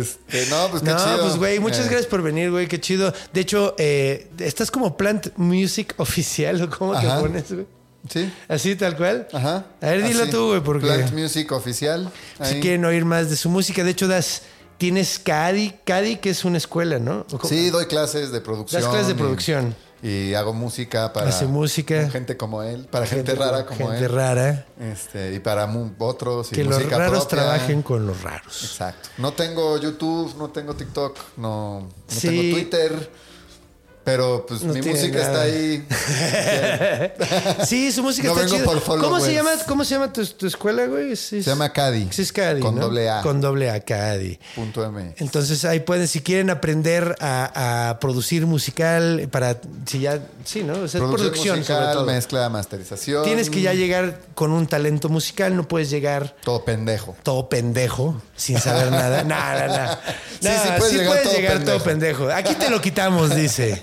Este, no, pues qué No, chido. pues, güey, muchas Eh, gracias por venir, güey. Qué chido. De hecho, eh, estás como Plant Music oficial, ¿o cómo Ajá. te pones, güey? Sí. Así, tal cual. Ajá. A ver, dilo Así. tú, güey, porque Plant Music oficial. si quieren oír más de su música. De hecho, das, tienes CADI, CADI, que es una escuela, ¿no? Sí, doy clases de producción. Das clases de producción. Y, hago música para Hace música. con gente como él, para gente, rara como Gente él. rara. Este, y para otros y Que los música raros propia. trabajen con los raros. Exacto. No tengo YouTube, no tengo TikTok, no, no Sí. tengo Twitter. Pero pues No mi música nada. está ahí. [laughs] Sí, su música No está vengo chida. por. ¿Cómo se llama, cómo se llama tu, tu escuela, güey? Se llama Cadi. Es CADI, Con ¿no? doble A. Con doble A, CADI. Punto M. Entonces ahí pueden, si quieren aprender a, a producir musical, para, si ya, sí, ¿no? O sea, es producción musical, sobre todo. mezcla, masterización. Tienes que ya llegar con un talento musical, no puedes llegar Todo pendejo. todo pendejo, sin saber nada. [laughs] No, no. Sí, sí puedes llegar todo llegar todo pendejo. pendejo. Aquí te lo quitamos, dice.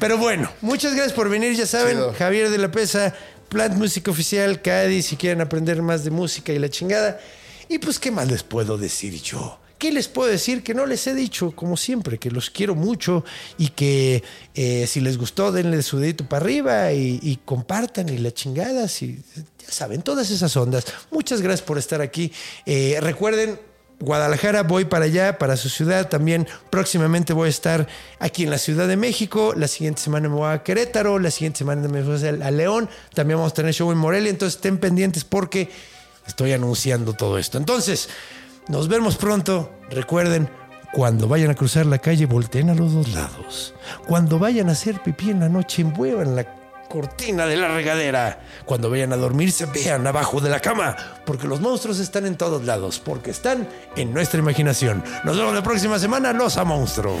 Pero bueno, muchas gracias por venir. Ya saben, Chido. Javier de la Pesa, Plant Music Oficial, Cádiz, si quieren aprender más de música y la chingada. Y pues, ¿qué más les puedo decir yo? ¿Qué les puedo decir que no les he dicho, como siempre, que los quiero mucho y que eh, si les gustó, denle su dedito para arriba y, y compartan y la chingada, si, ya saben, todas esas ondas. Muchas gracias por estar aquí. Eh, recuerden, Guadalajara, voy para allá, para su ciudad. También próximamente voy a estar aquí en la Ciudad de México. La siguiente semana me voy a Querétaro. La siguiente semana me voy a León. También vamos a tener show en Morelia. Entonces estén pendientes porque estoy anunciando todo esto. Entonces, nos vemos pronto. Recuerden, cuando vayan a cruzar la calle, volteen a los dos lados. Cuando vayan a hacer pipí en la noche, envuelvan la cortina de la regadera. Cuando vayan a dormirse, vean abajo de la cama, porque los monstruos están en todos lados, porque están en nuestra imaginación. Nos vemos la próxima semana, los a monstruos.